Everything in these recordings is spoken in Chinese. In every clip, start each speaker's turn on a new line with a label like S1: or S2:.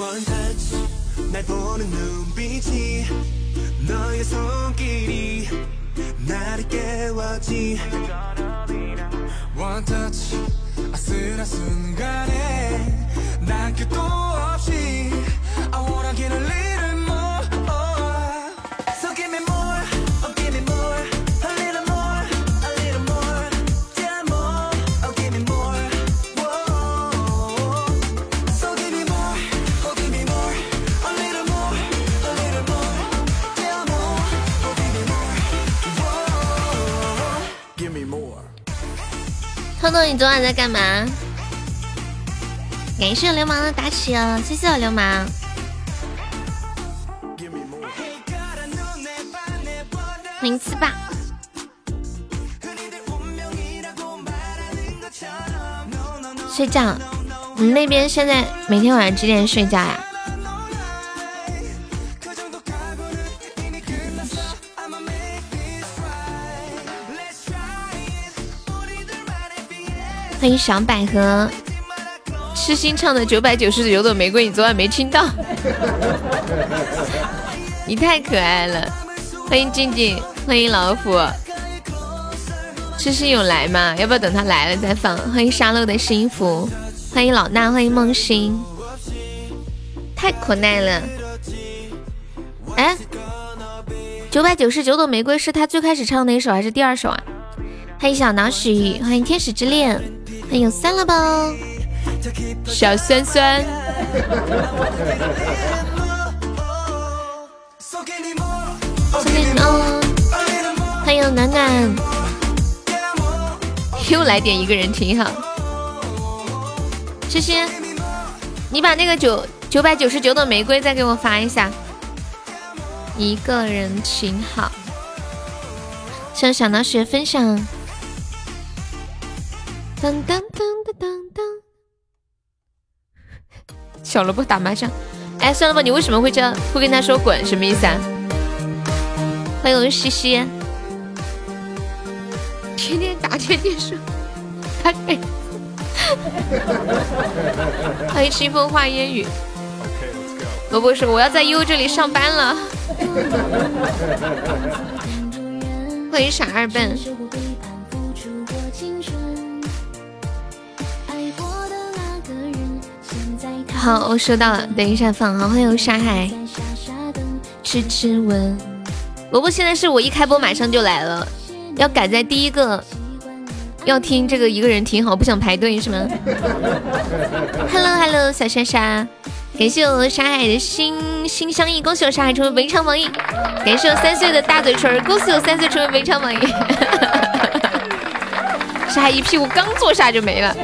S1: One touch 날 보는 눈빛이 너의 손길이 나를 깨워지 One touch 아슬한 순간에 난 끝도 없이 I wanna get a little
S2: 彤彤，你昨晚在干嘛？感谢流氓的打起哦，谢谢我流氓。欢迎四爸。睡觉，你那边现在每天晚上几点睡觉呀？欢迎小百合，痴心唱的九百九十九朵玫瑰，你昨晚没听到？你太可爱了！欢迎静静，欢迎老虎，痴心有来吗？要不要等他来了再放？欢迎沙漏的幸福，欢迎老衲，欢迎梦欣，太可爱了！哎，九百九十九朵玫瑰是他最开始唱的那首还是第二首啊？欢迎小脑许，欢迎天使之恋。欢迎酸了吧，小酸酸。欢迎暖暖，又来点一个人挺好。诗诗，你把那个九九百九十九朵玫瑰再给我发一下。一个人挺好，向小脑雪分享。当当当当当当，小萝卜打麻将。哎，算了吧，你为什么会这样？会跟他说滚，什么意思啊？欢迎我西西，天天打天天输，他给。欢迎清风化烟雨。萝卜说我要在优这里上班了。欢迎傻二笨。好，我收到了，等一下放。好，欢迎沙海，痴痴吻。萝卜现在是我一开播马上就来了，要赶在第一个，要听这个一个人挺好，不想排队是吗？Hello Hello，小莎莎，感谢我沙海的心心相印，恭喜我沙海成为本场榜一，感谢我三岁的大嘴唇，恭喜我三岁成为本场榜一。沙海一屁股刚坐下就没了，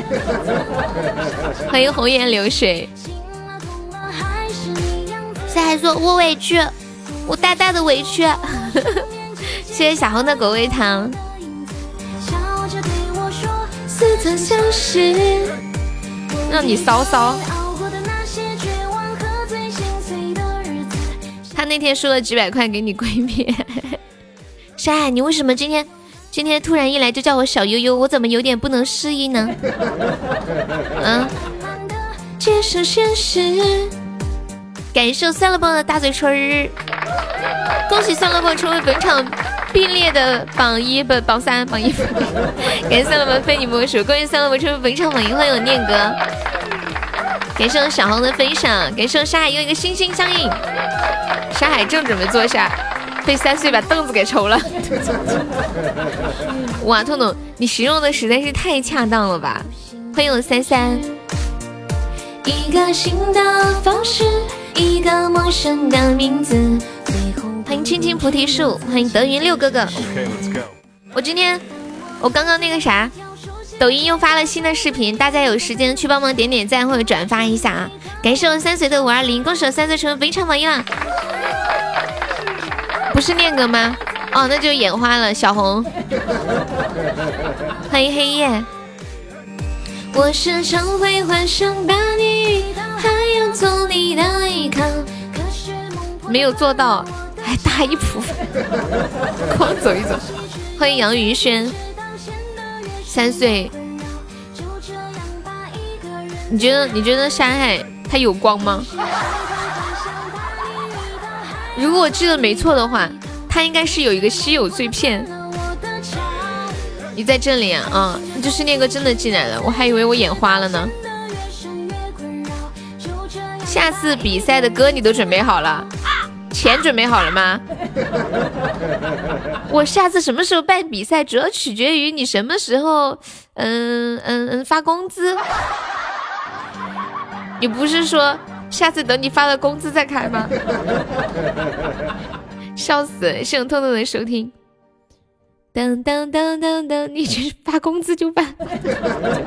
S2: 欢迎红颜流水。沙海说：“我委屈，我大大的委屈。”谢谢小红的果味糖。让你骚骚。他那天输了几百块给你闺蜜。山海，你为什么今天？今天突然一来就叫我小悠悠，我怎么有点不能适应呢？嗯，接受现实，感受酸了棒的大嘴唇儿，恭喜酸了棒成为本场并列的榜一不榜三榜一，感谢酸了棒非你莫属，恭喜酸了棒成为本场榜一，欢迎我念哥，感谢我小红的分享，感谢我沙海又一个心心相印，沙海正准备坐下。被三岁把凳子给抽了，哇，痛痛，你形容的实在是太恰当了吧！欢迎我三三。一个新的方式，一个陌生的名字。欢迎青青菩提树，欢迎德云六哥哥。我今天，我刚刚那个啥，抖音又发了新的视频，大家有时间去帮忙点点赞或者转发一下啊！感谢我三岁的五二零，恭喜我三岁成为非常榜一了。不是念哥吗？哦，那就眼花了。小红，欢迎黑夜。我时常会幻想把你遇到，还要做你的依靠。没有做到，还大一谱，光走一走。欢迎杨云轩，三岁。你觉得你觉得山海他有光吗？如果我记得没错的话，他应该是有一个稀有碎片。你在这里啊？啊，就是那个真的进来了，我还以为我眼花了呢。下次比赛的歌你都准备好了？钱准备好了吗？我下次什么时候办比赛，主要取决于你什么时候，嗯嗯嗯发工资。你不是说下次等你发了工资再开吧？笑死！希望偷偷的收听。噔噔噔噔噔，你这发工资就办。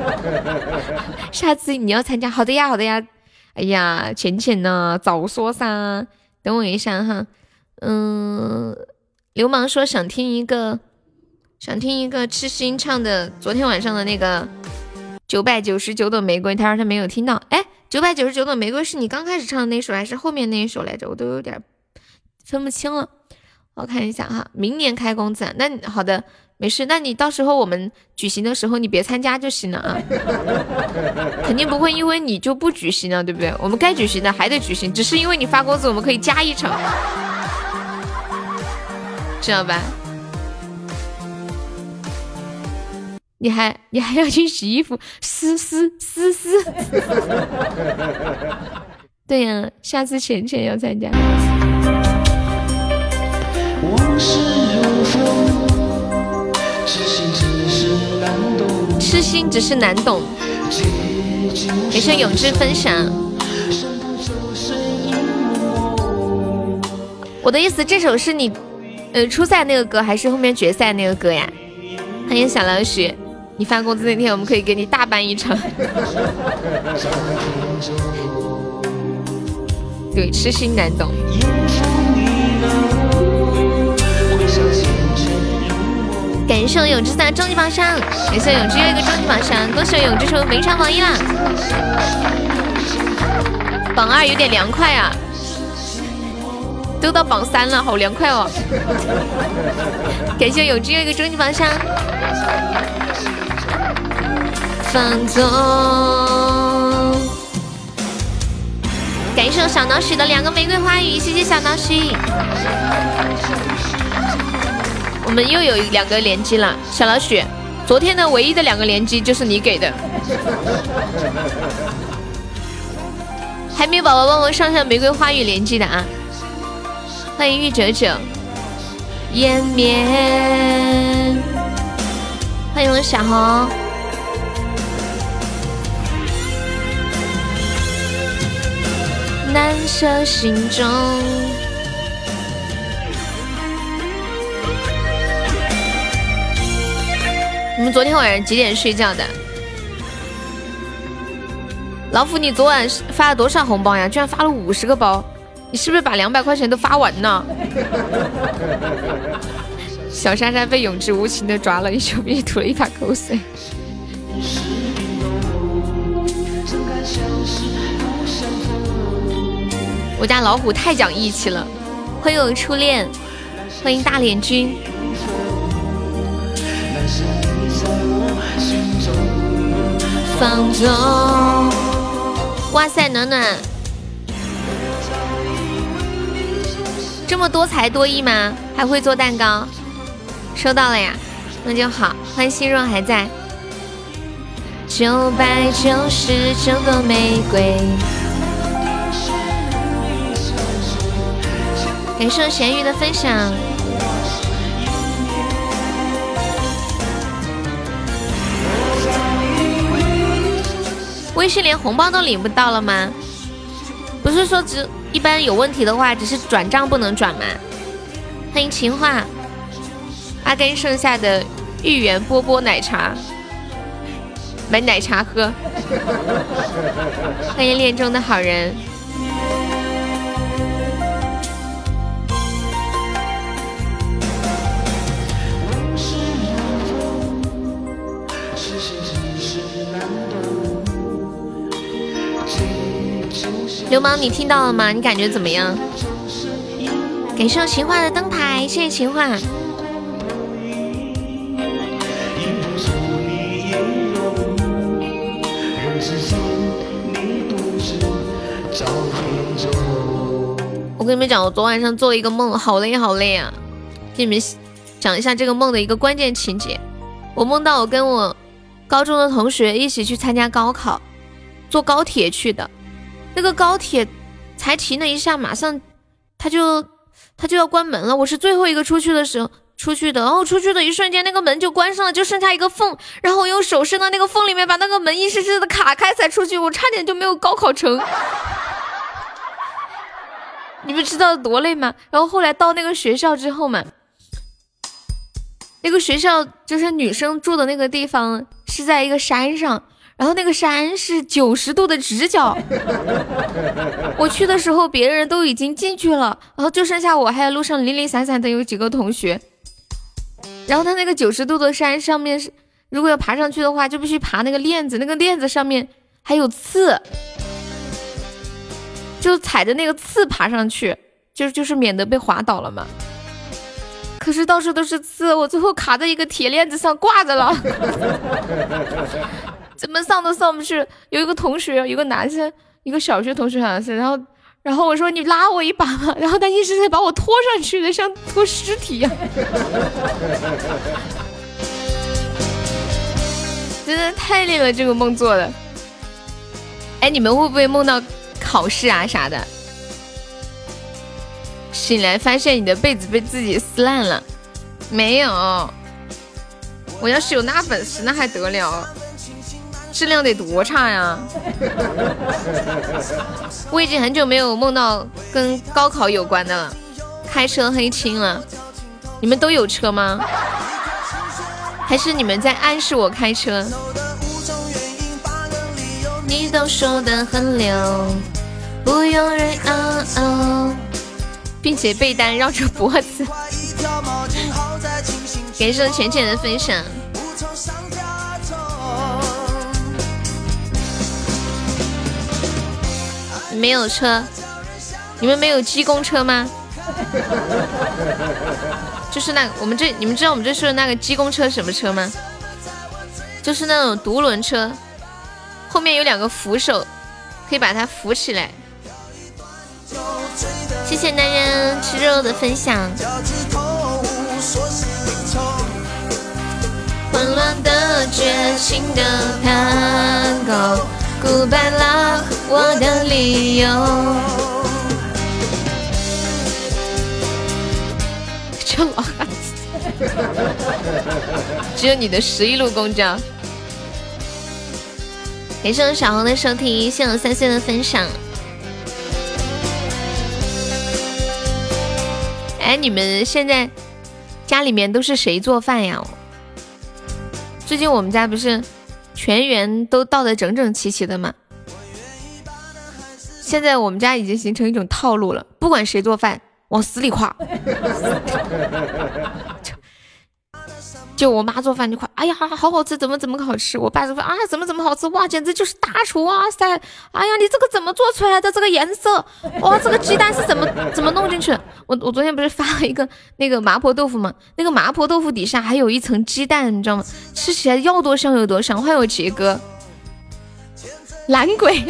S2: 下次你要参加，好的呀，好的呀。哎呀，浅浅呢？早说噻。等我一下哈，嗯，流氓说想听一个，想听一个痴心唱的昨天晚上的那个九百九十九朵玫瑰，他说他没有听到。哎，九百九十九朵玫瑰是你刚开始唱的那首还是后面那一首来着？我都有点分不清了。我看一下哈，明年开工资，那好的。没事，那你到时候我们举行的时候，你别参加就行了啊。肯定不会因为你就不举行了，对不对？我们该举行的还得举行，只是因为你发工资，我们可以加一场，知道吧？你还你还要去洗衣服，撕撕撕撕。对呀，下次浅浅要参加。往事如风。痴心只是难懂。感谢永志分享。我的意思，这首是你呃初赛那个歌，还是后面决赛那个歌呀？欢迎小老鼠，你发工资那天，我们可以给你大办一场。对，痴心难懂。感谢我永志三终极榜上，感谢永志又一个终极榜上，恭喜永志成为没上榜一啦！榜二有点凉快啊，都到榜三了，好凉快哦！感谢永志又一个终极榜上，放纵。感谢小脑许的两个玫瑰花语，谢谢小脑许。我们又有两个连击了，小老许，昨天的唯一的两个连击就是你给的。还没有宝宝帮我上上玫瑰花语连击的啊！欢迎玉哲哲，湮灭。欢迎我小红，难舍心中。你们昨天晚上几点睡觉的？老虎，你昨晚发了多少红包呀？居然发了五十个包，你是不是把两百块钱都发完了？小莎莎被永志无情的抓了一手臂，吐了一把口水。我家老虎太讲义气了。欢迎我初恋，欢迎大脸君。放纵，哇塞，暖暖，这么多才多艺吗？还会做蛋糕？收到了呀，那就好。欢迎心若还在。九百九十九朵玫瑰。感谢咸鱼的分享。微信连红包都领不到了吗？不是说只一般有问题的话，只是转账不能转吗？欢迎情话，阿根剩下的芋圆波波奶茶，买奶茶喝。欢迎恋中的好人。流氓，你听到了吗？你感觉怎么样？感谢情话的灯牌，谢谢情话。我跟你们讲，我昨晚上做了一个梦，好累好累啊！给你们讲一下这个梦的一个关键情节。我梦到我跟我高中的同学一起去参加高考，坐高铁去的。那个高铁才停了一下，马上他就他就要关门了。我是最后一个出去的时候出去的，然后出去的一瞬间，那个门就关上了，就剩下一个缝。然后我用手伸到那个缝里面，把那个门硬生生的卡开才出去。我差点就没有高考成。你们知道多累吗？然后后来到那个学校之后嘛，那个学校就是女生住的那个地方是在一个山上，然后那个山是九十度的直角。我去的时候别人都已经进去了，然后就剩下我还有路上零零散散的有几个同学。然后他那个九十度的山上面是，如果要爬上去的话，就必须爬那个链子，那个链子上面还有刺。就踩着那个刺爬上去，就就是免得被滑倒了嘛。可是到处都是刺，我最后卡在一个铁链子上挂着了，怎么上都上不去。有一个同学，有个男生，一个小学同学好像是，然后然后我说你拉我一把嘛，然后他一直在把我拖上去的，像拖尸体一样。真的太累了，这个梦做的。哎，你们会不会梦到？考试啊啥的，醒来发现你的被子被自己撕烂了，没有。我要是有那本事，那还得了？质量得多差呀！我已经很久没有梦到跟高考有关的了，开车黑青了。你们都有车吗？还是你们在暗示我开车？你都说的很溜。不用人哦哦，并且被单绕着脖子。感谢浅浅的分享。没有车，你们没有鸡公车吗？就是那我们这，你们知道我们这说的那个鸡公车什么车吗？就是那种独轮车，后面有两个扶手，可以把它扶起来。谢谢男人吃肉的分享。混乱的、绝情的探戈，Goodbye love，我的理由。这老汉子，只有你的十一路公交。感谢我小红的收听，谢谢三岁的分享。哎，你们现在家里面都是谁做饭呀？最近我们家不是全员都倒得整整齐齐的嘛？现在我们家已经形成一种套路了，不管谁做饭，往死里夸。就我妈做饭就夸，哎呀，好好吃，怎么怎么好吃。我爸做饭啊，怎么怎么好吃，哇，简直就是大厨哇塞！哎呀，你这个怎么做出来的？这个颜色，哇，这个鸡蛋是怎么 怎么弄进去？我我昨天不是发了一个那个麻婆豆腐吗？那个麻婆豆腐底下还有一层鸡蛋，你知道吗？吃起来要多香有多香。欢迎我杰哥，懒鬼，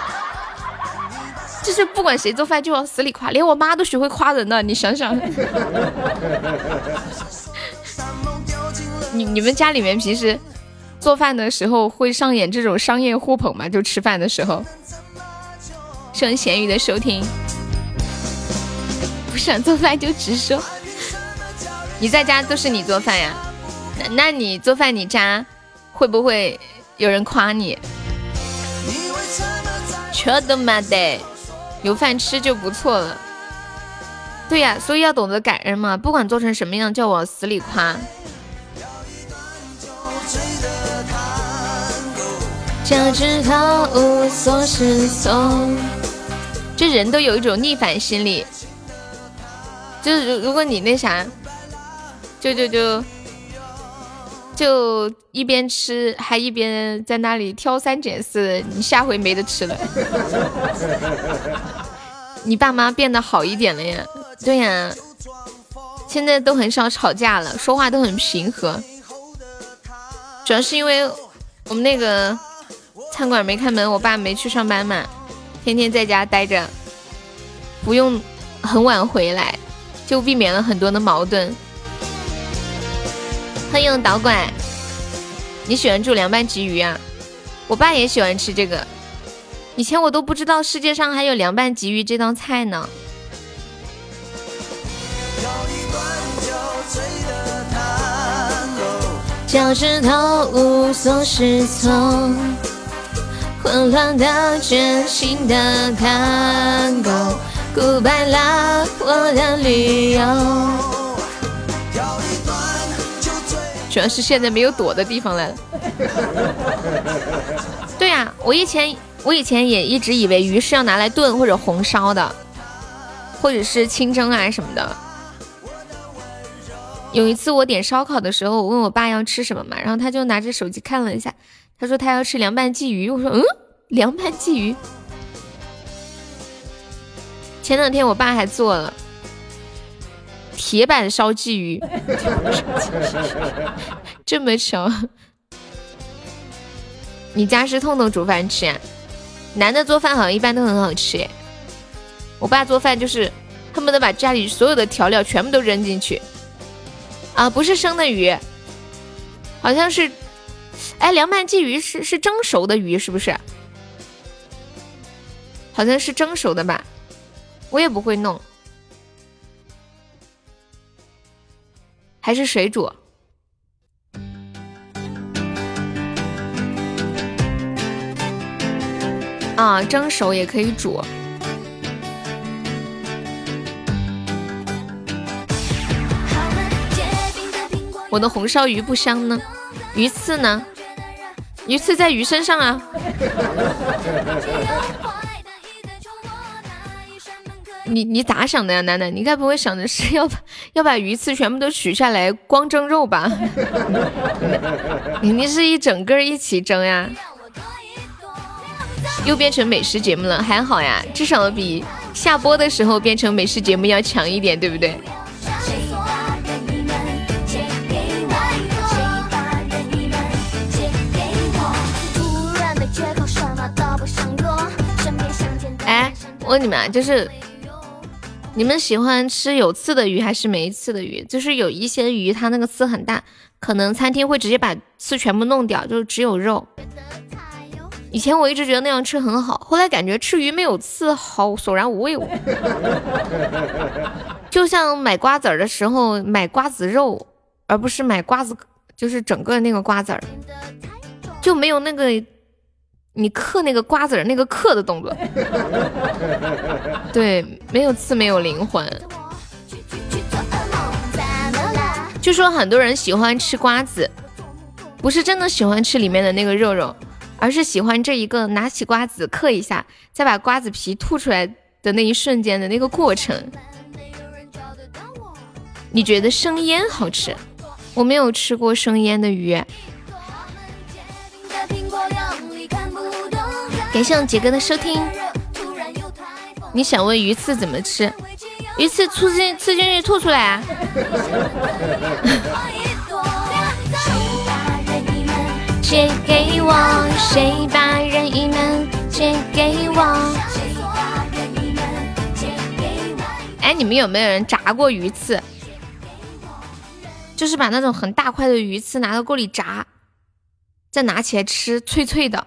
S2: 就是不管谁做饭就往死里夸，连我妈都学会夸人了，你想想。你你们家里面平时做饭的时候会上演这种商业互捧吗？就吃饭的时候，谢咸鱼的收听。不想做饭就直说。你在家都是你做饭呀？那那你做饭你家会不会有人夸你？吃的嘛得，有饭吃就不错了。对呀，所以要懂得感恩嘛，不管做成什么样，叫往死里夸。加之他无所适从这人都有一种逆反心理，就是如如果你那啥，就就就就一边吃还一边在那里挑三拣四，你下回没得吃了。你爸妈变得好一点了呀？对呀，现在都很少吵架了，说话都很平和。主要是因为我们那个餐馆没开门，我爸没去上班嘛，天天在家待着，不用很晚回来，就避免了很多的矛盾。欢迎导管，你喜欢煮凉拌鲫鱼啊？我爸也喜欢吃这个，以前我都不知道世界上还有凉拌鲫鱼这道菜呢。脚趾头无所适从，混乱的、全新的看狗，Goodbye 了我的旅游。主要是现在没有躲的地方了。对呀，我以前我以前也一直以为鱼是要拿来炖或者红烧的，或者是清蒸啊什么的。有一次我点烧烤的时候，我问我爸要吃什么嘛，然后他就拿着手机看了一下，他说他要吃凉拌鲫鱼。我说嗯，凉拌鲫鱼。前两天我爸还做了铁板烧鲫鱼，这么巧。你家是痛痛煮饭吃呀？男的做饭好像一般都很好吃耶。我爸做饭就是恨不得把家里所有的调料全部都扔进去。啊，不是生的鱼，好像是，哎，凉拌鲫鱼是是蒸熟的鱼，是不是？好像是蒸熟的吧，我也不会弄，还是水煮。啊，蒸熟也可以煮。我的红烧鱼不香呢，鱼刺呢？鱼刺在鱼身上啊！你你咋想的呀，楠楠？你该不会想的是要把要把鱼刺全部都取下来光蒸肉吧？肯定是一整个一起蒸呀！又变成美食节目了，还好呀，至少比下播的时候变成美食节目要强一点，对不对？我问你们啊，就是你们喜欢吃有刺的鱼还是没刺的鱼？就是有一些鱼它那个刺很大，可能餐厅会直接把刺全部弄掉，就是只有肉。以前我一直觉得那样吃很好，后来感觉吃鱼没有刺好索然无味。就像买瓜子儿的时候买瓜子肉，而不是买瓜子，就是整个那个瓜子儿，就没有那个。你嗑那个瓜子儿，那个嗑的动作，对，没有刺，没有灵魂。据说很多人喜欢吃瓜子，不是真的喜欢吃里面的那个肉肉，而是喜欢这一个拿起瓜子嗑一下，再把瓜子皮吐出来的那一瞬间的那个过程。你觉得生腌好吃？我没有吃过生腌的鱼。感谢我杰哥的收听。你想问鱼刺怎么吃？鱼刺吃进吃进去吐出来啊！借给我，谁把任意门借给我？哎，你们有没有人炸过鱼刺？就是把那种很大块的鱼刺拿到锅里炸，再拿起来吃，脆脆的。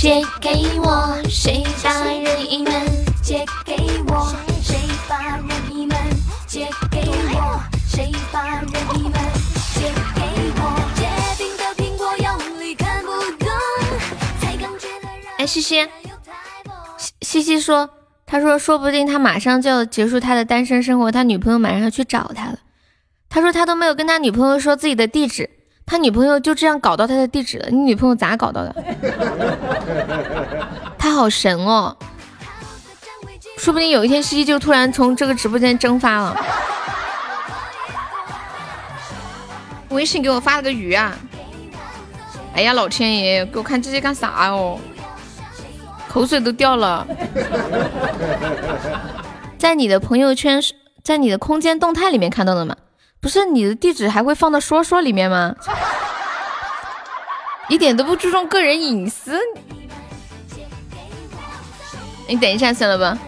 S2: 借给我，谁把任意门借给我？谁把任意门借给我？谁把任意门借给我？结冰的苹果用力看不懂，才刚觉得哎，西西，西西说，他说说不定他马上就要结束他的单身生活，他女朋友马上要去找他了。他说他都没有跟他女朋友说自己的地址。他女朋友就这样搞到他的地址了，你女朋友咋搞到的？他好神哦！说不定有一天西西就突然从这个直播间蒸发了。微信给我发了个鱼啊！哎呀，老天爷，给我看这些干啥哦？口水都掉了。在你的朋友圈，在你的空间动态里面看到的吗？不是你的地址还会放到说说里面吗？一点都不注重个人隐私。你等一下，算了吧。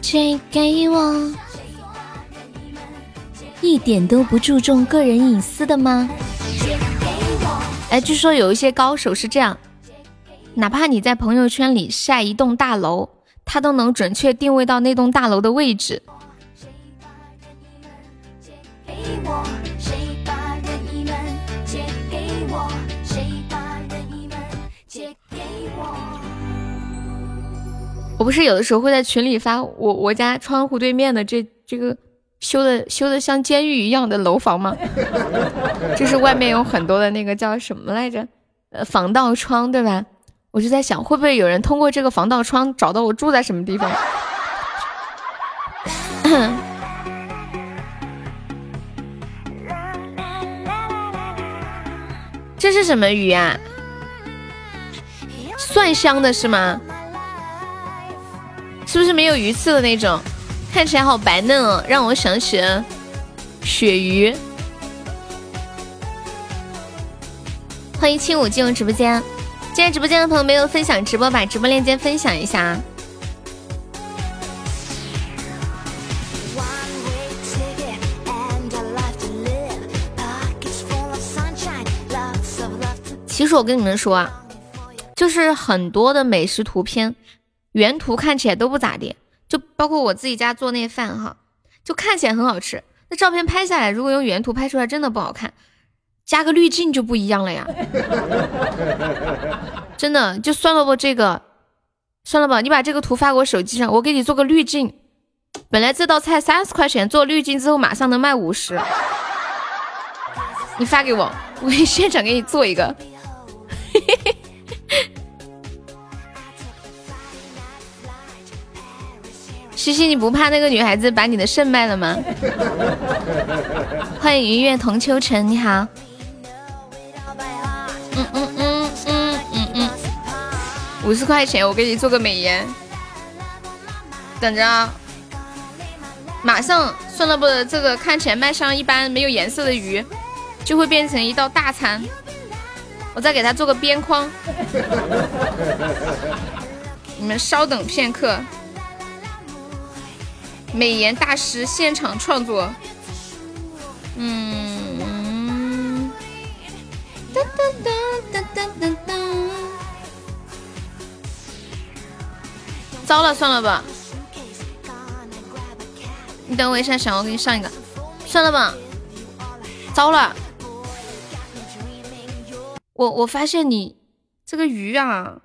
S2: 借给我。一点都不注重个人隐私的吗？哎，据说有一些高手是这样，哪怕你在朋友圈里晒一栋大楼，他都能准确定位到那栋大楼的位置。我不是有的时候会在群里发我我家窗户对面的这这个。修的修的像监狱一样的楼房吗？就是外面有很多的那个叫什么来着？呃，防盗窗对吧？我就在想，会不会有人通过这个防盗窗找到我住在什么地方？这是什么鱼啊？蒜香的是吗？是不是没有鱼刺的那种？看起来好白嫩哦，让我想起鳕鱼。欢迎轻舞进入直播间，进来直播间的朋友没有分享直播，把直播链接分享一下啊。其实我跟你们说啊，就是很多的美食图片，原图看起来都不咋地。就包括我自己家做那饭哈，就看起来很好吃，那照片拍下来，如果用原图拍出来，真的不好看，加个滤镜就不一样了呀。真的，就算了吧这个，算了吧，你把这个图发我手机上，我给你做个滤镜。本来这道菜三十块钱，做滤镜之后马上能卖五十。你发给我，我现场给你做一个。西西，你不怕那个女孩子把你的肾卖了吗？欢迎云月同秋晨，你好。嗯嗯嗯嗯嗯嗯，五十块钱我给你做个美颜，等着啊！马上算了不？这个看起来卖相一般、没有颜色的鱼，就会变成一道大餐。我再给它做个边框，你们稍等片刻。美颜大师现场创作，嗯，哒哒哒哒哒哒，糟了，算了吧，你等我一下，想我给你上一个，算了吧，糟了，我我发现你这个鱼啊，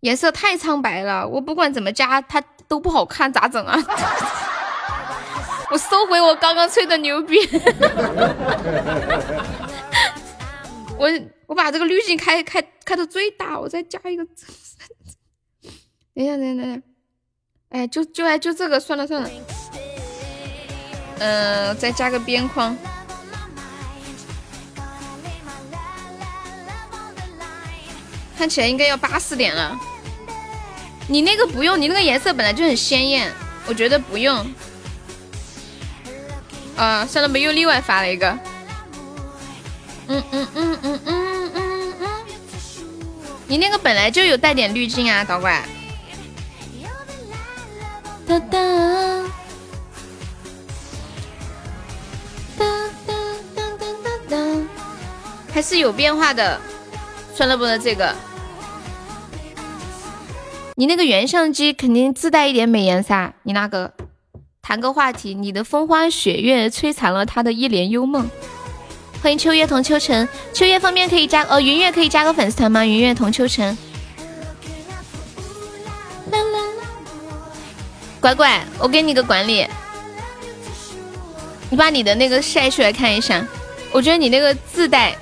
S2: 颜色太苍白了，我不管怎么加它。都不好看，咋整啊？我收回我刚刚吹的牛逼。我我把这个滤镜开开开到最大，我再加一个。等一下，等一下，等一下。哎，就就哎就这个，算了算了。嗯，再加个边框。看起来应该要八十点了。你那个不用，你那个颜色本来就很鲜艳，我觉得不用。啊，算了，没又另外发了一个。嗯嗯嗯嗯嗯嗯嗯。你那个本来就有带点滤镜啊，导拐。哒哒，还是有变化的。算了不的这个。你那个原相机肯定自带一点美颜噻，你那个谈个话题，你的风花雪月摧残了他的一帘幽梦。欢迎秋月同秋晨，秋月方便可以加呃云月可以加个粉丝团吗？云月同秋晨。乖乖，我给你个管理，你把你的那个晒出来看一下，我觉得你那个自带。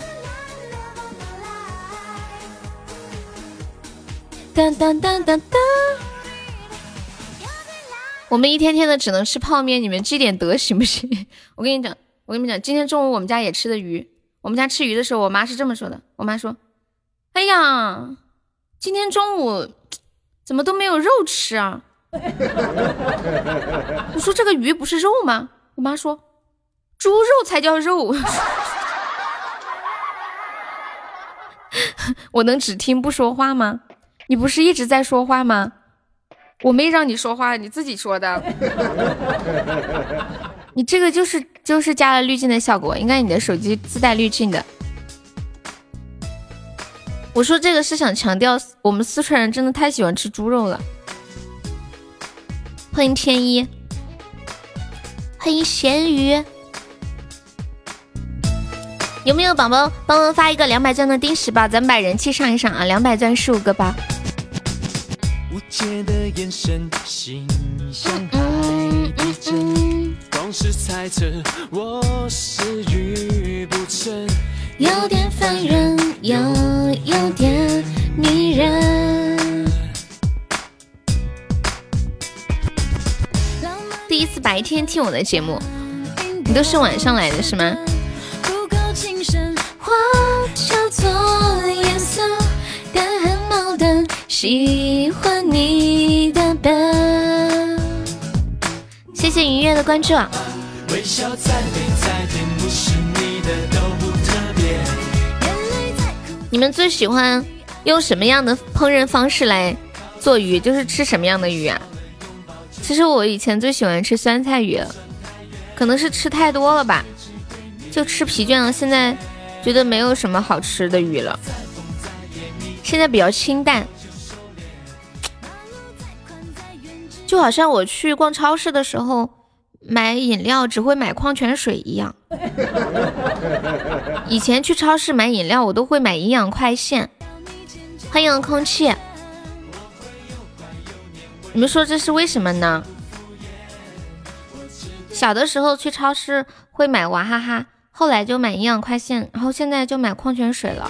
S2: 当当当当当。我们一天天的只能吃泡面，你们积点德行不行？我跟你讲，我跟你们讲，今天中午我们家也吃的鱼。我们家吃鱼的时候，我妈是这么说的：我妈说，哎呀，今天中午怎么都没有肉吃啊？我说这个鱼不是肉吗？我妈说，猪肉才叫肉。我能只听不说话吗？你不是一直在说话吗？我没让你说话，你自己说的。你这个就是就是加了滤镜的效果，应该你的手机自带滤镜的。我说这个是想强调我们四川人真的太喜欢吃猪肉了。欢迎天一，欢迎咸鱼。有没有宝宝帮忙发一个两百钻的定时包？咱们把人气上一上啊！两百钻十五个包。有点烦人，又有点迷人。第一次白天听我的节目，你都是晚上来的是吗？喜欢你的笨。谢谢愉悦的关注啊！你们最喜欢用什么样的烹饪方式来做鱼？就是吃什么样的鱼啊？其实我以前最喜欢吃酸菜鱼，可能是吃太多了吧，就吃疲倦了。现在觉得没有什么好吃的鱼了，现在比较清淡。就好像我去逛超市的时候买饮料只会买矿泉水一样。以前去超市买饮料我都会买营养快线。欢迎空气，你们说这是为什么呢？小的时候去超市会买娃哈哈，后来就买营养快线，然后现在就买矿泉水了。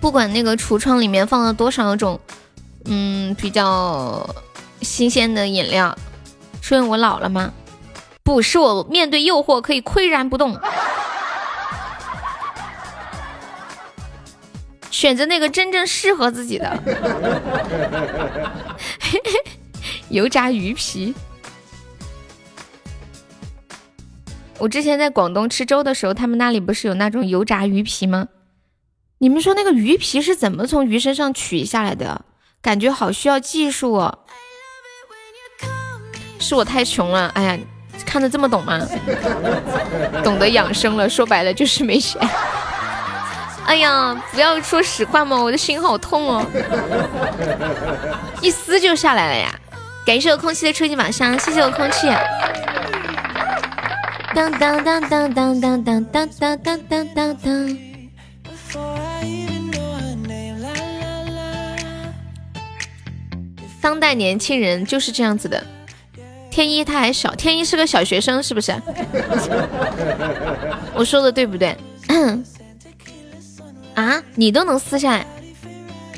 S2: 不管那个橱窗里面放了多少种。嗯，比较新鲜的饮料，是因为我老了吗？不是，我面对诱惑可以岿然不动，选择那个真正适合自己的。油炸鱼皮，我之前在广东吃粥的时候，他们那里不是有那种油炸鱼皮吗？你们说那个鱼皮是怎么从鱼身上取下来的？感觉好需要技术哦，是我太穷了。哎呀，看得这么懂吗？懂得养生了，说白了就是没钱。哎呀，不要说实话嘛，我的心好痛哦，一撕就下来了呀。感谢我空气的初级宝箱，谢谢我空气。当当当当当当当当当当当当。当代年轻人就是这样子的。天一他还小，天一是个小学生，是不是？我说的对不对？啊，你都能撕下来？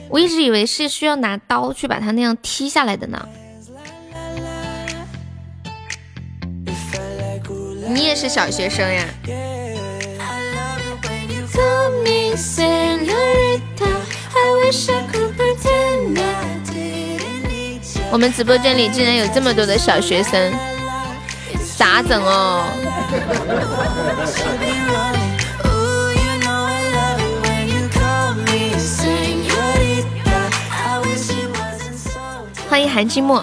S2: 我一直以为是需要拿刀去把它那样踢下来的呢。你也是小学生呀？我们直播间里竟然有这么多的小学生，咋整哦？欢迎韩寂寞，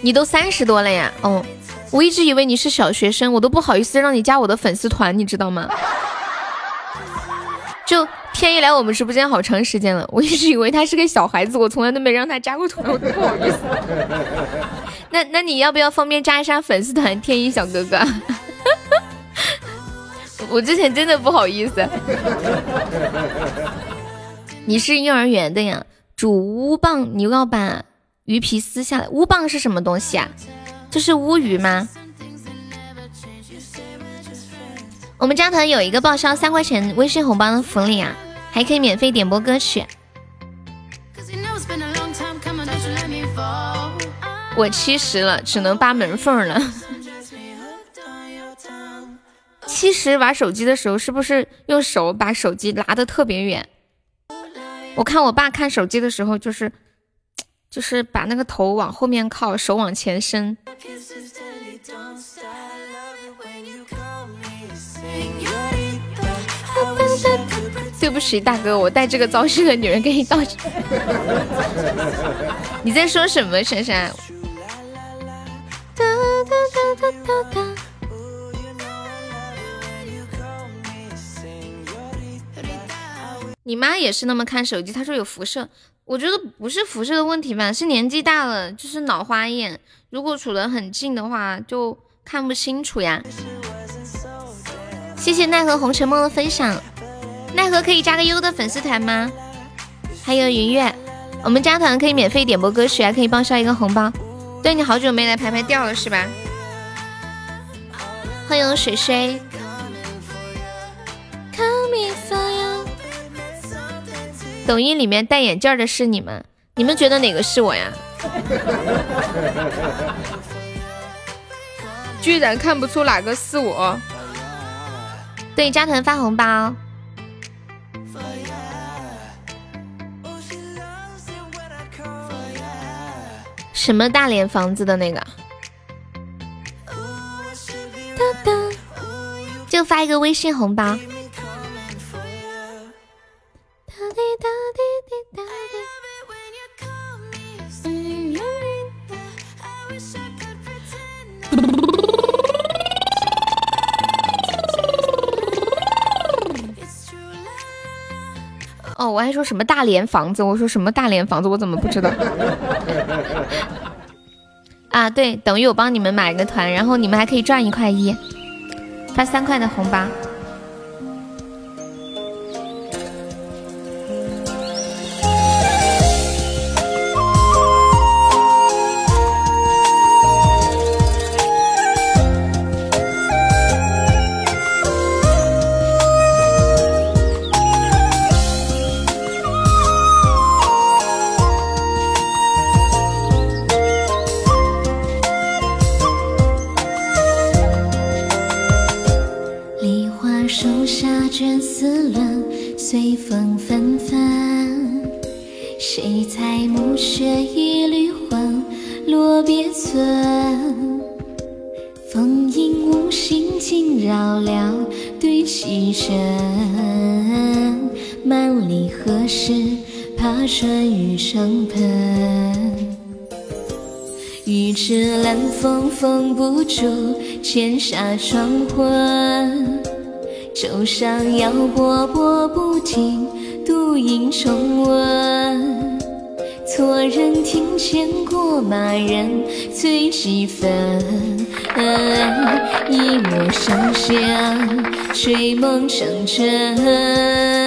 S2: 你都三十多了呀？哦，我一直以为你是小学生，我都不好意思让你加我的粉丝团，你知道吗？就。天一来我们直播间好长时间了，我一直以为他是个小孩子，我从来都没让他加过团，我都不好意思。那那你要不要方便加一下粉丝团？天一小哥哥，我之前真的不好意思。你是幼儿园的呀？煮乌棒，你要把鱼皮撕下来。乌棒是什么东西啊？这是乌鱼吗？我们家腾有一个报销三块钱微信红包的福利啊还可以免费点播歌曲。我七十了只能扒门缝了。七十玩手机的时候是不是用手把手机拉的特别远？我看我爸看手机的时候就是就是把那个头往后面靠，手往前伸。对不起，大哥，我带这个糟心的女人给你道歉。你在说什么，珊珊？你妈也是那么看手机，她说有辐射。我觉得不是辐射的问题吧，是年纪大了，就是老花眼。如果处得很近的话，就看不清楚呀。谢谢奈何红尘梦的分享。奈何可以加个优的粉丝团吗？还有云月，我们加团可以免费点播歌曲，还可以报销一个红包。对你好久没来排排掉了是吧？欢迎水水。抖音里面戴眼镜的是你们，你们觉得哪个是我呀？居然看不出哪个是我。对，加团发红包。什么大连房子的那个？就发一个微信红包。我还说什么大连房子？我说什么大连房子？我怎么不知道？啊，对，等于我帮你们买个团，然后你们还可以赚一块一，发三块的红包。不住千纱窗魂，舟上摇波波不停，独影重温。错人庭前过马人醉几分，一抹笙香吹梦成真。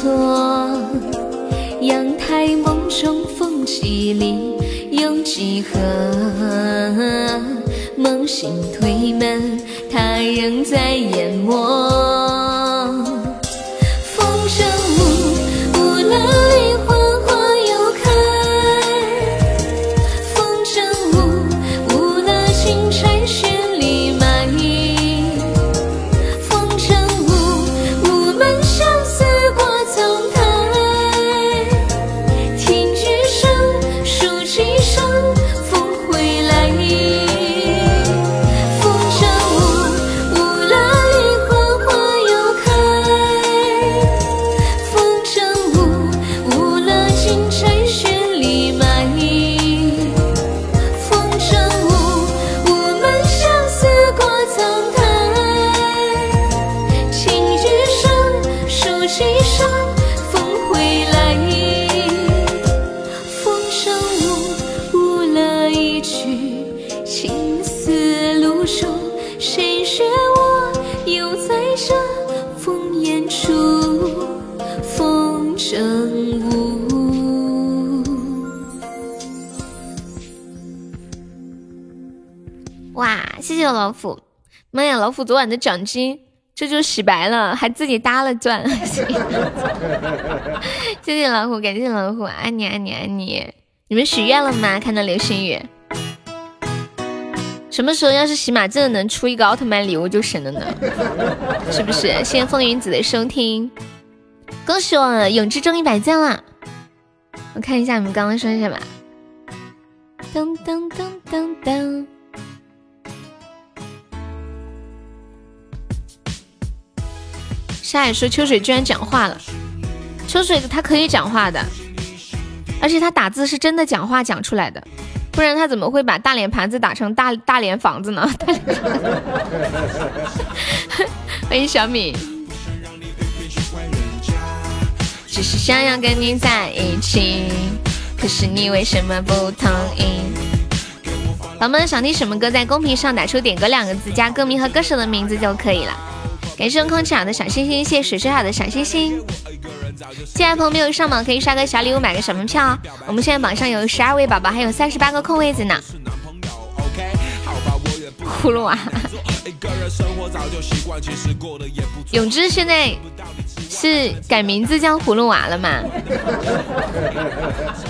S2: 阳错，阳台梦中风起里有几何？梦醒推门，他仍在眼眸。老虎昨晚的奖金这就洗白了，还自己搭了钻。谢谢老虎，感谢老虎，爱你爱你爱你。你们许愿了吗？看到流星雨。什么时候要是喜马真的能出一个奥特曼礼物就神了呢？是不是？谢谢风云子的收听，恭喜我永志中一百赞了。我看一下你们刚刚说什么。噔噔噔噔噔。沙海说秋水居然讲话了，秋水他可以讲话的，而且他打字是真的讲话讲出来的，不然他怎么会把大脸盘子打成大大脸房子呢？欢迎 小米。只是想要跟你在一起，可是你为什么不同意？宝宝们想听什么歌，在公屏上打出“点歌”两个字，加歌名和歌手的名字就可以了。感谢空气好的小心心，谢谢水水好的小心心。进来朋友没有上榜，可以刷个小礼物，买个小门票。我们现在榜上有十二位宝宝，还有三十八个空位子呢。葫芦娃，永志现在是改名字叫葫芦娃了吗？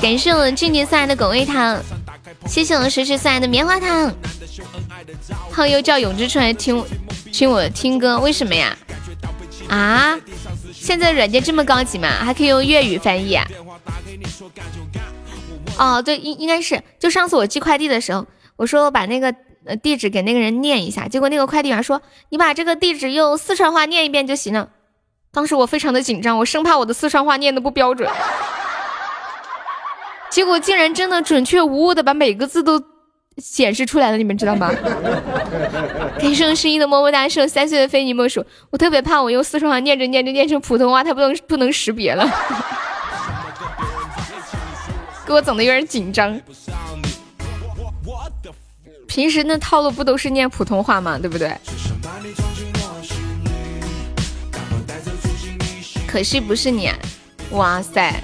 S2: 感谢我们俊杰送来的狗味糖，谢谢我们水水送来的棉花糖。后又叫永志出来听。听我听歌，为什么呀？啊，现在软件这么高级吗？还可以用粤语翻译啊？哦，对，应应该是。就上次我寄快递的时候，我说我把那个呃地址给那个人念一下，结果那个快递员说你把这个地址用四川话念一遍就行了。当时我非常的紧张，我生怕我的四川话念的不标准，结果竟然真的准确无误的把每个字都。显示出来了，你们知道吗？感谢声音的么么哒，是三岁的非你莫属。我特别怕我用四川话念着念着念成普通话，它不能不能识别了，给我整的有点紧张。平时那套路不都是念普通话吗？对不对？可惜不是你，哇塞！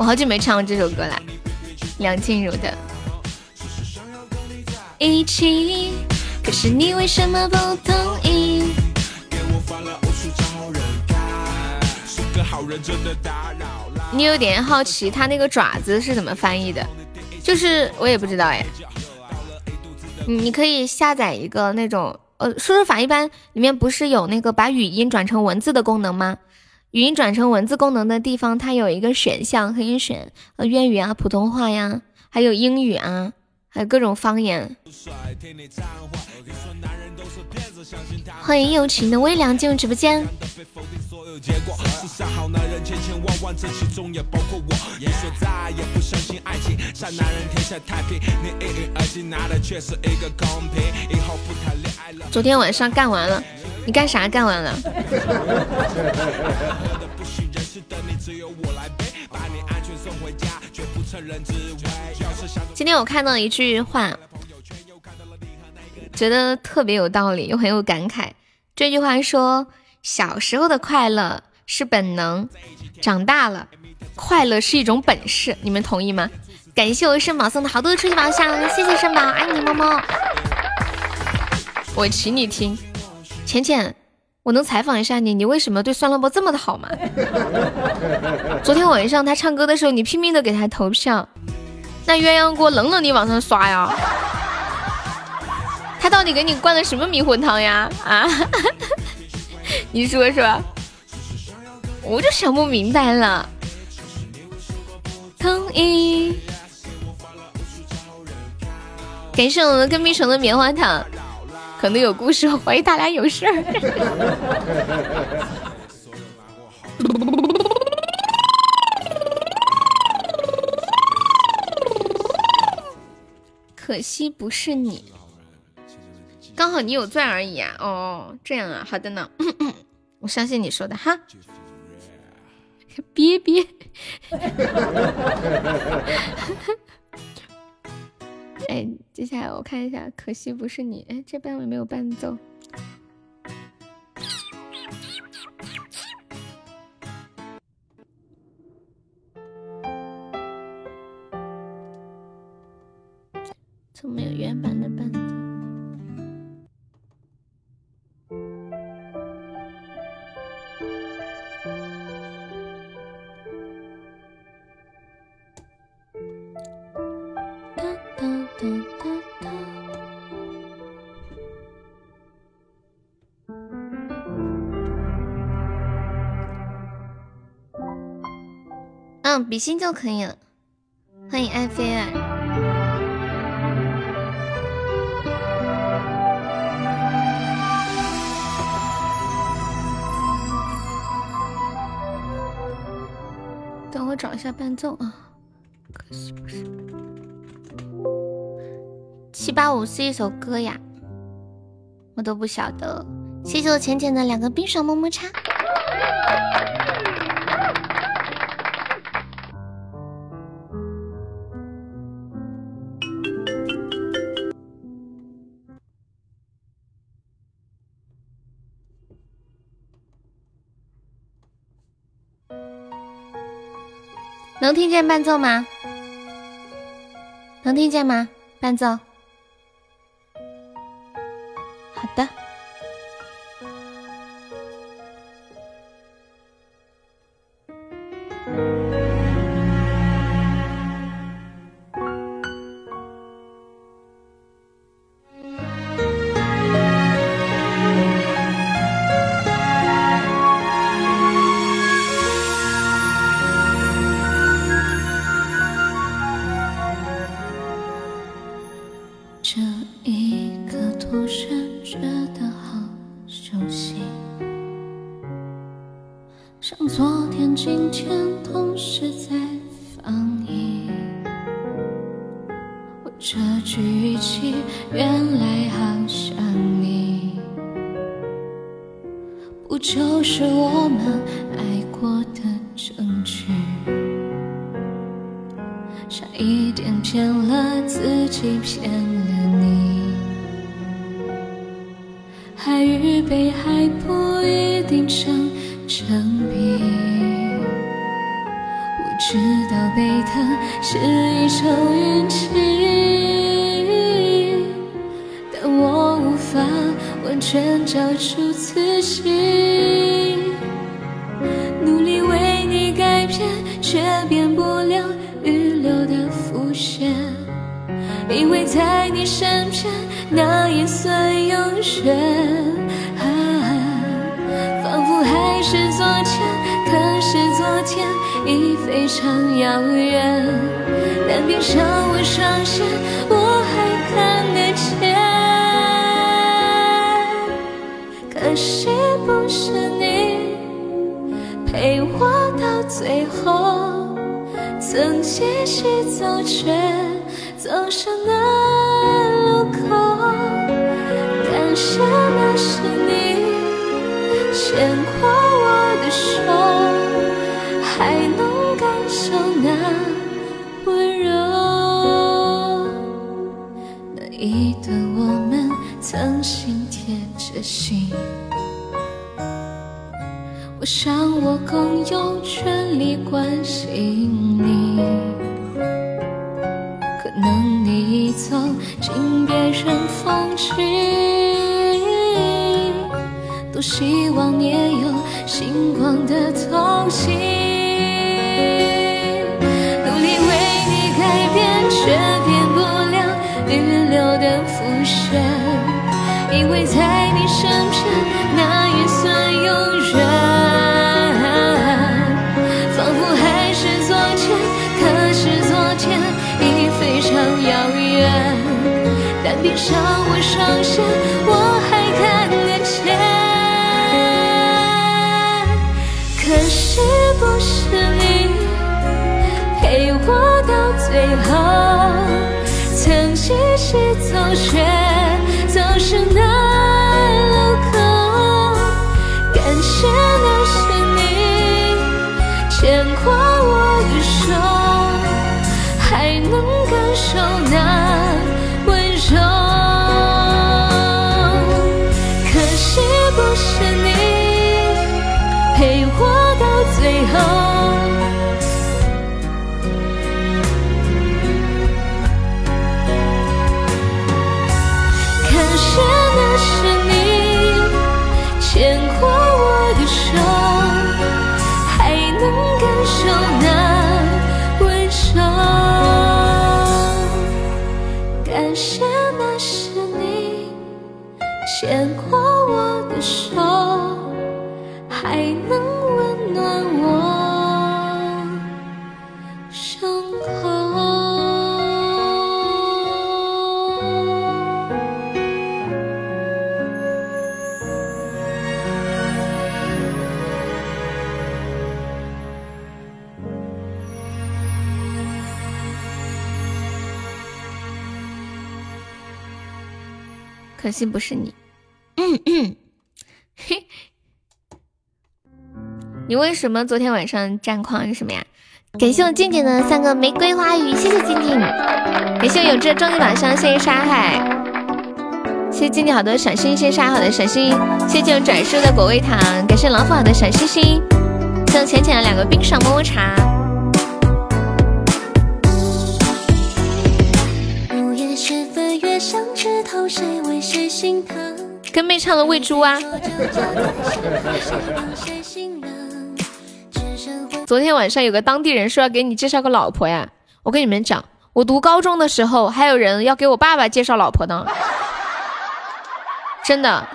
S2: 我好久没唱过这首歌了，梁静茹的。一起，可是你为什么不同意？你有点好奇，他那个爪子是怎么翻译的？就是我也不知道哎。你可以下载一个那种，呃，输入法一般里面不是有那个把语音转成文字的功能吗？语音转成文字功能的地方，它有一个选项可以选，呃，粤语啊，普通话呀，还有英语啊。还有各种方言。欢迎友情的微凉进入直播间。昨天晚上干完了，你干啥干完了？今天我看到一句话，觉得特别有道理，又很有感慨。这句话说：小时候的快乐是本能，长大了，快乐是一种本事。你们同意吗？感谢我肾宝送的好多初级宝箱，谢谢肾宝，爱你么么。我请你听，浅浅。我能采访一下你，你为什么对酸萝卜这么的好吗？昨天晚上他唱歌的时候，你拼命的给他投票，那鸳鸯锅冷冷你往上刷呀？他到底给你灌了什么迷魂汤呀？啊？你说说，我就想不明白了。同意。感谢我们跟屁虫的棉花糖。可能有故事，我怀疑他俩有事儿。可惜不是你，刚好你有钻而已啊！哦，这样啊，好的呢，我相信你说的哈。憋憋。哎，接下来我看一下，可惜不是你。哎，这边我没有伴奏。怎么有伴奏？比心就可以了。欢迎爱菲尔。等我找一下伴奏啊。可惜不是。七八五是一首歌呀。我都不晓得。谢谢我浅浅的两个冰爽么么茶能听见伴奏吗？能听见吗？伴奏。惜不是你。
S3: 嗯嗯，嘿，你为什么昨天晚上战况是什么呀？感谢我静静的三个玫瑰花语，谢谢静静。感谢我有志终极宝箱，谢谢沙海，谢谢静静好多小心心，沙海好的小心，谢谢静转世的果味糖，感谢老虎好的小心心，谢谢浅浅的两个冰爽么么茶。月像枝头，谁为谁心疼跟妹唱的喂猪啊！昨天晚上有个当地人说要给你介绍个老婆呀，我跟你们讲，我读高中的时候还有人要给我爸爸介绍老婆呢，真的。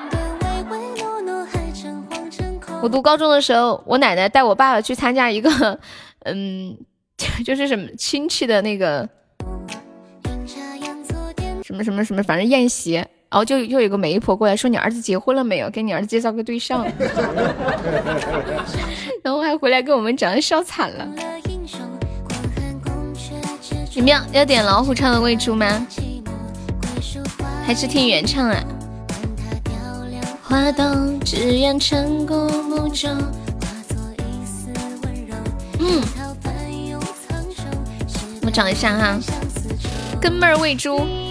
S3: 我读高中的时候，我奶奶带我爸爸去参加一个，嗯，就是什么亲戚的那个，什么什么什么，反正宴席，然后就又有个媒婆过来说你儿子结婚了没有，给你儿子介绍个对象。然后还回来跟我们讲，笑惨了。你们要要点老虎唱的《喂猪》吗？还是听原唱啊？嗯，我找一下哈，跟妹儿喂猪。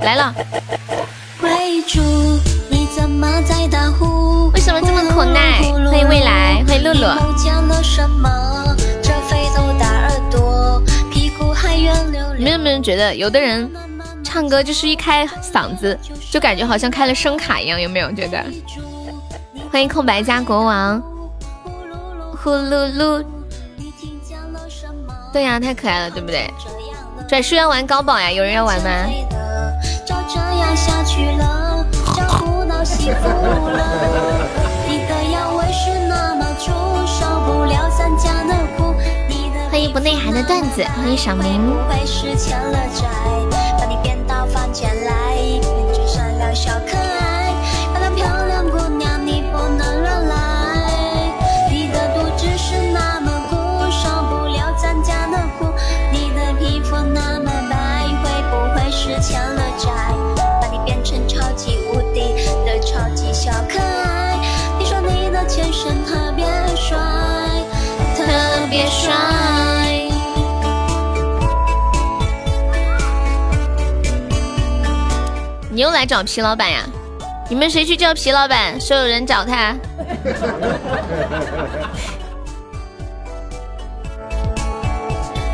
S3: 来了。为什么这么可爱？欢迎未来，欢迎露露。你们有没有觉得，有的人唱歌就是一开嗓子，就感觉好像开了声卡一样？有没有觉得？欢迎空白家国王，呼噜噜。对呀，太可爱了，对不对？转世要玩高宝呀，有人要玩吗？欢迎不内涵的段子，欢迎小明。来找皮老板呀？你们谁去叫皮老板？说有人找他。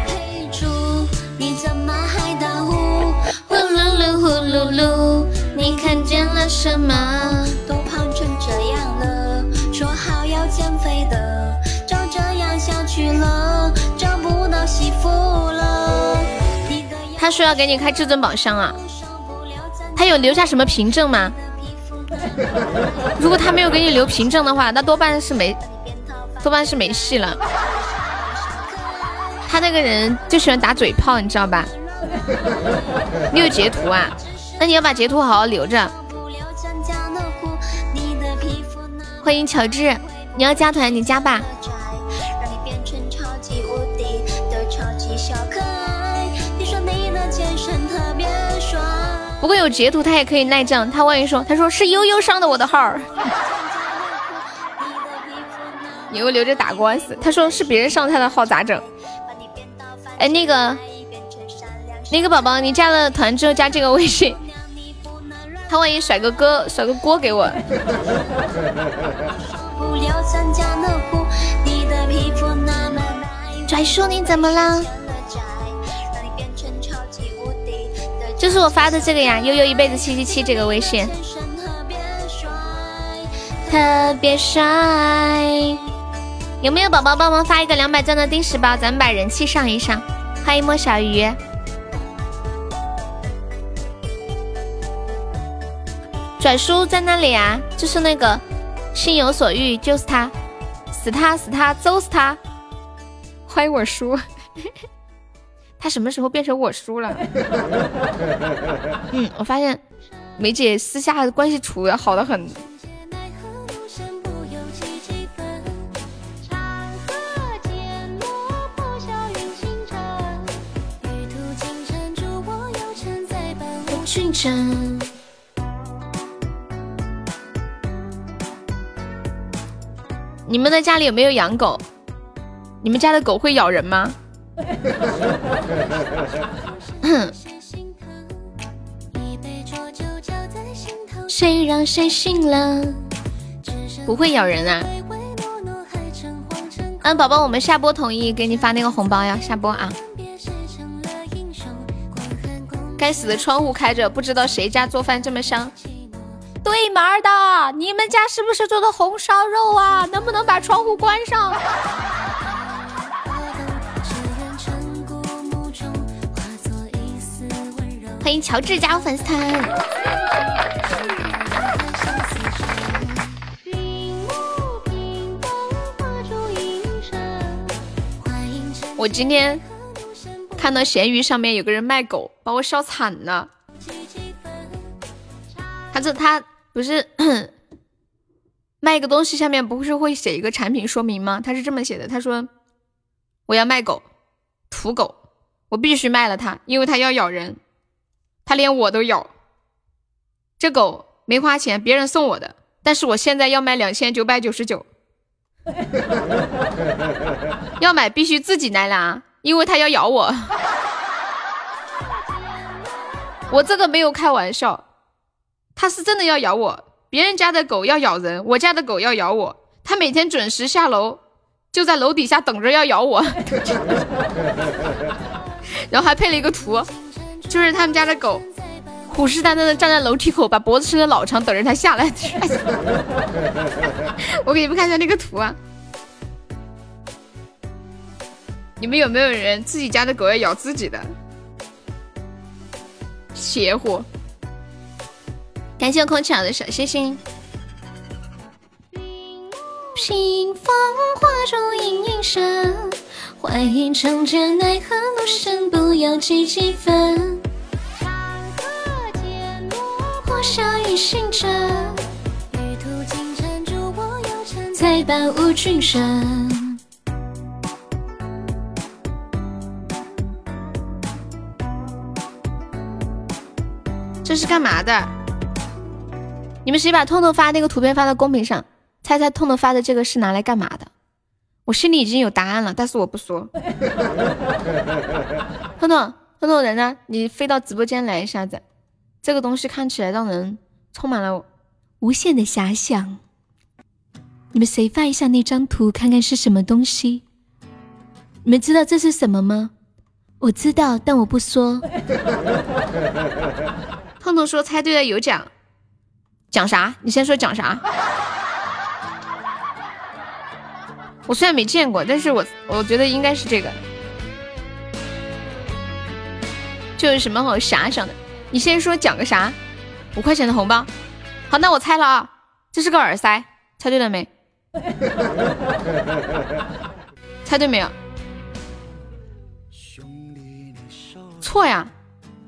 S3: 嘿猪，你怎么还打呼？呼噜噜呼噜噜，你看见了什么？都胖成这样了，说好要减肥的，照这样下去了，找不到媳妇了。他说要给你开至尊宝箱啊。他有留下什么凭证吗？如果他没有给你留凭证的话，那多半是没，多半是没戏了。他那个人就喜欢打嘴炮，你知道吧？你有截图啊？那你要把截图好好留着。欢迎乔治，你要加团你加吧。不过有截图，他也可以赖账。他万一说，他说是悠悠上的我的号，你又留着打官司。他说是别人上他的号咋整？哎，那个那个宝宝，你加了团之后加这个微信，他万一甩个锅甩个锅给我。拽叔，你怎么了？就是我发的这个呀，悠悠一辈子七七七这个微信，特别帅。有没有宝宝帮忙发一个两百钻的定时包，咱们把人气上一上。欢迎莫小鱼，拽叔在那里啊，就是那个心有所欲，就是他，死他死他，揍死他。欢迎我叔。他什么时候变成我叔了？嗯，我发现梅姐私下的关系处的好的很。
S2: 你们的家里有没有养狗？你们家的狗会咬人吗？谁让谁醒了？不会咬人啊！嗯，宝宝，我们下播统一给你发那个红包呀！下播啊！该死的窗户开着，不知道谁家做饭这么香。对门的，你们家是不是做的红烧肉啊？能不能把窗户关上？欢迎乔治加入粉丝团。我今天看到闲鱼上面有个人卖狗，把我笑惨了。他这他不是卖一个东西，下面不是会写一个产品说明吗？他是这么写的：他说我要卖狗，土狗，我必须卖了它，因为它要咬人，它连我都咬。这狗没花钱，别人送我的，但是我现在要卖两千九百九十九。要买必须自己来拿，因为它要咬我。我这个没有开玩笑，它是真的要咬我。别人家的狗要咬人，我家的狗要咬我。它每天准时下楼，就在楼底下等着要咬我。然后还配了一个图，就是他们家的狗虎视眈眈的站在楼梯口，把脖子伸的老长，等着它下来。我给你们看一下那个图啊！你们有没有人自己家的狗要咬自己的？邪乎！感谢我空气的小星星。屏风画中隐隐声，欢迎长剑奈何路深，不要急几分。火烧一心着。旅途尽缠住我腰缠，才伴无君生。这是干嘛的？你们谁把痛痛发那个图片发到公屏上？猜猜痛痛发的这个是拿来干嘛的？我心里已经有答案了，但是我不说。痛痛痛痛人呢？你飞到直播间来一下子。这个东西看起来让人充满了无限的遐想。你们谁发一下那张图，看看是什么东西？你们知道这是什么吗？我知道，但我不说。痛痛说猜对了有奖，奖啥？你先说奖啥？我虽然没见过，但是我我觉得应该是这个。这有什么好遐想的？你先说奖个啥？五块钱的红包。好，那我猜了啊，这是个耳塞，猜对了没？猜对没有？错呀。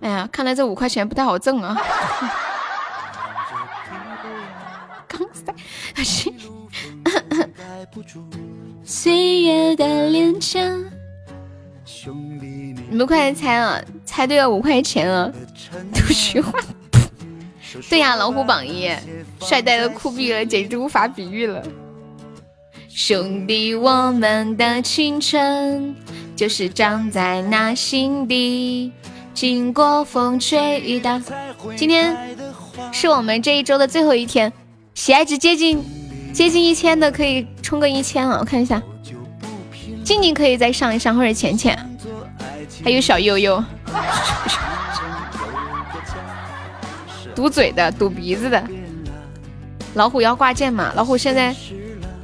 S2: 哎呀，看来这五块钱不太好挣啊！刚才岁月的脸颊，你们快来猜啊！猜对了五块钱啊！都虚幻。对呀，老虎榜一，帅呆了，酷毙了，简直无法比喻了。兄弟，我们的青春就是长在那心底。经过风吹雨打，今天是我们这一周的最后一天，喜爱值接近接近一千的可以冲个一千了，我看一下，静静可以再上一上，或者浅浅，还有小悠悠，堵嘴的，堵鼻子的，老虎要挂件嘛？老虎现在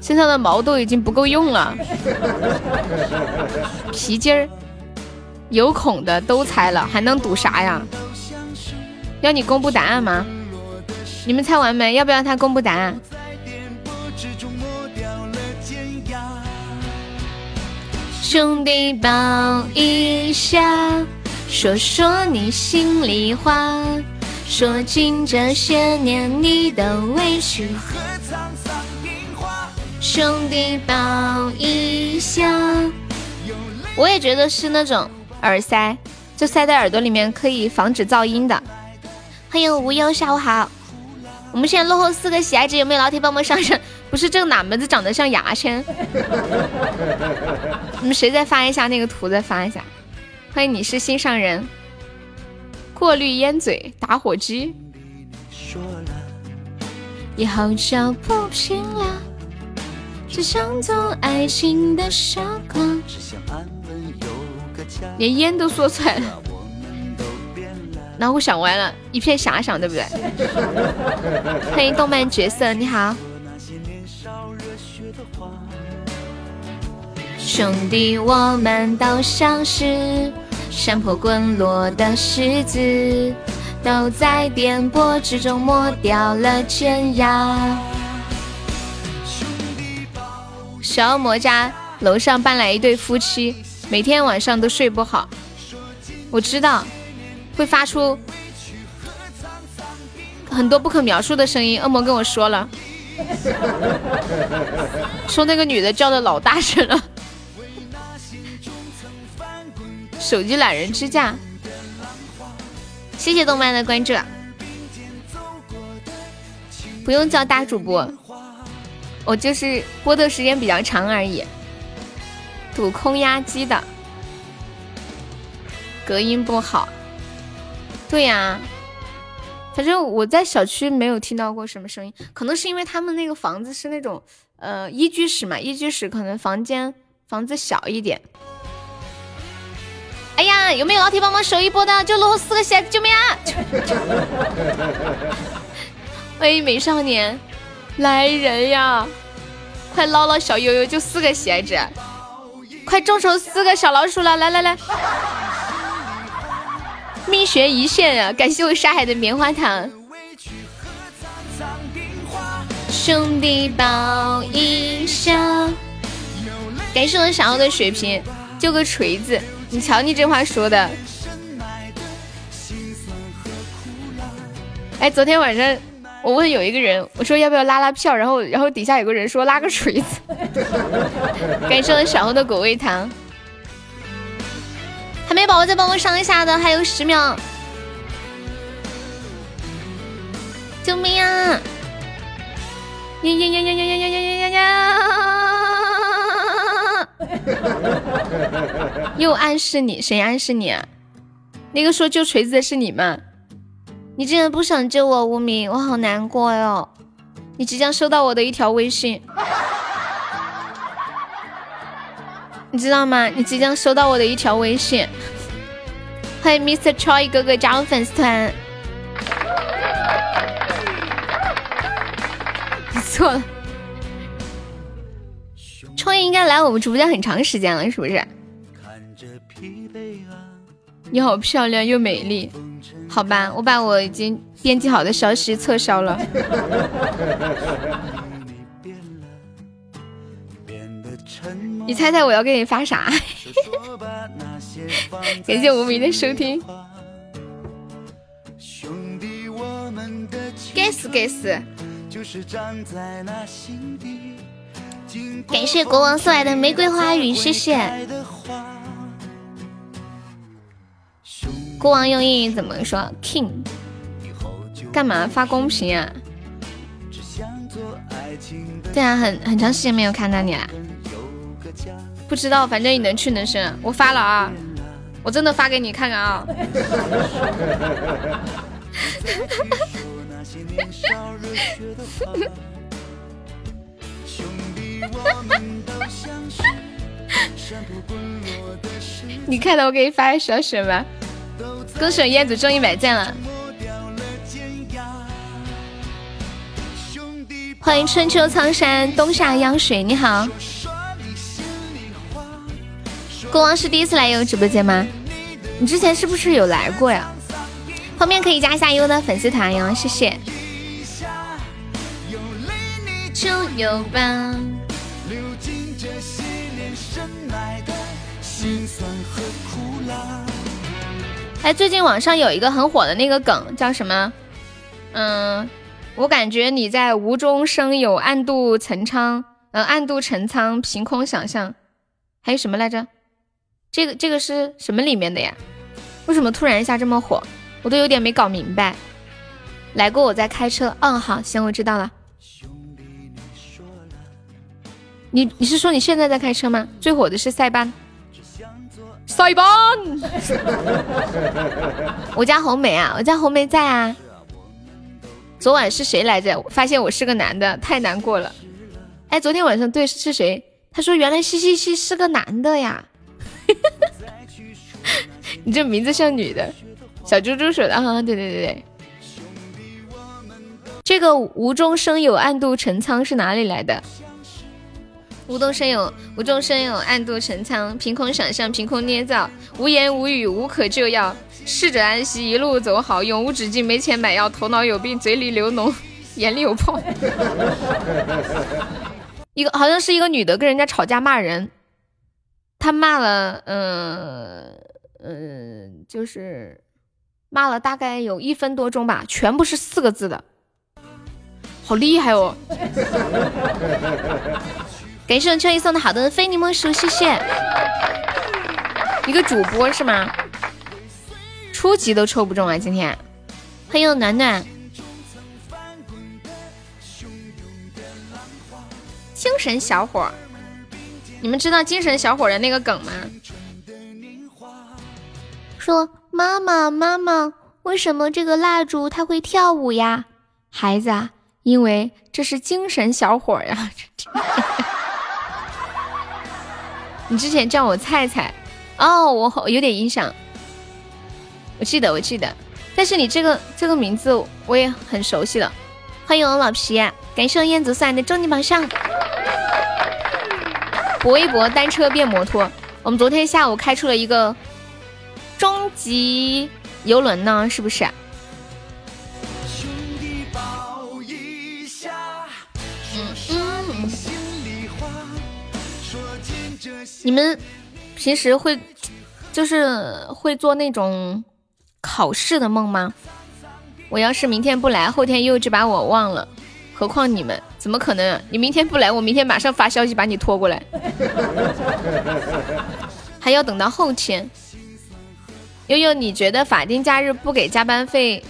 S2: 身上的毛都已经不够用了，皮筋儿。有孔的都拆了，还能堵啥呀？要你公布答案吗？你们猜完没？要不要他公布答案？兄弟抱一下，说说你心里话，说尽这些年你的委屈和沧桑。兄弟抱一下，我也觉得是那种。耳塞就塞在耳朵里面，可以防止噪音的。欢迎无忧，下午好。我们现在落后四个喜爱值，有没有老铁帮忙上上？不是这个哪门子长得像牙签？你们谁再发一下那个图？再发一下。欢迎你是心上人。过滤烟嘴，打火机。以后就不拼了，只想做爱情的傻瓜。连烟都说出来了。然后我想歪了，一片遐想，对不对？欢迎动漫角色，你好，兄弟，我们都像是山坡滚落的石子，都在颠簸之中磨掉了尖牙。小恶魔家楼上搬来一对夫妻，每天晚上都睡不好。我知道。会发出很多不可描述的声音。恶魔跟我说了，说那个女的叫的老大声了。手机懒人支架，谢谢动漫的关注。不用叫大主播，我就是播的时间比较长而已。堵空压机的，隔音不好。对呀，反正我在小区没有听到过什么声音，可能是因为他们那个房子是那种呃一居室嘛，一居室可能房间房子小一点。哎呀，有没有老铁帮忙守一波的？就落后四个血，救命啊！欢 迎美少年，来人呀！快捞捞小悠悠，就四个鞋子，快众筹四个小老鼠了！来来来。命悬一线啊！感谢我沙海的棉花糖，兄弟抱一下。感谢我想要的血瓶，就个锤子。你瞧你这话说的。哎，昨天晚上我问有一个人，我说要不要拉拉票，然后然后底下有个人说拉个锤子。感谢我小红的果味糖。还没宝宝再帮我上一下的，还有十秒，救命啊！呀呀呀呀呀呀呀呀呀呀！又暗示你，谁暗示你？那个说救锤子的是你吗？你竟然不想救我，无名，我好难过哟！你即将收到我的一条微信。你知道吗？你即将收到我的一条微信。欢迎 Mr. Choi 哥哥加入粉丝团。你错了，Choi 应该来我们直播间很长时间了，是不是？你好漂亮又美丽，好吧，我把我已经编辑好的消息撤销了。你猜猜我要给你发啥？感谢无名的收听。该死该死！感谢国王送来的玫瑰花语，谢谢。国王用英语怎么说？King？干嘛发公屏啊？对啊，很很长时间没有看到你了。不知道，反正你能屈能伸，我发了啊，我真的发给你看看啊。你看到我给你发的小雪吗？恭喜燕子中一百赞了！欢迎春秋苍山，冬夏央水，你好。国王是第一次来悠悠直播间吗？你之前是不是有来过呀？后面可以加一下悠的粉丝团哟，谢谢。就有吧哎，最近网上有一个很火的那个梗，叫什么？嗯，我感觉你在无中生有，暗度陈仓，呃，暗度陈仓，凭空想象，还有什么来着？这个这个是什么里面的呀？为什么突然一下这么火？我都有点没搞明白。来过我在开车。嗯，好，行，我知道了。你你是说你现在在开车吗？最火的是塞班，塞班。我家红梅啊，我家红梅在啊。昨晚是谁来着？发现我是个男的，太难过了。哎，昨天晚上对是谁？他说原来西西西是个男的呀。你这名字像女的。小猪猪说的啊，对对对对。这个无中生有，暗度陈仓是哪里来的？无中生有，无中生有，暗度陈仓，凭空想象，凭空捏造，无言无语，无可救药。逝者安息，一路走好，永无止境。没钱买药，头脑有病，嘴里流脓，眼里有泡。一个好像是一个女的跟人家吵架骂人，她骂了，嗯嗯，就是骂了大概有一分多钟吧，全部是四个字的，好厉害哦。感谢我秋意送的好的非你莫属，谢谢。一个主播是吗？初级都抽不中啊！今天欢迎暖暖，精神小伙，你们知道精神小伙的那个梗吗？说妈妈妈妈，为什么这个蜡烛它会跳舞呀？孩子啊，因为这是精神小伙呀。你之前叫我菜菜哦，我有点印象，我记得我记得，但是你这个这个名字我也很熟悉了。欢迎我老皮，感谢燕子送来的终极宝箱。搏一搏，单车变摩托。我们昨天下午开出了一个终极游轮呢，是不是？你们平时会就是会做那种考试的梦吗？我要是明天不来，后天又就把我忘了，何况你们，怎么可能？你明天不来，我明天马上发消息把你拖过来，还要等到后天。悠悠，你觉得法定假日不给加班费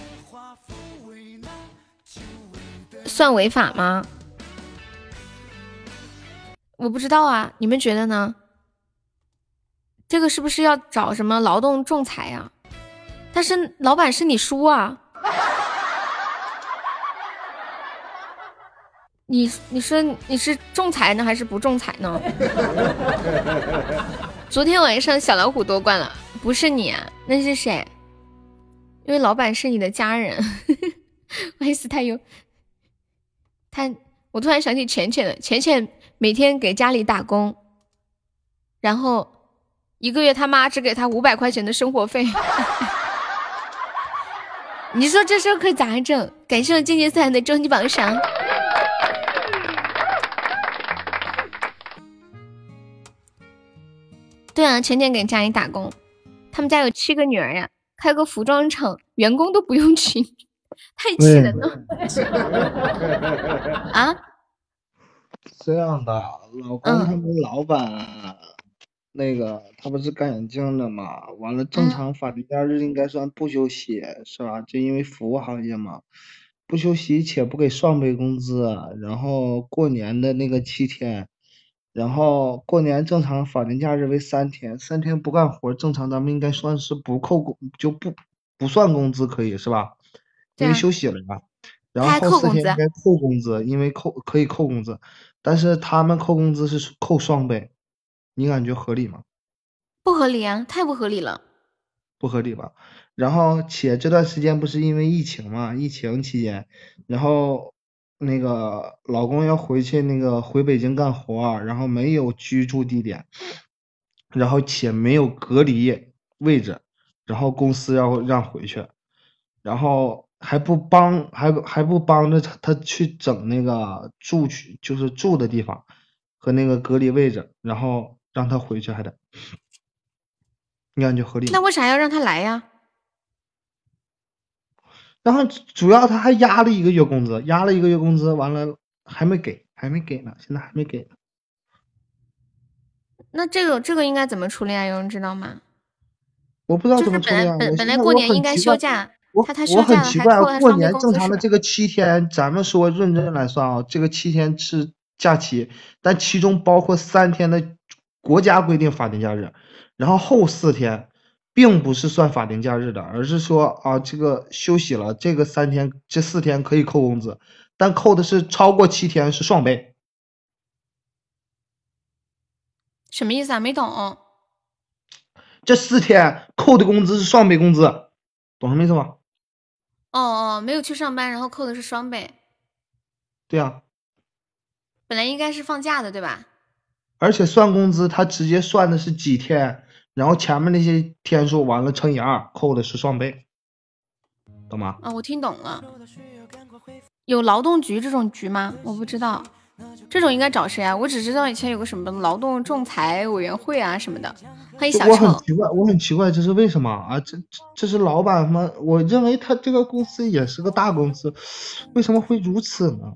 S2: 算违法吗？我不知道啊，你们觉得呢？这个是不是要找什么劳动仲裁呀？但是老板是你叔啊，你你说你是仲裁呢还是不仲裁呢？昨天晚上小老虎夺冠了，不是你，啊，那是谁？因为老板是你的家人。欢迎斯泰优，他我突然想起浅浅了，浅浅每天给家里打工，然后。一个月他妈只给他五百块钱的生活费，你说这事可咋整？感谢我静静送来的终极宝箱。对啊，前天给家里打工，他们家有七个女儿呀，开个服装厂，员工都不用请，太气人了。啊？
S4: 这样的，老公他们老板。那个他不是干眼镜的嘛，完了正常法定假日应该算不休息是吧？就因为服务行业嘛，不休息且不给双倍工资，然后过年的那个七天，然后过年正常法定假日为三天，三天不干活，正常咱们应该算是不扣工就不不算工资可以是吧？因为休息了呀，然后后四天应该扣工资，因为扣可以扣工资，但是他们扣工资是扣双倍。你感觉合理吗？
S2: 不合理啊，太不合理了。
S4: 不合理吧？然后且这段时间不是因为疫情嘛？疫情期间，然后那个老公要回去那个回北京干活，然后没有居住地点，然后且没有隔离位置，然后公司要让回去，然后还不帮还还不帮着他他去整那个住去就是住的地方和那个隔离位置，然后。让他回去还得，你感觉合理？
S2: 那为啥要让他来呀？
S4: 然后主要他还压了一个月工资，压了一个月工资，完了还没给，还没给呢，现在还没给呢。
S2: 那这个这个应该怎么处理啊？有人知道吗？
S4: 我不知道怎么处理啊。
S2: 本本本来过年应该休假，
S4: 我
S2: 他他休假
S4: 很奇怪，过年正常的这个七天，咱们说认真来算啊，这个七天是假期，但其中包括三天的国家规定法定假日，然后后四天并不是算法定假日的，而是说啊，这个休息了，这个三天这四天可以扣工资，但扣的是超过七天是双倍。
S2: 什么意思啊？没懂。
S4: 这四天扣的工资是双倍工资，懂什么意思吗？
S2: 哦哦，没有去上班，然后扣的是双倍。
S4: 对啊、
S2: 本来应该是放假的，对吧？
S4: 而且算工资，他直接算的是几天，然后前面那些天数完了乘以二，扣的是双倍，懂吗？
S2: 啊，我听懂了。有劳动局这种局吗？我不知道，这种应该找谁啊？我只知道以前有个什么劳动仲裁委员会啊什么的。欢迎小
S4: 我很。奇怪，我很奇怪，这是为什么啊？这这这是老板吗？我认为他这个公司也是个大公司，为什么会如此呢？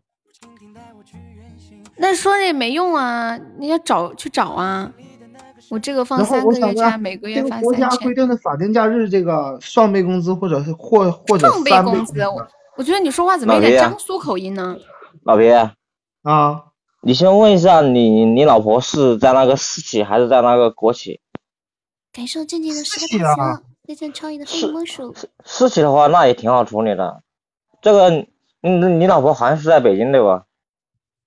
S2: 那说了也没用啊，你要找去找啊。我这个放三个月假，每个月
S4: 这个
S2: 发三
S4: 国家规，定的法定假日，这个双倍工资或者是或或者
S2: 双倍
S4: 三倍
S2: 工资。我我觉得你说话怎么有点江苏口音呢？
S5: 老皮，
S4: 啊，
S5: 你先问一下你你老婆是在那个私企还是在那个国企？
S2: 感受静静的十
S4: 是啊
S2: 个大字，再见超你的非你莫属。
S5: 私企的话，那也挺好处理的。这个，你你老婆好像是在北京对吧？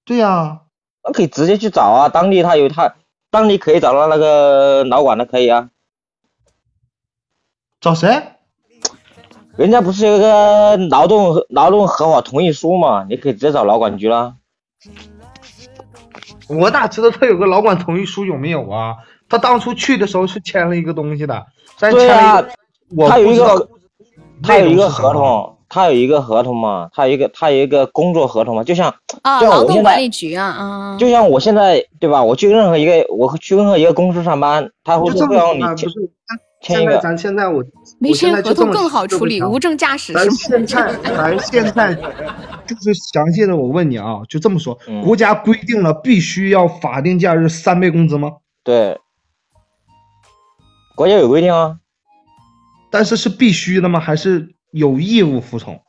S4: 对呀、
S5: 那可以直接去找啊，当地他有他，当地可以找到那个老管的可以啊。
S4: 找谁？
S5: 人家不是有个劳动劳动合法同意书嘛？你可以直接找劳管局啦。
S4: 我哪知道他有个劳管同意书有没有啊？他当初去的时候是签了一个东西的，但签
S5: 对啊
S4: 了一个，我
S5: 他有一个，他有一个合同，他有一个合同嘛，他有一个他有一个工作合同嘛，就像
S2: 啊，
S5: 就像
S2: 劳动管
S5: 我现在
S2: 理局啊，啊，
S5: 就像我现在对吧？我去任何一个，我去任何一个公司上班，他会
S4: 就这
S5: 会让你签一个。
S4: 咱现在我
S2: 没签合同更好处理，无证驾驶
S4: 咱
S2: 是吗？
S4: 现在咱现在就是详细的，我问你啊，就这么说，
S5: 嗯
S4: 国家规定了必须要法定假日三倍工资吗？
S5: 对，国家有规定啊，
S4: 但是是必须的吗？还是有义务服从？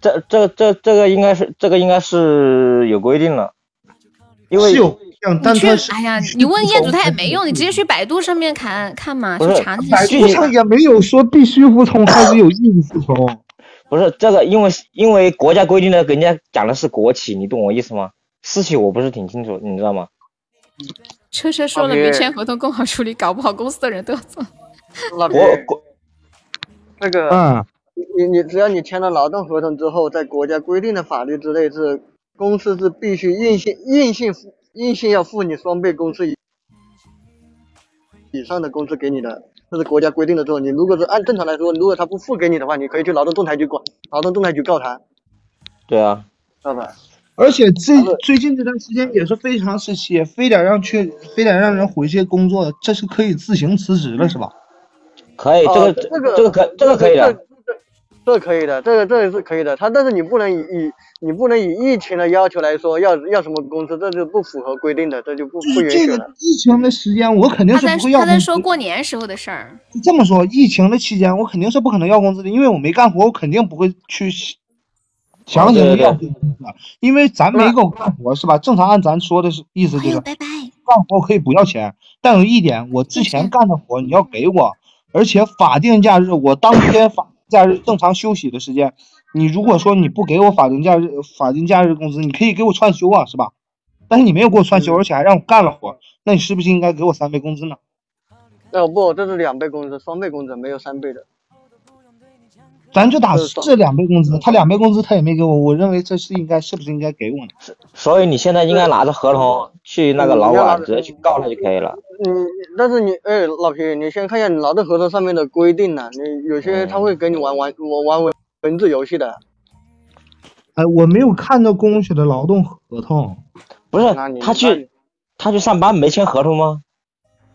S5: 这这这这个应该是这个应该是有规定了，因为
S4: 是有规定，但
S2: 你去
S4: 它是，
S2: 哎呀你问业主他也没用，你直接去百度上面看看嘛，去查那
S4: 百。度上也没有说必须服从还是有义务服从。
S5: 不是这个，因为因为国家规定的，人家讲的是国企，你懂我意思吗？私企我不是挺清楚，你知道吗？
S2: 车车说了，没签合同更好处理，搞不好公司的人都要走。
S5: 国国
S6: 那个
S4: 嗯，
S6: 你你只要你签了劳动合同之后，在国家规定的法律之内是公司是必须硬性硬性付硬性要付你双倍工资以以上的工资给你的，这是国家规定的之后，你如果是按正常来说，如果他不付给你的话，你可以去劳动仲裁局管，劳动仲裁局告他，
S5: 对啊，
S6: 知道吧？
S4: 而且最最近这段时间也是非常时期，非得让去，非得让人回去工作，这是可以自行辞职了，是吧？
S5: 可以，这
S6: 哦
S5: 个
S6: 这个
S5: 这个可这个可以
S6: 这
S5: 的，
S6: 这可以的，这个这个是可以的。他但是你不能以以你不能以疫情的要求来说要要什么工资，这就不符合规定的，这就不不允
S4: 这个
S6: 许了。
S4: 疫情的时间，我肯定
S2: 他在
S4: 是不会要
S2: 他在
S4: 工资的。
S2: 说过年时候的事儿。
S4: 这么说，疫情的期间，我肯定是不可能要工资的，因为我没干活，我肯定不会去强行
S5: 对对
S4: 要工资的，因为咱没给我干活，是吧？正常按咱说的是意思就是，
S2: 拜拜。
S4: 干活可以不要钱，但有一点，我之前干的活你要给我，而且法定假日我当天法定假日正常休息的时间，你如果说你不给我法定假日法定假日工资，你可以给我串休啊，是吧？但是你没有给我串休，而且还让我干了活，那你是不是应该给我三倍工资呢？
S6: 哦不，这是两倍工资，双倍工资，没有三倍的。
S4: 咱就打
S6: 是
S4: 这两倍工资，他两倍工资他也没给我，我认为这是应该是不是应该给我呢？
S5: 所以你现在应该拿着合同去那个劳管直接去告他就可以了。
S6: 你但是你哎，老皮，你先看一下你劳动合同上面的规定呢、你有些他会给你玩玩玩玩文文字游戏的。
S4: 哎，我没有看到公许的劳动合同，
S5: 不是他去他去上班没签合同吗？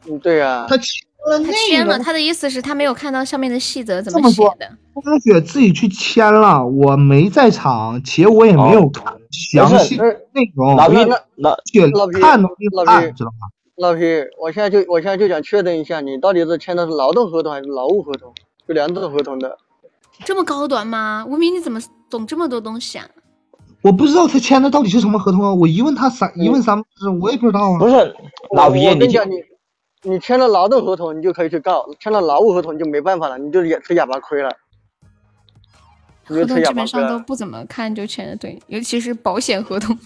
S6: 嗯，对呀、
S4: 他签了
S2: 他
S4: 那
S2: 签了，
S4: 个，
S2: 他的意思是他没有看到上面的细则怎
S4: 么
S2: 写的。
S4: 公许自己去签了，我没在场，且我也没有看详细内容，
S5: 老皮
S6: 那那
S5: 老
S4: 且
S6: 老皮
S4: 看都没有
S6: 老皮
S4: 看，知道吗？
S6: 老皮，我现在就我现在就想确认一下，你到底是签的是劳动合同还是劳务合同？就两种合同的。
S2: 这么高端吗？无名你怎么懂这么多东西啊？
S4: 我不知道他签的到底是什么合同啊！我一问他三一问三不知，我也不知道啊。
S5: 不是老皮，你
S6: 讲，你你签了劳动合同，你就可以去告；签了劳务合同，你就没办法了，你就也吃哑巴亏了。你
S2: 合同基本上都。不怎么看就签了，对，尤其是保险合同。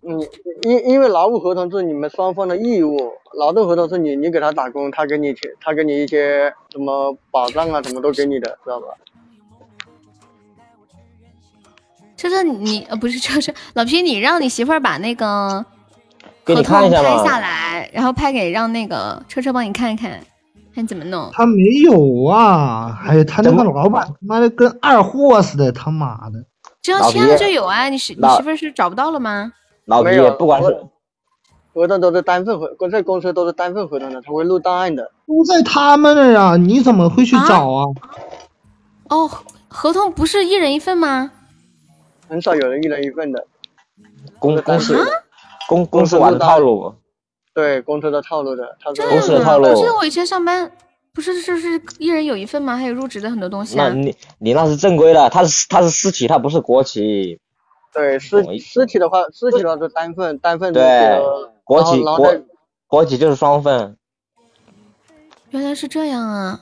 S6: 你因因为劳务合同是你们双方的义务，劳动合同是你你给他打工，他给你钱，他给你一些什么保障啊，什么都给你的，知道吧？
S2: 车车你呃不是车车，老皮你让你媳妇儿把那个
S5: 给你
S2: 合同
S5: 看一下
S2: 拍下。来，然后拍给让那个车车帮你看一看，看怎么弄。
S4: 他没有啊！哎呀，他那个老板他妈的跟二货似的，他妈的！
S5: 老
S2: 这样签了就有啊，你媳你媳妇是找不到了吗？
S5: 老皮
S6: 没有，
S5: 不管是
S6: 合同都是单份合，在公司都是单份合同的，他会录档案的。
S4: 都在他们那儿啊，你怎么会去找啊？
S2: 哦，合合同不是一人一份吗？
S6: 很少有人一人一份的。
S5: 公公司
S6: 啊
S5: 公公司玩的套路，
S6: 对公司的套路的，他说
S5: 公司的套路
S2: 我记得我以前上班不是就是一人有一份吗？还有入职的很多东西啊。
S5: 那你你那是正规的，他是他是私企，他不是国企。
S6: 对私私企的话，私企的话是单份，单份
S5: 对国企国国企就是双份，
S2: 原来是这样啊！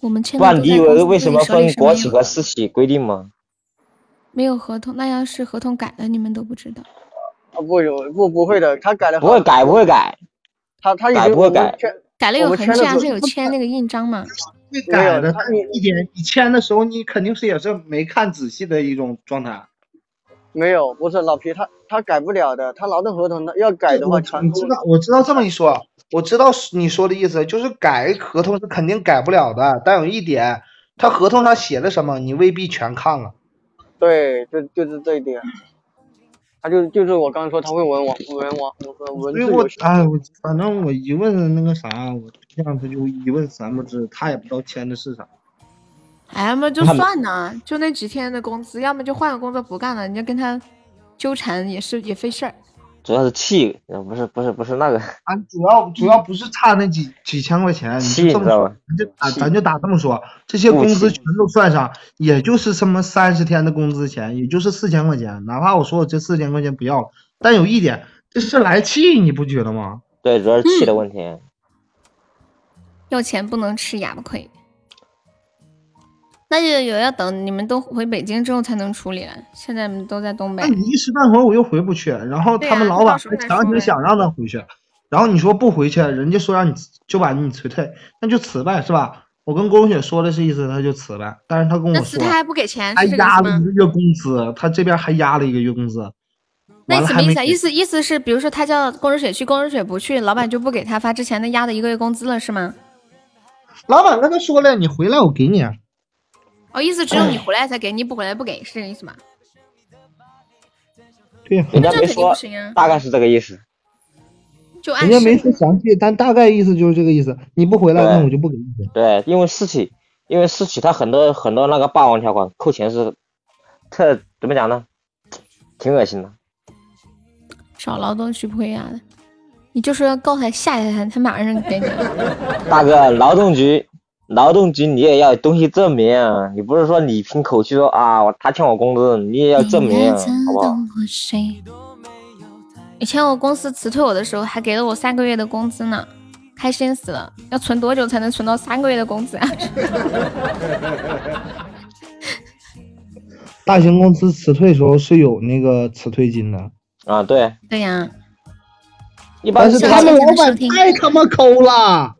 S2: 我们签
S5: 不然你以为为什么分国企和私企规定吗？
S2: 没有合同？那要是合同改了，你们都不知道。
S6: 啊不有不不会的，他改了
S5: 不会改，不会改。
S6: 他他
S5: 改不会改
S2: 改了有痕迹啊，
S6: 签的时候
S2: 他有签那个印章吗。
S4: 会改的，他一点你签的时候你肯定是也是没看仔细的一种状态。
S6: 没有，不是老皮他他改不了的，他劳动合同他要改的话全部
S4: 你知道，我知道这么一说，我知道你说的意思，就是改合同是肯定改不了的，但有一点，他合同上写的什么，你未必全看了。
S6: 对，就就是这一点。他就就是我刚刚说他会文网文网文文字游戏，
S4: 哎，我反正我一问那个啥，我对象他就一问三不知，他也不知道签的是啥。
S2: 哎呀妈，就算了，就那几天的工资，要么就换个工作不干了，你就跟他纠缠也是也费事儿。
S5: 主要是气，呃不是不是不是那个，
S4: 啊，主要主要不是差那几几千块钱，你就这么说
S5: 你知道吧，
S4: 咱就打咱就打这么说，这些工资全都算上，也就是什么三十天的工资钱，也就是四千块钱。哪怕我说我这四千块钱不要了，但有一点，这是来气，你不觉得吗？
S5: 对，主要是气
S2: 嗯
S5: 的问题。
S2: 要钱不能吃哑巴亏。那就有要等你们都回北京之后才能处理了，现在都在东北
S4: 那。你一时半会儿我又回不去，然后他们老板还强行想让他回去，然后你说不回去，人家说让你就把你辞退，那就辞呗，是吧？我跟郭荣雪说的是意思，他就辞呗，但是他跟我说
S2: 他还不给钱，
S4: 还压了一？个月工资，他这边还压了一个月工资，
S2: 那什么意思啊？意思意思是，比如说他叫工人水去，工人水不去，老板就不给他发之前的压的一个月工资了，是吗？
S4: 老板跟他说了，你回来我给你。
S2: 哦，意思只有你回来才给，你不回来不给，是这个意思吗？
S4: 对呀，
S5: 人家没说大概是这个意思。
S2: 就按
S4: 人家没
S2: 时
S4: 说详细，但大概意思就是这个意思。你不回来，那我就不给你钱。
S5: 对，因为私企，因为私企它很多很多那个霸王条款，扣钱是特怎么讲呢？挺恶心的。
S2: 少劳动局不会压的。你就说要告他吓吓他，他马上给你。
S5: 大哥，劳动局，劳动局你也要东西证明啊，你不是说你凭口气说啊，我他欠我工资，你也要证明，好不好？
S2: 以前我公司辞退我的时候，还给了我三个月的工资呢，开心死了。要存多久才能存到三个月的工资啊？
S4: 大型公司辞退时候是有那个辞退金的，
S5: 啊，对，
S2: 对呀，
S5: 一般
S4: 是他们老板太他妈抠了。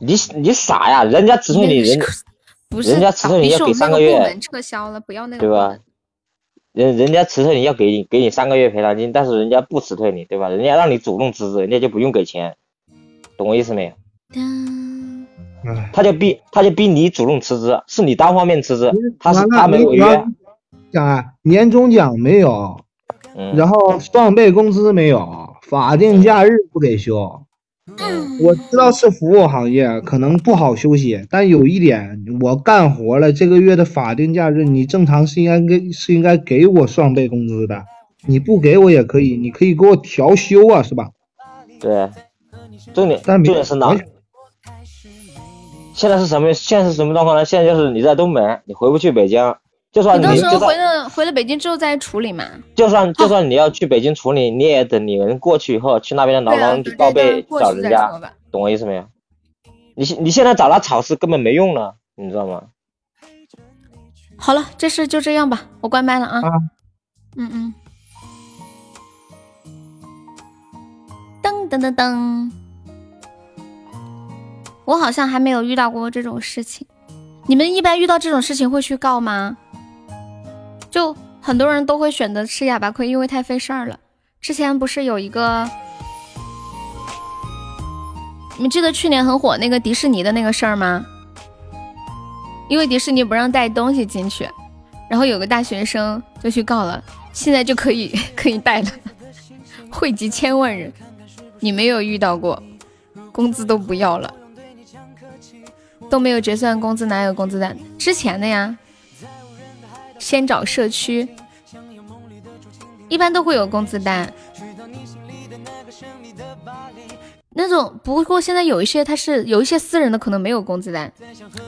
S5: 你你傻呀，人家辞退你，人
S2: 不是
S5: 人家辞退你要给三个月
S2: 部门撤销了，不要那个
S5: 对吧？人人家辞退你要给你给你三个月赔偿金，但是人家不辞退你，对吧？人家让你主动辞职，人家就不用给钱，懂我意思没有？
S4: 哎，
S5: 他就逼他就逼你主动辞职，是你单方面辞职，他是他没违约，
S4: 讲啊，年终奖没有，
S5: 嗯，
S4: 然后双倍工资没有，法定假日不给休。
S5: 嗯
S4: 我知道是服务行业，可能不好休息，但有一点，我干活了，这个月的法定假日，你正常是应该给是应该给我双倍工资的，你不给我也可以，你可以给我调休啊，是吧？
S5: 对，重点
S4: 但
S5: 重点是哪
S4: 完？
S5: 现在是什么？现在是什么状况呢？现在就是你在东北，你回不去北京，就算
S2: 你到时候回
S5: 就算
S2: 了回了北京之后再处理嘛。
S5: 就算就算你要去北京处理，你也等你们过去以后，去那边的劳
S2: 对啊
S5: 动去报备找人家懂我意思没有？你现你现在找他吵是根本没用了，你知道吗？
S2: 好了，这事就这样吧，我关麦了啊。
S4: 啊
S2: 嗯嗯。噔噔噔噔，我好像还没有遇到过这种事情。你们一般遇到这种事情会去告吗？就很多人都会选择吃哑巴亏，因为太费事儿了。之前不是有一个，你们记得去年很火那个迪士尼的那个事儿吗？因为迪士尼不让带东西进去，然后有个大学生就去告了，现在就可以可以带了，惠及千万人。你没有遇到过，工资都不要了，都没有结算工资，哪有工资单？之前的呀，先找社区，一般都会有工资单。那种不过现在有一些它是有一些私人的可能没有工资单，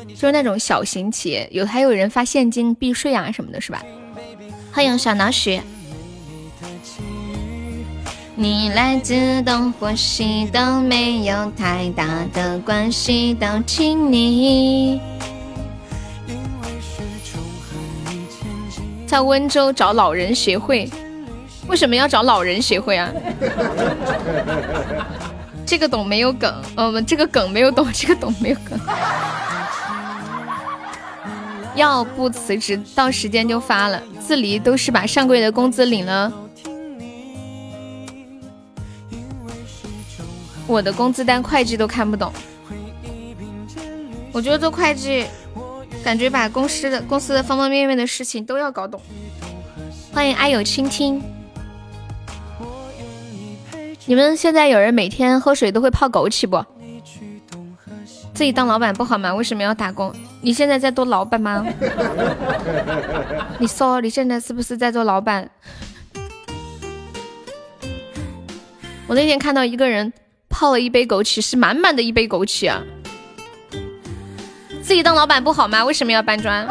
S2: 就是那种小型企业有还有人发现金避税啊什么的，是吧？欢迎小脑雪。你来自东或西都没有太大的关系，都请你。在温州找老人协会，为什么要找老人协会啊？这个懂没有梗？嗯，这个梗没有懂，这个懂没有梗。要不辞职，到时间就发了。自离都是把上个月的工资领了。我的工资单会计都看不懂，我觉得做会计，感觉把公司的公司的方方面面的事情都要搞懂。欢迎爱有倾听。你们现在有人每天喝水都会泡枸杞不？自己当老板不好吗？为什么要打工？你现在在做老板吗？你说你现在是不是在做老板？我那天看到一个人泡了一杯枸杞，是满满的一杯枸杞啊！自己当老板不好吗？为什么要搬砖？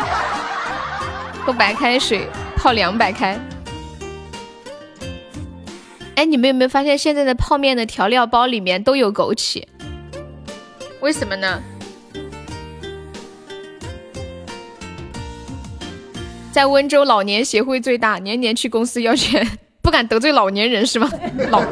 S2: 喝白开水泡凉白开。哎，你们有没有发现现在的泡面的调料包里面都有枸杞？为什么呢？在温州老年协会最大，年年去公司要钱，不敢得罪老年人是吗？老。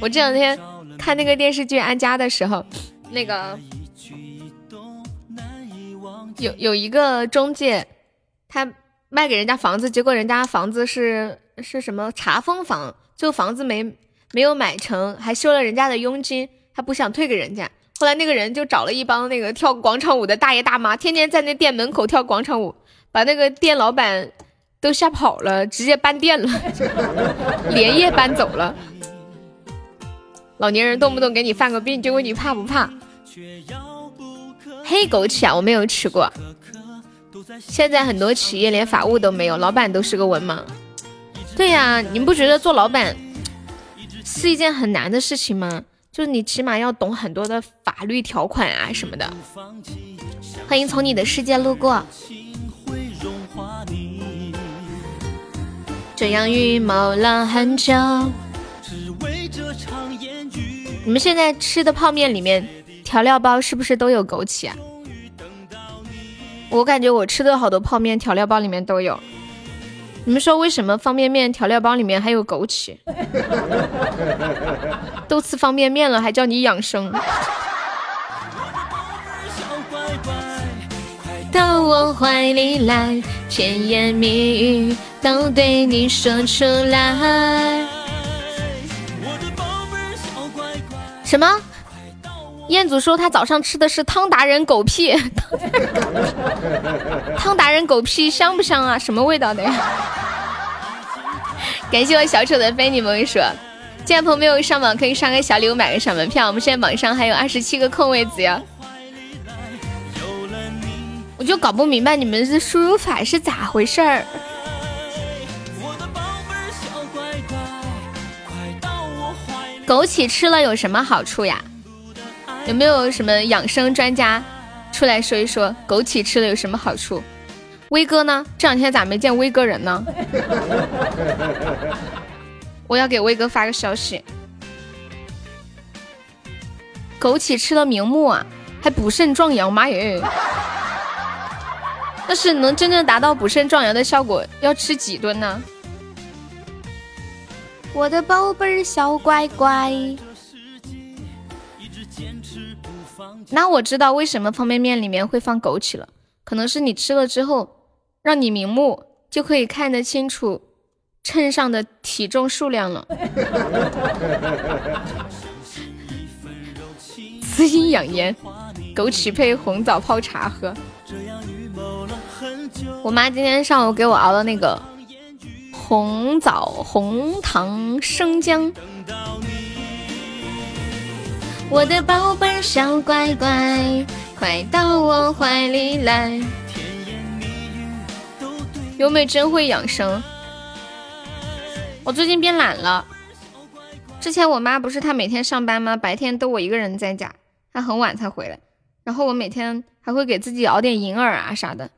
S2: 我这两天看那个电视剧《安家》的时候，那个有有一个中介，他卖给人家房子，结果人家房子是是什么查封房，就房子没没有买成，还收了人家的佣金，他不想退给人家。后来那个人就找了一帮那个跳广场舞的大爷大妈，天天在那店门口跳广场舞，把那个店老板都吓跑了，直接搬店了，连夜搬走了。老年人动不动给你犯个病，就问你怕不怕？黑枸杞啊，我没有吃过。现在很多企业连法务都没有，老板都是个文盲。对呀、你不觉得做老板是一件很难的事情吗？就是你起码要懂很多的法律条款啊什么的。欢迎从你的世界路过。这样预谋了很久。你们现在吃的泡面里面调料包是不是都有枸杞啊？我感觉我吃的好多泡面调料包里面都有。你们说为什么方便面调料包里面还有枸杞？都吃方便面了，还叫你养生？到我怀里来，甜言蜜语都对你说出来。什么？彦祖说他早上吃的是汤达人狗屁，汤达人狗屁香不香啊？什么味道的呀？感谢我小丑的非你莫属。进来朋友没有上榜，可以刷个小礼物，买个小门票。我们现在榜上还有二十七个空位子呀。我就搞不明白你们的输入法是咋回事儿。枸杞吃了有什么好处呀？有没有什么养生专家出来说一说枸杞吃了有什么好处？威哥呢？这两天咋没见威哥人呢？我要给威哥发个消息。枸杞吃了明目啊，还补肾壮阳，妈耶！但是能真正达到补肾壮阳的效果，要吃几顿呢？我的宝贝儿小乖乖。那我知道为什么方便面里面会放枸杞了，可能是你吃了之后，让你明目，就可以看得清楚秤上的体重数量了。滋阴养颜，枸杞配红枣泡茶喝。我妈今天上午给我熬了那个红枣红糖生姜。我的宝贝小乖乖，快到我怀里来。优美真会养生。我最近变懒了。之前我妈不是她每天上班吗？白天都我一个人在家，她很晚才回来。然后我每天还会给自己熬点银耳啊啥的。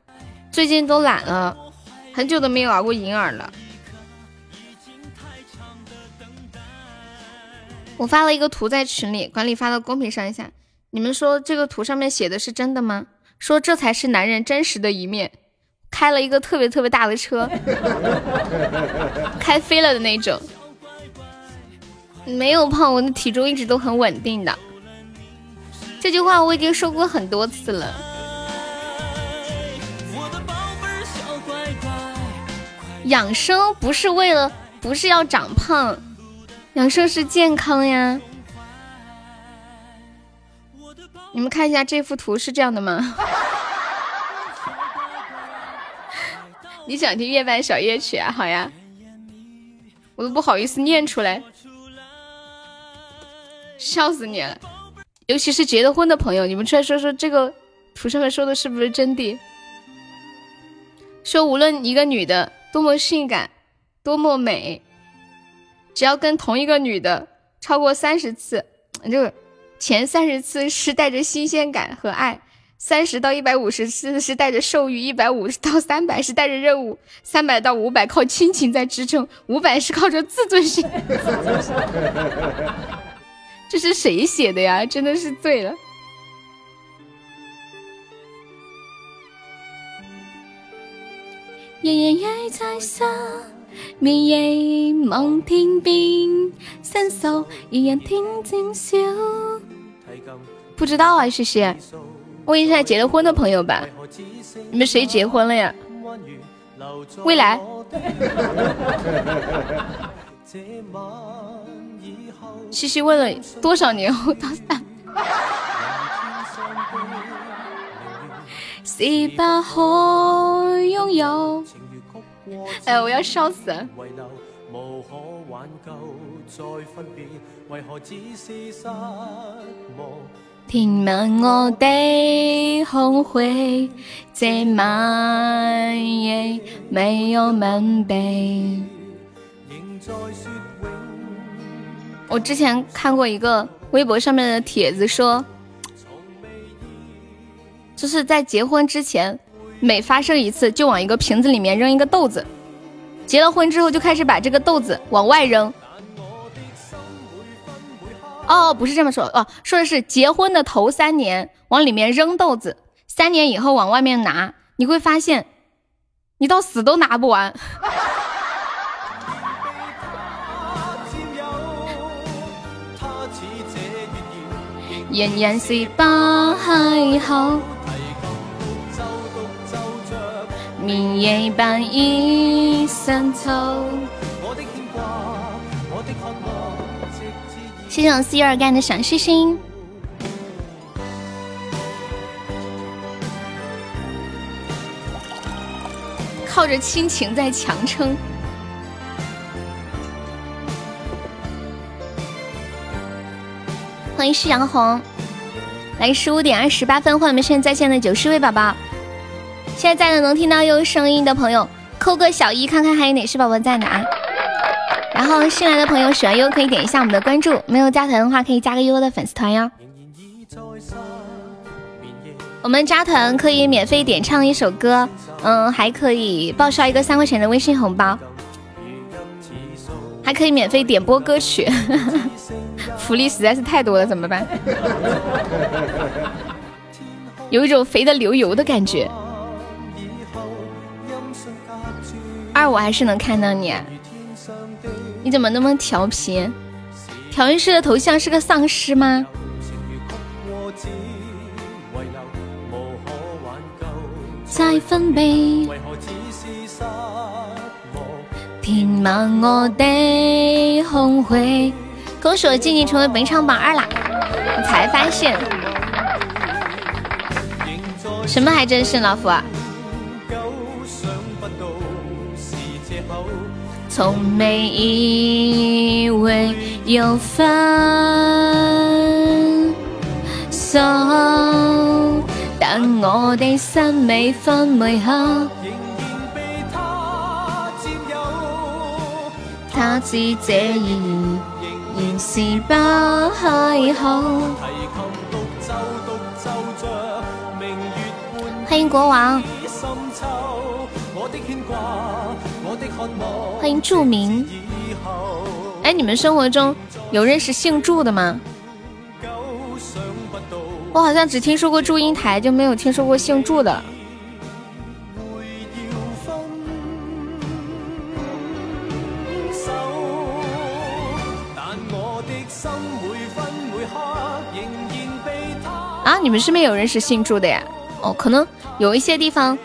S2: 最近都懒了，很久都没有熬过银耳了。我发了一个图在群里，管理发到公屏上一下。你们说这个图上面写的是真的吗？说这才是男人真实的一面，开了一个特别特别大的车，开飞了的那种。没有胖，我的体重一直都很稳定的。这句话我已经说过很多次了。养生不是为了，不是要长胖。养生是健康呀，你们看一下这幅图是这样的吗？你想听月半小夜曲啊？好呀，我都不好意思念出来，笑死你了！尤其是结了婚的朋友，你们出来说说这个图上面说的是不是真的？说无论一个女的多么性感，多么美。只要跟同一个女的超过三十次，就前三十次是带着新鲜感和爱，三十到一百五十次是带着兽欲，一百五十到三百是带着任务，三百到五百靠亲情在支撑，五百是靠着自尊心。这是谁写的呀？真的是醉了。夜夜夜在沙。眠夜望天边，伸手一人听今宵。不知道啊，谢谢。问一下结了婚的朋友吧，你们谁结婚了呀？未来。西西问了多少年后到三？是不可拥有。哎，我要笑死！填满我的这晚夜没有。我之前看过一个微博上面的帖子，说，就是在结婚之前。每发生一次，就往一个瓶子里面扔一个豆子。结了婚之后，就开始把这个豆子往外扔。哦，不是这么说哦，说的是结婚的头三年往里面扔豆子，三年以后往外面拿，你会发现，你到死都拿不完。人人是不邂逅。明夜伴一生愁。谢谢我 C 二干的小星星。靠着亲情在强撑。欢迎夕阳红，来十五点二十八分，欢迎我们现在在线的九十位宝宝。现在在的能听到有声音的朋友，扣个小一，看看还有哪些宝宝在呢啊？然后新来的朋友喜欢悠可以点一下我们的关注，没有加团的话可以加个悠悠的粉丝团哟。我们加团可以免费点唱一首歌，嗯，还可以报销一个三块钱的微信红包，还可以免费点播歌曲，福利实在是太多了，怎么办？有一种肥的流油的感觉。二我还是能看到你。你怎么那么调皮？调音师的头像是个丧尸吗？再分别，填满我的空虚。恭喜我静静成为本场榜二啦！我才发现，什么还真是老夫？从没以为有分手，但我的心未分为合。他知这意义原是不开口。欢迎国王。欢迎祝明。哎，你们生活中有认识姓祝的吗？我好像只听说过祝英台，就没有听说过姓祝的。啊，你们身边有认识姓祝的呀？哦，可能有一些地方。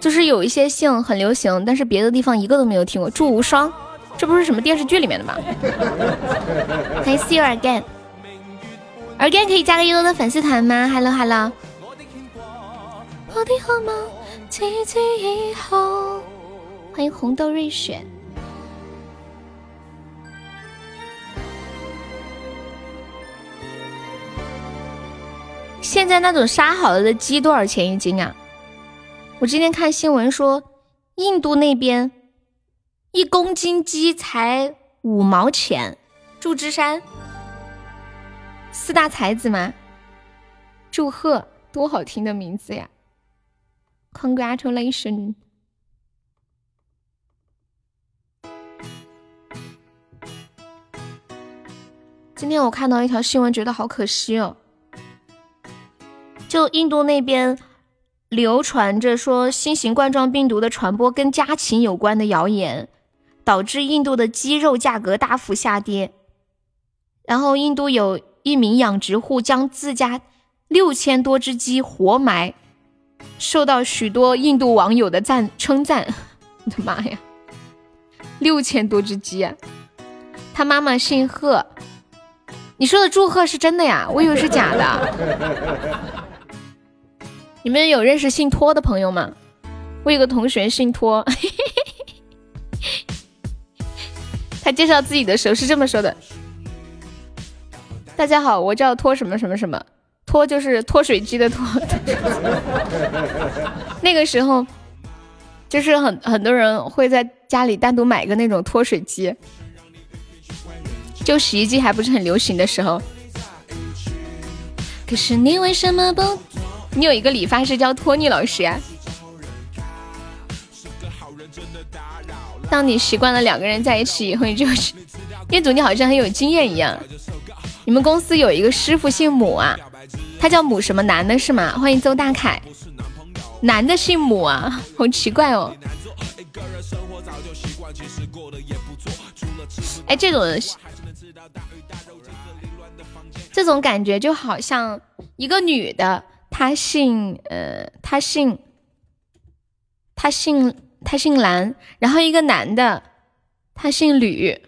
S2: 就是有一些姓很流行，但是别的地方一个都没有听过。祝无双，这不是什么电视剧里面的吗？欢迎 See you again，again 可以加个悠悠的粉丝团吗？Hello Hello。欢迎红豆瑞雪。现在那种杀好了的鸡多少钱一斤啊？我今天看新闻说，印度那边一公斤鸡才五毛钱。祝枝山四大才子吗？祝贺，多好听的名字呀！Congratulation 今天我看到一条新闻，觉得好可惜哦。就印度那边。流传着说新型冠状病毒的传播跟家禽有关的谣言，导致印度的鸡肉价格大幅下跌。然后，印度有一名养殖户将自家六千多只鸡活埋，受到许多印度网友的赞称赞。我 的妈呀，六千多只鸡！啊！他妈妈姓贺，你说的祝贺是真的呀？我以为是假的。你们有认识姓托的朋友吗？我有个同学姓托，他介绍自己的时候是这么说的：“大家好，我叫托什么什么什么，托就是脱水机的脱。”那个时候，就是很很多人会在家里单独买一个那种脱水机，就洗衣机还不是很流行的时候。可是你为什么不？你有一个理发师叫托尼老师呀。当你习惯了两个人在一起以后，你就是 业主，你好像很有经验一样。你们公司有一个师傅姓母啊，他叫母什么男的是吗？欢迎邹大凯，男的姓母啊，好奇怪哦。哎，这种这种感觉就好像一个女的。他姓呃，他姓，他姓他姓蓝，然后一个男的，他姓吕。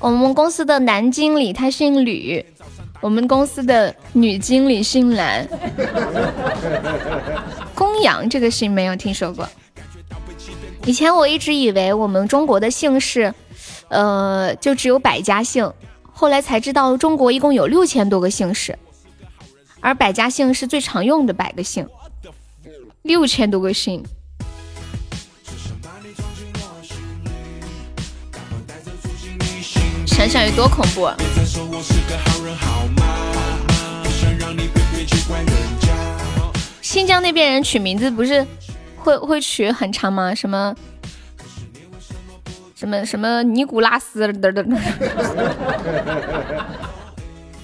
S2: 我们公司的男经理他姓吕，我们公司的女经理姓蓝。公羊这个姓没有听说过。以前我一直以为我们中国的姓氏，呃，就只有百家姓。后来才知道中国一共有六千多个姓氏，而百家姓是最常用的百个姓，六千多个姓。想想有多恐怖、啊！新疆那边人取名字不是会会取很长吗？什么什么什么尼古拉斯的的。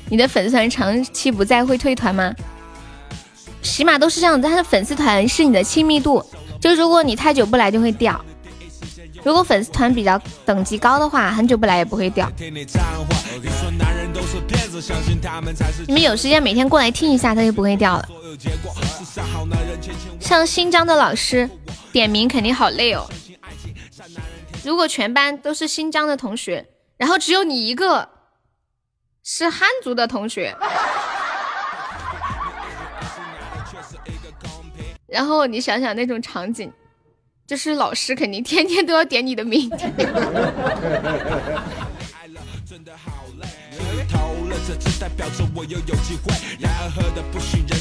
S2: 你的粉丝团长期不在会退团吗？起码都是这样子，他的粉丝团是你的亲密度，就如果你太久不来就会掉。如果粉丝团比较等级高的话，很久不来也不会掉。你们有时间每天过来听一下，它就不会掉了。像新疆的老师点名肯定好累哦。如果全班都是新疆的同学，然后只有你一个是汉族的同学，然后你想想那种场景。就是老师肯定天天都要点你的名。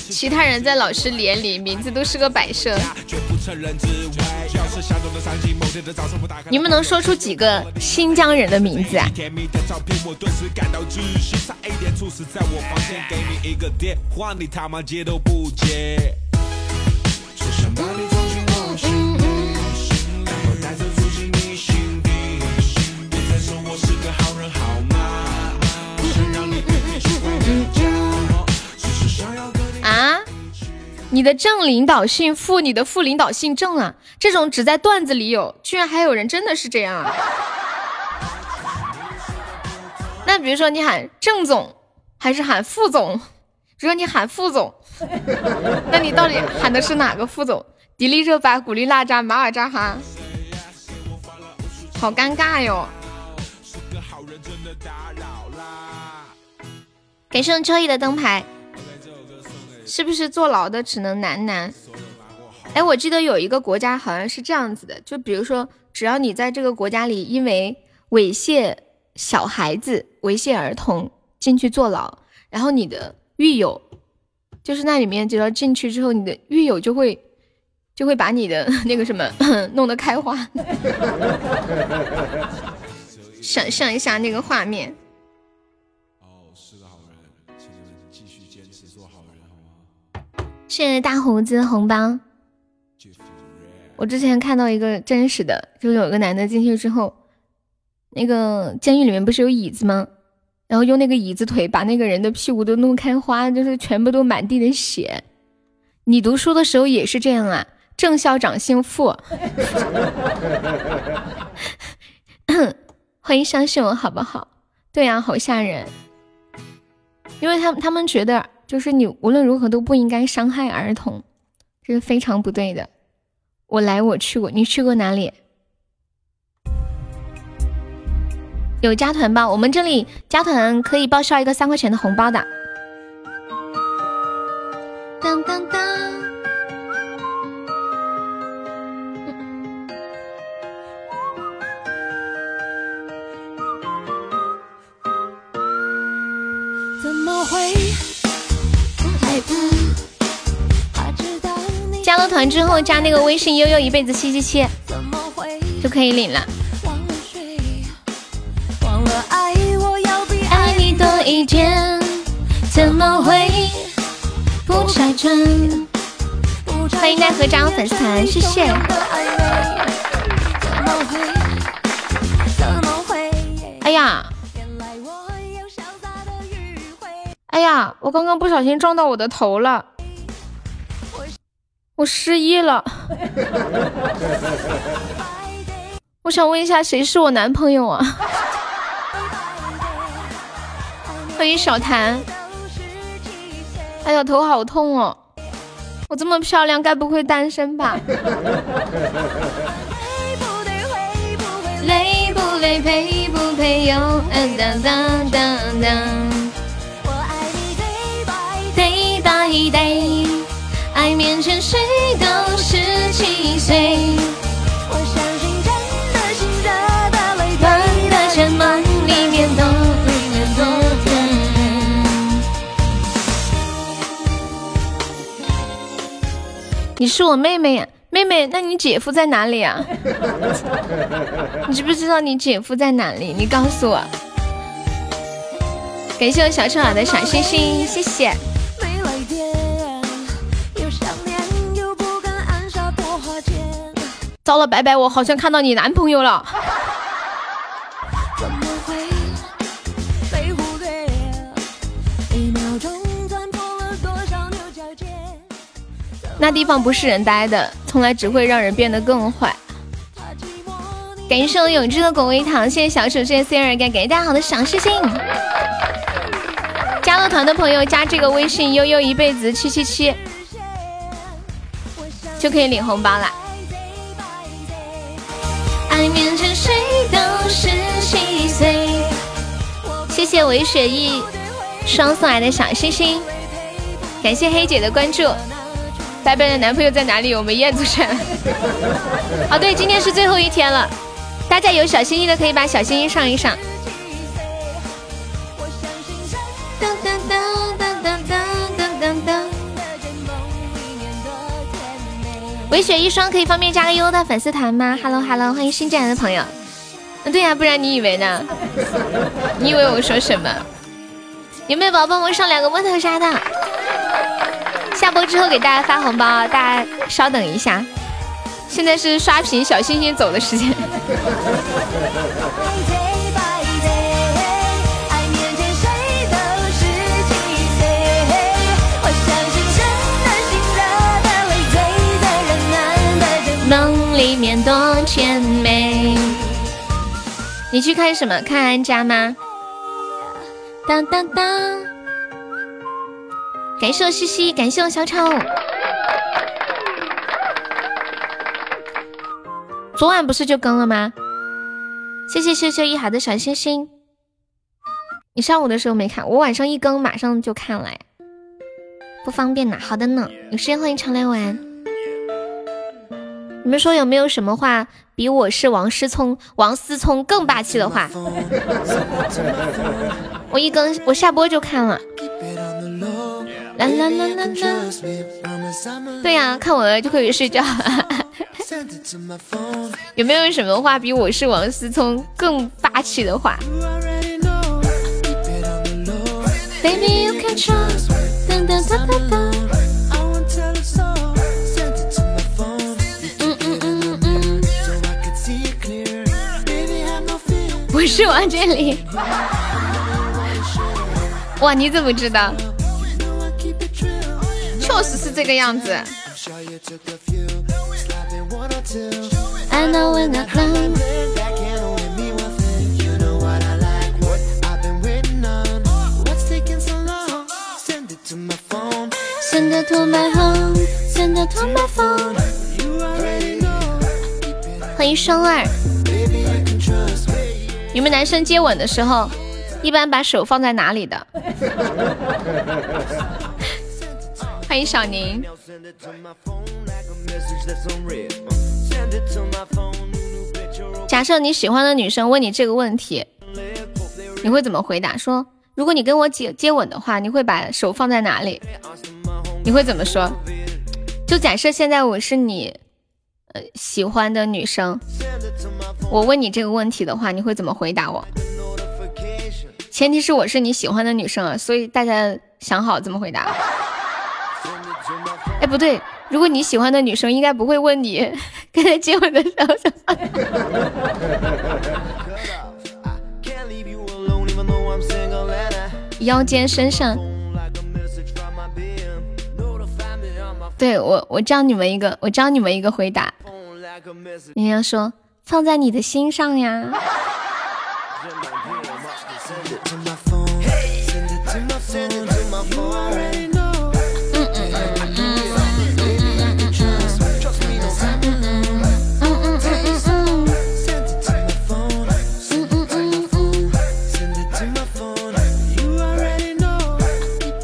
S2: 其他人在老师脸里名字都是个摆设。你们能说出几个新疆人的名字啊？啊！你的正领导姓副，你的副领导姓郑啊！这种只在段子里有，居然还有人真的是这样啊！那比如说你喊郑总，还是喊副总？如果你喊副总，那你到底喊的是哪个副总？迪丽热巴、古力娜扎、马尔扎哈，好尴尬哟！感谢秋意的灯牌。是不是坐牢的只能男男？哎，我记得有一个国家好像是这样子的，就比如说，只要你在这个国家里因为猥亵小孩子、猥亵儿童进去坐牢，然后你的狱友，就是那里面只要进去之后，你的狱友就会 就会把你的 那个什么 弄得开花。想象一下那个画面。谢谢大胡子的红包。我之前看到一个真实的，就有个男的进去之后，那个监狱里面不是有椅子吗？然后用那个椅子腿把那个人的屁股都弄开花，就是全部都满地的血。你读书的时候也是这样啊？郑校长姓傅。欢迎相信我好不好？对呀，好吓人。因为他们他们觉得。就是你无论如何都不应该伤害儿童，这是非常不对的。我来，我去过，你去过哪里？有加团吧，我们这里加团可以报销一个三块钱的红包的。当当当。团之后，加那个微信悠悠一辈子七七七就可以领了。爱你多一点，怎么会不拆穿？欢迎奈何加入粉丝团，谢谢。哎呀！哎呀，我刚刚不小心撞到我的头了，我失忆了。我想问一下，谁是我男朋友啊？欢迎小谭。哎呀，头好痛哦！我这么漂亮，该不会单身吧？累不累？配不配？有嗯当当当当。爱你，day by day by day 面前谁都是七岁。你是我妹妹呀，妹妹，那你姐夫在哪里啊？你知不知道你姐夫在哪里？你告诉我。感谢我小臭耳的小星星，谢谢。糟了，白白，我好像看到你男朋友了。那地方不是人待的，从来只会让人变得更坏。感谢我永志的果味糖，谢谢小手，谢谢 C 二，感感谢大家好的赏识心。加了团的朋友加这个微信悠悠一辈子七七七就可以领红包啦。谁都是细碎。谢谢韦雪艺双送来的小星星，感谢黑姐的关注。白白的男朋友在哪里？我们燕子山。哦，对，今天是最后一天了，大家有小心心的可以把小心心上一上。
S7: 我相信在
S2: 噔噔
S7: 美。
S2: 韦雪一双可以方便加个优的粉丝团吗？Hello Hello，欢迎新进来的朋友。对呀、不然你以为呢？你以为我说什么？有没有宝宝帮我上两个摸头杀的？下播之后给大家发红包，大家稍等一下。现在是刷屏小星星走的时间。里面多甜美。你去看什么？看安家吗？当当当！感谢我西西，感谢我小丑。昨晚不是就更了吗？谢谢秀秀一好的小星星。你上午的时候没看，我晚上一更马上就看了，不方便呐。好的呢，有时间欢迎常来玩。你们说有没有什么话比我是王思聪、王思聪更霸气的话？我一更，我下播就看了。啦啦啦啦啦！对呀、看我了就可以睡觉。有没有什么话比我是王思聪更霸气的话？Baby you can trust，不是王建立，哇，你怎么知道？确实是这个样子。欢迎双二。你们男生接吻的时候，一般把手放在哪里的？欢迎小宁。假设你喜欢的女生问你这个问题，你会怎么回答？说如果你跟我接接吻的话，你会把手放在哪里？你会怎么说？就假设现在我是你呃喜欢的女生，我问你这个问题的话，你会怎么回答我？前提是我是你喜欢的女生啊，所以大家想好怎么回答。哎，不对，如果你喜欢的女生应该不会问你 跟她接吻的时候什么。腰间身上，对我，我教你们一个，我教你们一个回答，你要说放在你的心上呀。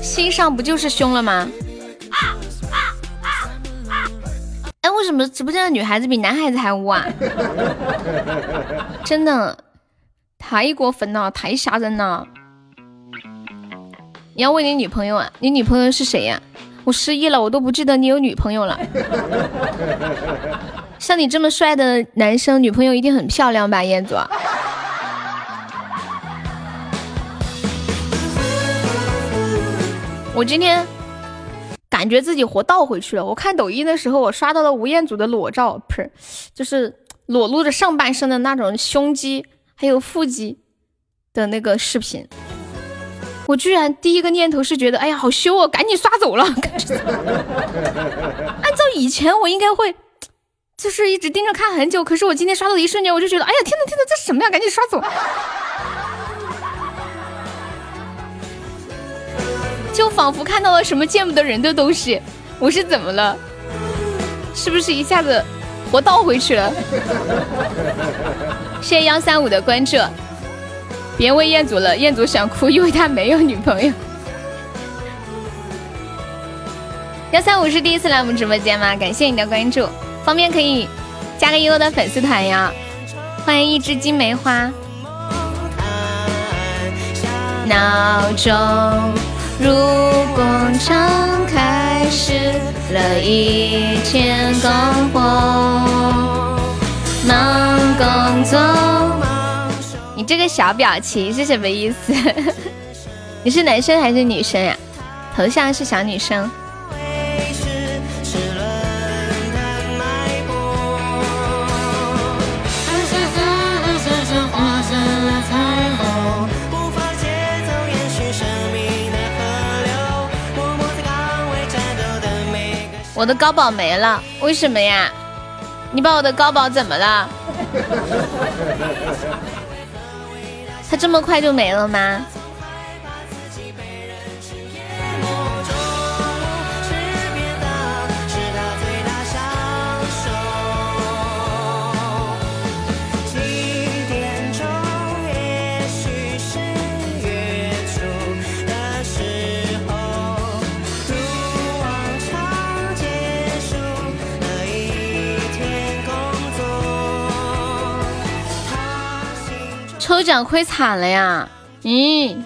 S2: 心上不就是胸了吗？什么直播间的女孩子比男孩子还污啊？真的太过分了，太吓人了！你要问你女朋友啊？你女朋友是谁呀、我失忆了，我都不记得你有女朋友了。像你这么帅的男生，女朋友一定很漂亮吧，彦祖？我今天感觉自己活倒回去了。我看抖音的时候，我刷到了吴彦祖的裸照，不是，就是裸露着上半身的那种胸肌还有腹肌的那个视频。我居然第一个念头是觉得，哎呀，好羞哦，赶紧刷走了。按照以前我应该会，就是一直盯着看很久。可是我今天刷到的一瞬间，我就觉得，哎呀，天呐天呐，这什么呀？赶紧刷走。就仿佛看到了什么见不得人的东西。我是怎么了？是不是一下子活倒回去了？谢谢幺三五的关注。别问彦祖了，彦祖想哭，因为他没有女朋友。幺三五是第一次来我们直播间吗？感谢你的关注，方便可以加个悠悠的粉丝团呀。欢迎一枝金梅花。闹钟如果厂开始了一天工作，忙工作。你这个小表情是什么意思？你是男生还是女生呀？头像是小女生。我的高宝没了，为什么呀？你把我的高宝怎么了？他这么快就没了吗？抽奖亏惨了呀！嗯，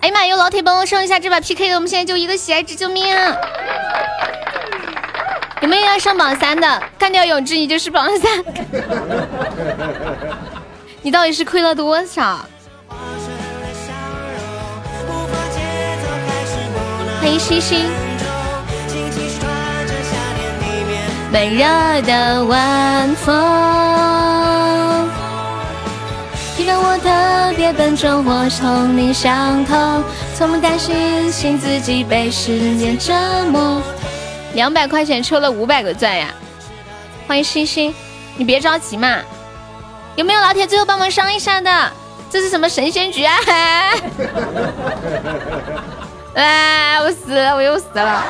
S2: 哎呀妈，有老铁帮我上一下这把 PK 的，我们现在就一个喜爱值，救命！有没有要上榜三的？干掉永志，你就是榜三。你到底是亏了多少？欢迎星星。闷热的晚风。让我特别笨重，或同你想通，从不担心心自己被时间折磨。两百块钱抽了五百个钻呀！欢迎星星，你别着急嘛。有没有老铁最后帮忙上一下的？这是什么神仙局啊？哎，我死了，我又死了。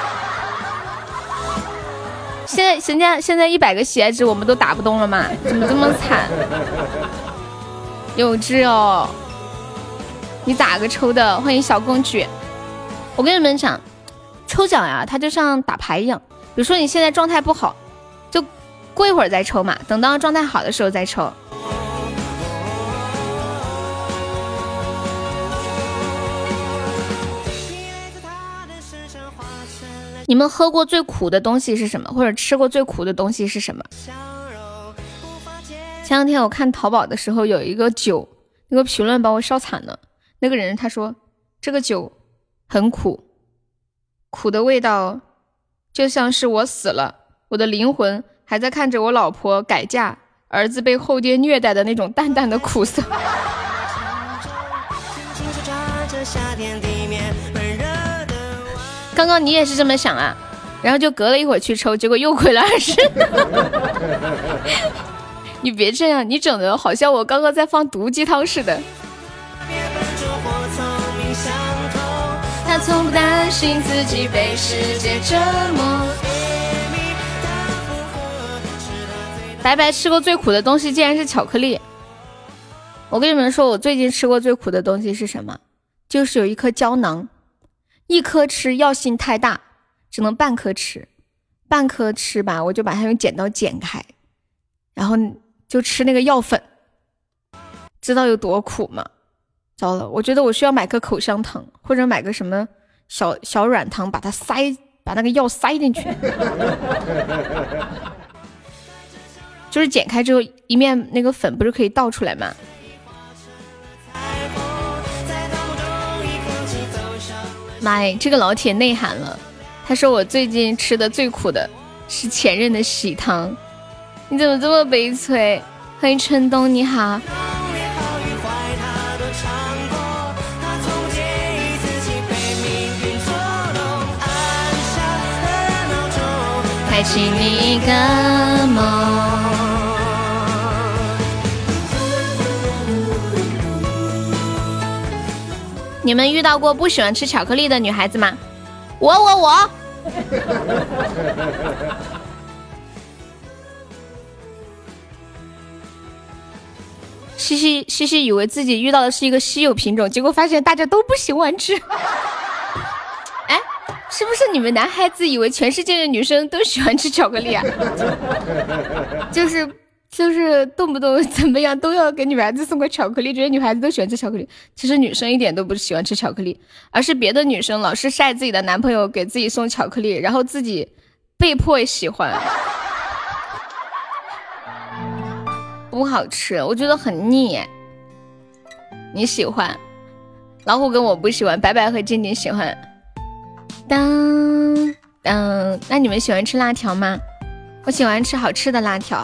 S2: 现在人家现在一百个喜爱值我们都打不动了嘛？怎么这么惨？有志哦，你咋个抽的？欢迎小公举。我跟你们讲，抽奖呀，它就像打牌一样。比如说你现在状态不好，就过一会儿再抽嘛，等到状态好的时候再抽。你们喝过最苦的东西是什么？或者吃过最苦的东西是什么？前两天我看淘宝的时候，有一个酒，那个评论把我笑惨了。那个人他说这个酒很苦，苦的味道就像是我死了，我的灵魂还在看着我老婆改嫁，儿子被后爹虐待的那种淡淡的苦涩。刚刚你也是这么想啊？然后就隔了一会儿去抽，结果又亏了二十。你别这样，你整的好像我刚刚在放毒鸡汤似的。他从不担心自己被世界折磨。白白吃过最苦的东西竟然是巧克力。我跟你们说，我最近吃过最苦的东西是什么？就是有一颗胶囊，一颗吃药性太大，只能半颗吃，半颗吃吧，我就把它用剪刀剪开，然后。就吃那个药粉，知道有多苦吗？糟了，我觉得我需要买个口香糖，或者买个什么小小软糖，把它塞，把那个药塞进去。就是剪开之后，一面那个粉不是可以倒出来吗？妈呀，这个老铁内涵了。他说我最近吃的最苦的是前任的喜糖。你怎么这么悲催？欢迎春东，你好。你一个梦。你们遇到过不喜欢吃巧克力的女孩子吗？我我我。西西西西以为自己遇到的是一个稀有品种，结果发现大家都不喜欢吃。哎，是不是你们男孩子以为全世界的女生都喜欢吃巧克力啊？就是就是动不动怎么样都要给女孩子送个巧克力，觉得女孩子都喜欢吃巧克力。其实女生一点都不喜欢吃巧克力，而是别的女生老是晒自己的男朋友给自己送巧克力，然后自己被迫喜欢。不好吃，我觉得很腻。你喜欢？老虎跟我不喜欢，白白和静静喜欢。当当，那你们喜欢吃辣条吗？我喜欢吃好吃的辣条。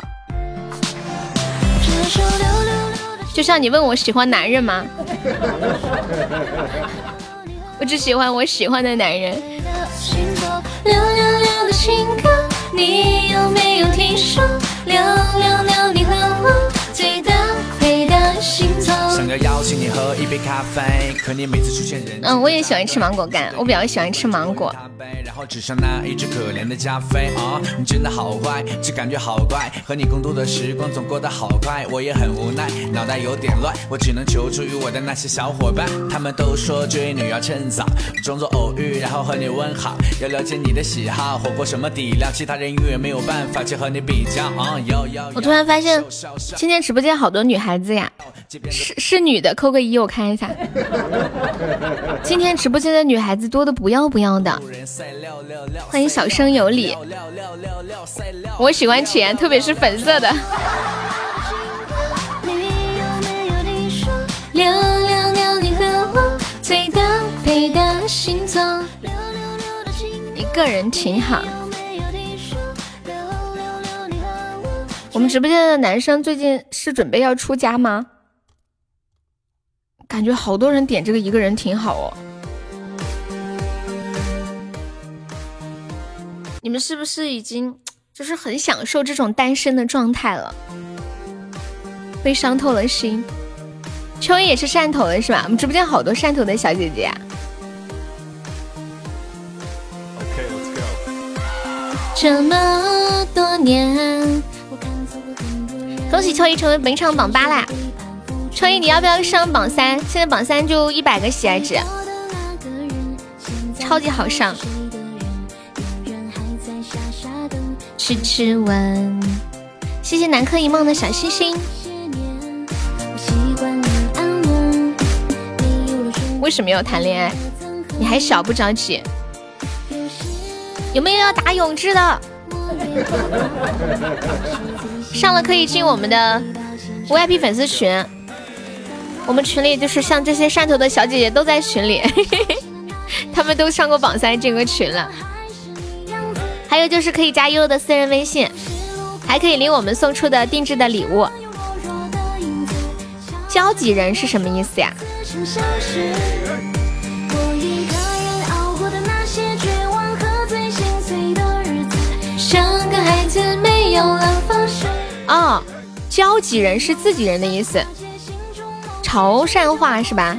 S2: 就像你问我喜欢男人吗？我只喜欢我喜欢的男人。六六六的情歌，你有没有听说？六六六，你和我最搭。想要邀请你喝一杯咖啡，可你每次出现人。嗯，我也喜欢吃芒果干，我比较喜欢吃芒果。然后只剩那一只可怜的加菲啊，你真的好坏，这感觉好怪。和你共度的时光总过得好快，我也很无奈，脑袋有点乱，我只能求助于我的那些小伙伴。他们都说追女要趁早，装作偶遇，然后和你问好，要了解你的喜好，火锅什么底料，其他人永远没有办法去和你比较啊。我突然发现今天直播间好多女孩子呀，是是女的，扣个一我看一下。今天直播间的女孩子多的不要不要的。欢迎小生有礼，我喜欢浅，特别是粉色的。聊聊聊你和我最搭配的星座一个人挺好。我们直播间的男生最近是准备要出家吗？感觉好多人点这个一个人挺好哦。你们是不是已经 就是很享受这种单身的状态了？被伤透了心。秋叶也是汕头的是吧？我们直播间好多汕头的小姐姐。这么多年，恭喜秋叶成为本场榜八啦！秋叶你要不要上榜三？现在榜三就一百个喜爱值，超级好上。痴痴吻，谢谢南柯一梦的小星星。为什么要谈恋爱？你还小不着急。有没有要打永志的？上了可以进我们的 VIP 粉丝群。我们群里就是像这些汕头的小姐姐都在群里，他们都上过榜三这个群了。还有就是可以加悠悠的私人微信，还可以领我们送出的定制的礼物。交几人是什么意思呀？哦，交几人是自己人的意思，潮汕话是吧？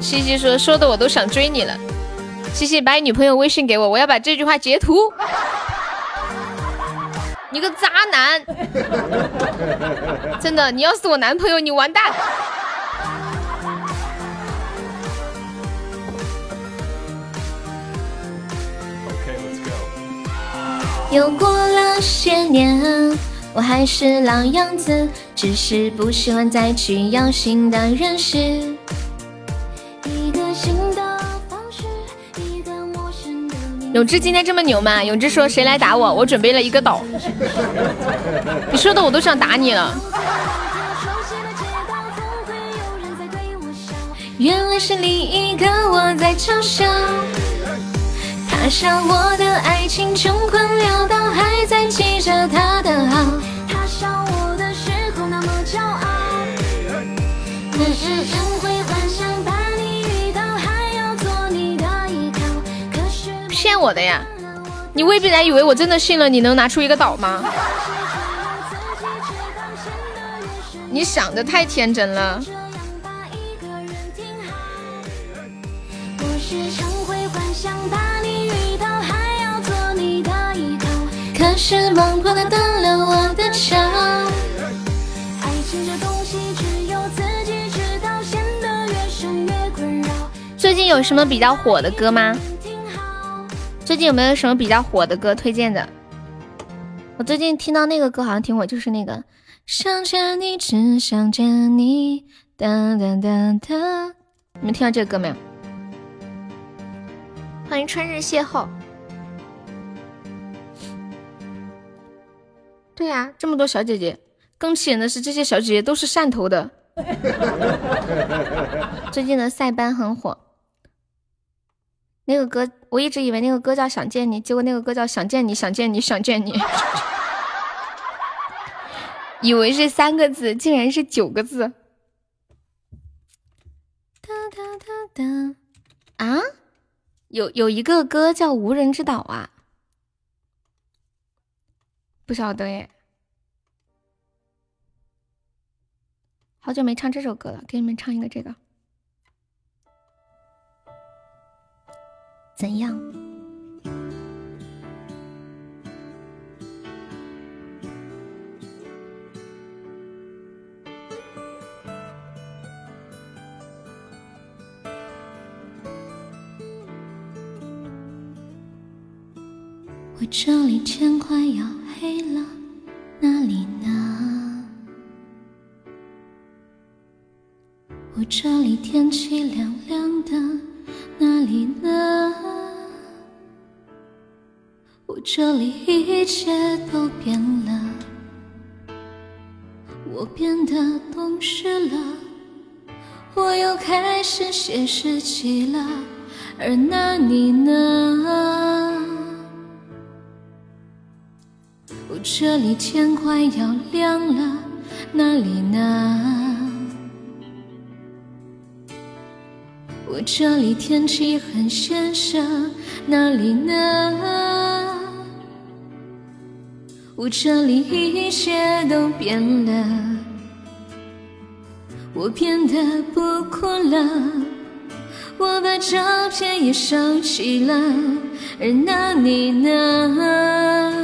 S2: 西西说说的我都想追你了，西西把你女朋友微信给我，我要把这句话截图。你个渣男，真的，你要是我男朋友，你完蛋。又过了些年，我还是老样子，只是不喜欢再去要新的认识。
S7: 永志今天这么牛吗？永志说谁来打我？我准备了一个岛。你说的我都想打你了。
S2: 原来是另一个我在嘲笑，他笑我的爱情穷困潦倒，还在记着他的好。他笑我的时候那么骄傲，可是常会幻想把你遇到，还要做你的依靠。可是
S7: 骗我的呀！你未必然以为我真的信了，你能拿出一个岛吗？你想的太天真了。
S2: 可是梦破了，断了我的桥。爱情这东西只有自己知道，陷得越深越困扰。
S7: 最近有什么比较火的歌吗？最近有没有什么比较火的歌推荐的？我最近听到那个歌好像挺火，就是那个想见你，只想见你，哒哒哒哒。你们听到这个歌没有？欢迎春日邂逅。对呀、这么多小姐姐，更气人的是这些小姐姐都是汕头的。最近的塞班很火，那个歌我一直以为那个歌叫《想见你》，结果那个歌叫《想见你，想见你，想见你》，以为是三个字，竟然是九个字。哒哒哒哒啊！有有一个歌叫《无人之岛》啊，不晓得耶，好久没唱这首歌了，给你们唱一个这个。怎样？
S2: 我这里天快要黑了，哪里呢？我这里天气凉凉的，哪里呢？我这里一切都变了，我变得懂事了，我又开始写日记了，而那你呢？这里天快要亮了，哪里呢？我这里天气很先生，哪里呢？我这里一切都变了，我变得不哭了，我把照片也收起了，而那你呢？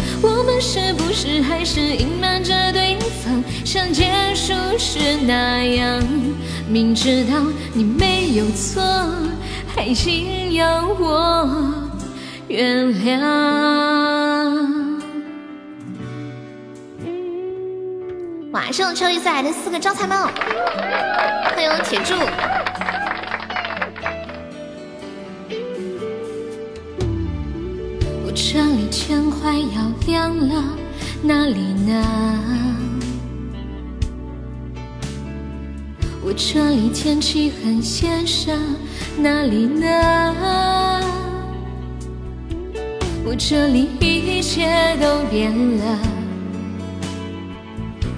S2: 我们是不是还是隐瞒着对方，像结束时那样？明知道你没有错，还硬要我原谅。
S7: 哇，是用秋意送来的四个招财猫，欢迎我铁柱。
S2: 我这里天快要亮了，哪里呢？我这里天气很先生，哪里呢？我这里一切都变了，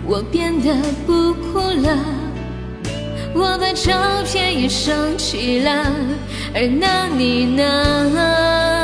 S2: 我变得不哭了，我把照片也收起了，而那你呢？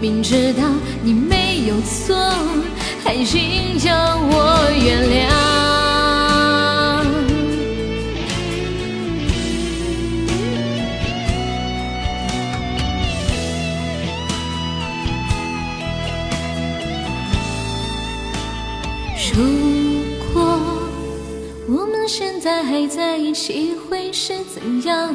S2: 明知道你没有错，还硬要我原谅。如果我们现在还在一起，会是怎样？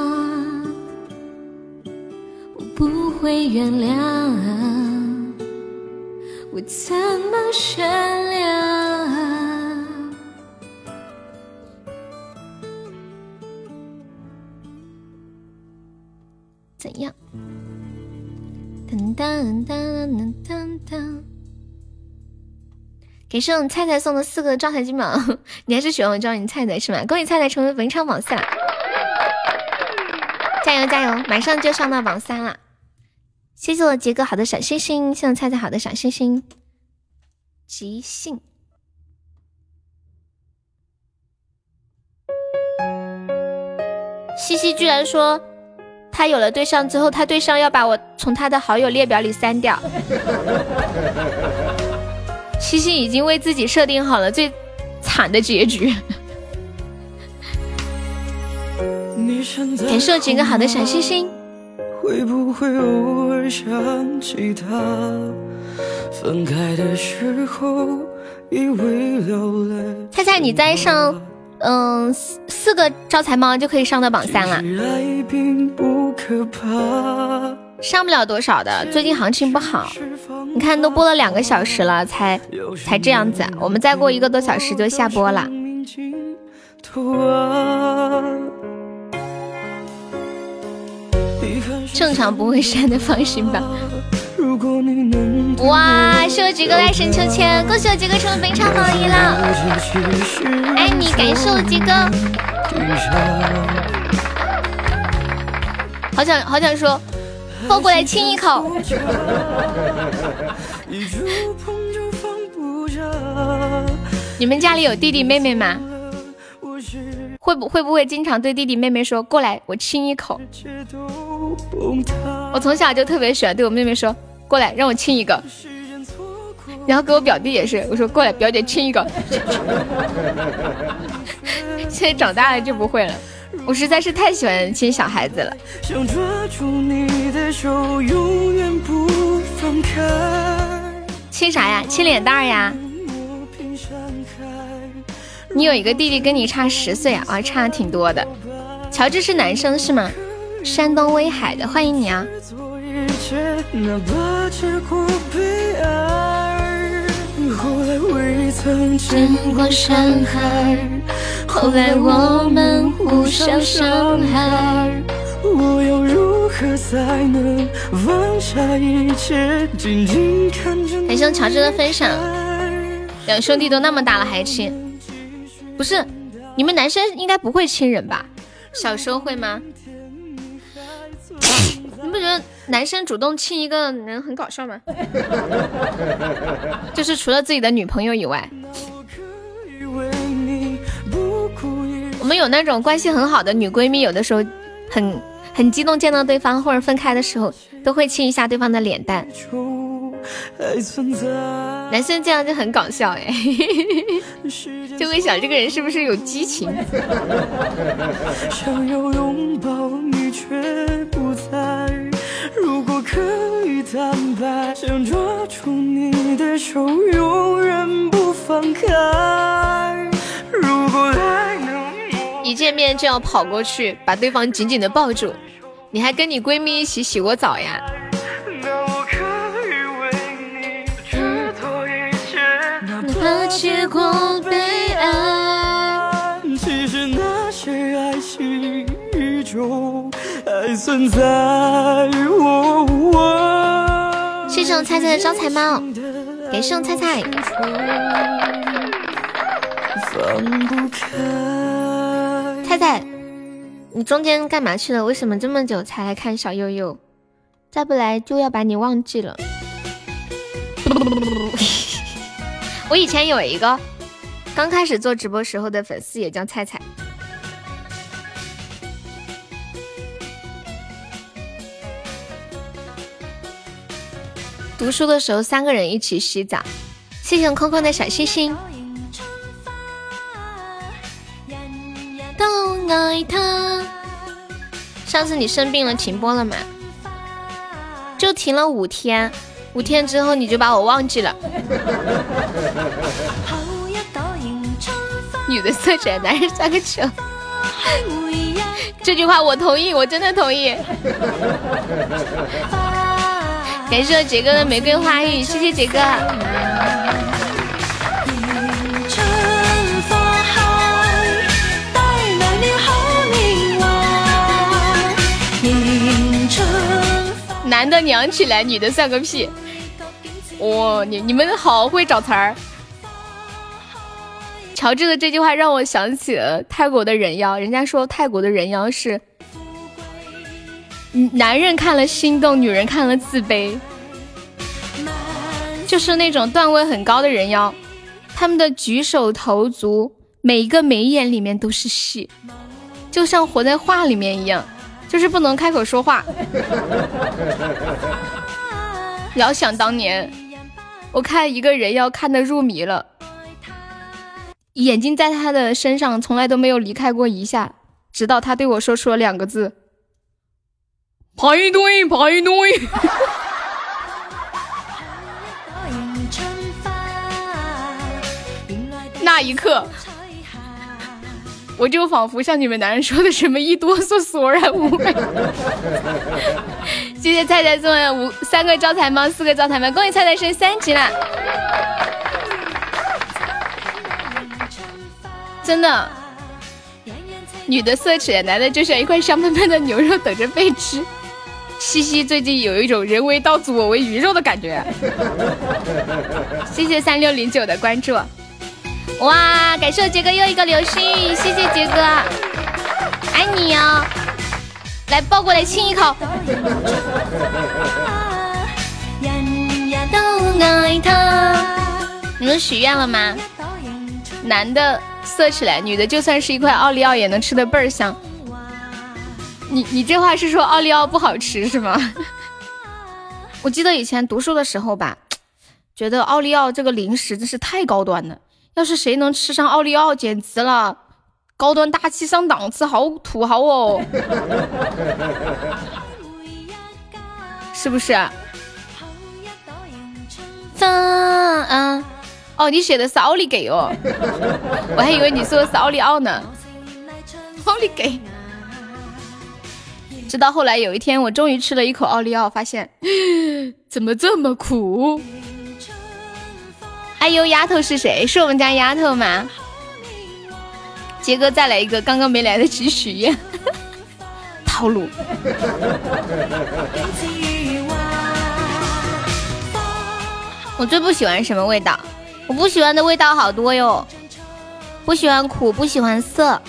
S2: 不会原谅，我怎么原谅？怎样？噔噔噔噔噔噔。感谢我们菜菜送的四个招财金宝，你还是喜欢我叫你菜菜是吗？恭喜菜菜成为文昌榜三，加油加油，马上就上到榜三了。谢谢我杰哥好的小星星，谢谢菜菜好的小星星。即兴，西西居然说他有了对象之后，他对象要把我从他的好友列表里删掉。西西已经为自己设定好了最惨的结局。感谢我几个好的小星星。会不会偶尔想起他？分开的时候以为流泪。猜猜你再上，嗯，四四个招财猫就可以上到榜三了。上不了多少的，最近行情不好。你看都播了两个小时了，才才这样子。我们再过一个多小时就下播了。正常不会删的，放心吧。哇，是我几哥来神秋千，恭喜我几哥成为本场榜一了。爱你，感谢我几哥。好想好想说。抱过来亲一口。你们家里有弟弟妹妹吗？会不会不会经常对弟弟妹妹说过来我亲一口？我从小就特别喜欢对我妹妹说过来让我亲一个，然后给我表弟也是我说过来表姐亲一个。现在长大了就不会了。我实在是太喜欢亲小孩子了。亲啥呀？亲脸蛋儿呀？你有一个弟弟跟你差十岁啊，啊，差挺多的。乔治是男生是吗？山东威海的，欢迎你啊。后来未曾见过山海，后来我们互相伤害。我要如何才能放下一切，静静看着？感谢乔治的分享。两兄弟都那么大了还亲？不是，你们男生应该不会亲人吧？小时候会吗？你不觉得男生主动亲一个人很搞笑吗？就是除了自己的女朋友以外，我们有那种关系很好的女闺蜜，有的时候很很激动见到对方，或者分开的时候都会亲一下对方的脸蛋。男生这样就很搞笑哎，就会想这个人是不是有激情。想要 拥抱你却不在，如果可以坦白，想抓住你的手永远不放开。如果还能一见面就要跑过去把对方紧紧的抱住，你还跟你闺蜜一起洗过澡呀？怕结果悲哀。其实那些爱情一种
S1: 存在。哦哦
S2: 谢谢我菜菜。的招财猫，感谢我菜。菜。
S1: 放不开。
S2: 菜菜，你中间干嘛去了？为什么这么久才来看小悠悠？再不来就要把你忘记了。我以前有一个刚开始做直播时候的粉丝，也叫菜菜。读书的时候三个人一起洗澡。谢谢空空的小星星。都爱他。上次你生病了停播了吗？就停了五天，五天之后你就把我忘记了。女的色 trẻ，男人像个球。这句话我同意，我真的同意。感谢我杰哥的玫瑰花语，谢谢杰哥。男的娘起来，女的算个屁！哇、你你们好会找词儿。乔治的这句话让我想起了泰国的人妖，人家说泰国的人妖是，男人看了心动，女人看了自卑，就是那种段位很高的人妖，他们的举手投足，每一个眉眼里面都是戏，就像活在画里面一样，就是不能开口说话。遥想当年，我看一个人要看得入迷了，眼睛在他的身上从来都没有离开过一下，直到他对我说出了两个字：“排队，排队。”那一刻，我就仿佛像你们男人说的什么一哆嗦，索然无味。谢谢菜菜送的五三个招财猫，四个招财猫，恭喜菜菜升三级啦！真的，女的色起来，男的就像一块香喷喷的牛肉等着被吃。西西最近有一种人为刀俎我为鱼肉的感觉。谢谢三六零九的关注。哇，感谢我杰哥又一个流星雨，谢谢杰哥，爱你哦！来抱过来亲一口。你们许愿了吗？男的色起来，女的就算是一块奥利奥也能吃的倍儿香。你你这话是说奥利奥不好吃是吗？我记得以前读书的时候吧，觉得奥利奥这个零食真是太高端了。要是谁能吃上奥利奥，简直了，高端大气上档次，好土豪哦，是不是？啊！哦，你写的是奥利给哦，我还以为你说的是奥利奥呢。奥利给。直到后来有一天，我终于吃了一口奥利奥，发现 怎么这么苦。哎呦，丫头是谁？是我们家丫头吗？杰哥再来一个，刚刚没来得及许愿，套路。我最不喜欢什么味道？我不喜欢的味道好多哟，不喜欢苦，不喜欢涩，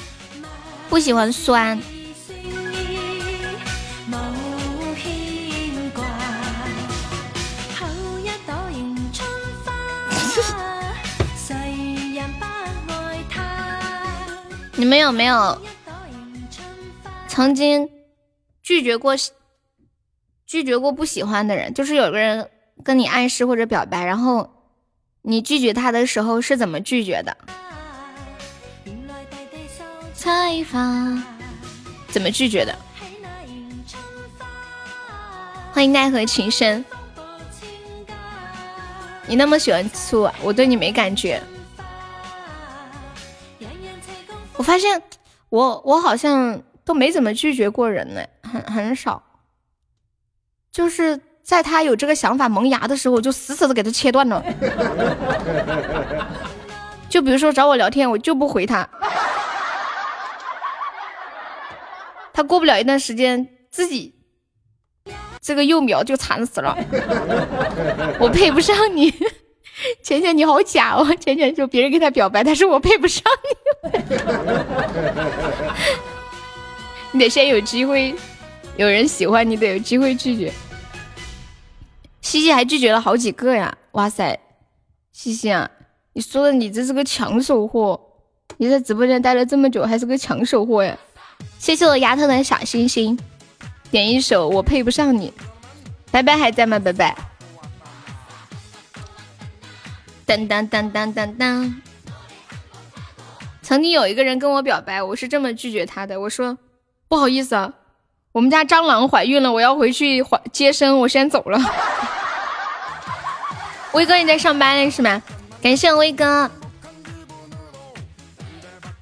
S2: 不喜欢酸。你们有没有曾经拒绝过拒绝过不喜欢的人？就是有个人跟你暗示或者表白，然后你拒绝他的时候是怎么拒绝的？采访怎么拒绝的？欢迎奈何情深。你那么喜欢醋，啊我对你没感觉。我发现我我好像都没怎么拒绝过人呢，很很少。就是在他有这个想法萌芽的时候，我就死死的给他切断了。就比如说找我聊天，我就不回他。他过不了一段时间自己这个幼苗就惨死了，我配不上你。浅浅你好假哦，浅浅说别人跟他表白，他说我配不上你，你得先有机会，有人喜欢你得有机会拒绝。西西还拒绝了好几个呀，哇塞，西西啊，你说的你这是个抢手货，你在直播间待了这么久还是个抢手货呀？谢谢我丫头的小心心，点一首我配不上你，拜拜还在吗？拜拜。当当当当当当。曾经有一个人跟我表白，我是这么拒绝他的。我说不好意思啊，我们家蟑螂怀孕了，我要回去怀接生，我先走了。威哥你在上班呢是吗？感谢威哥。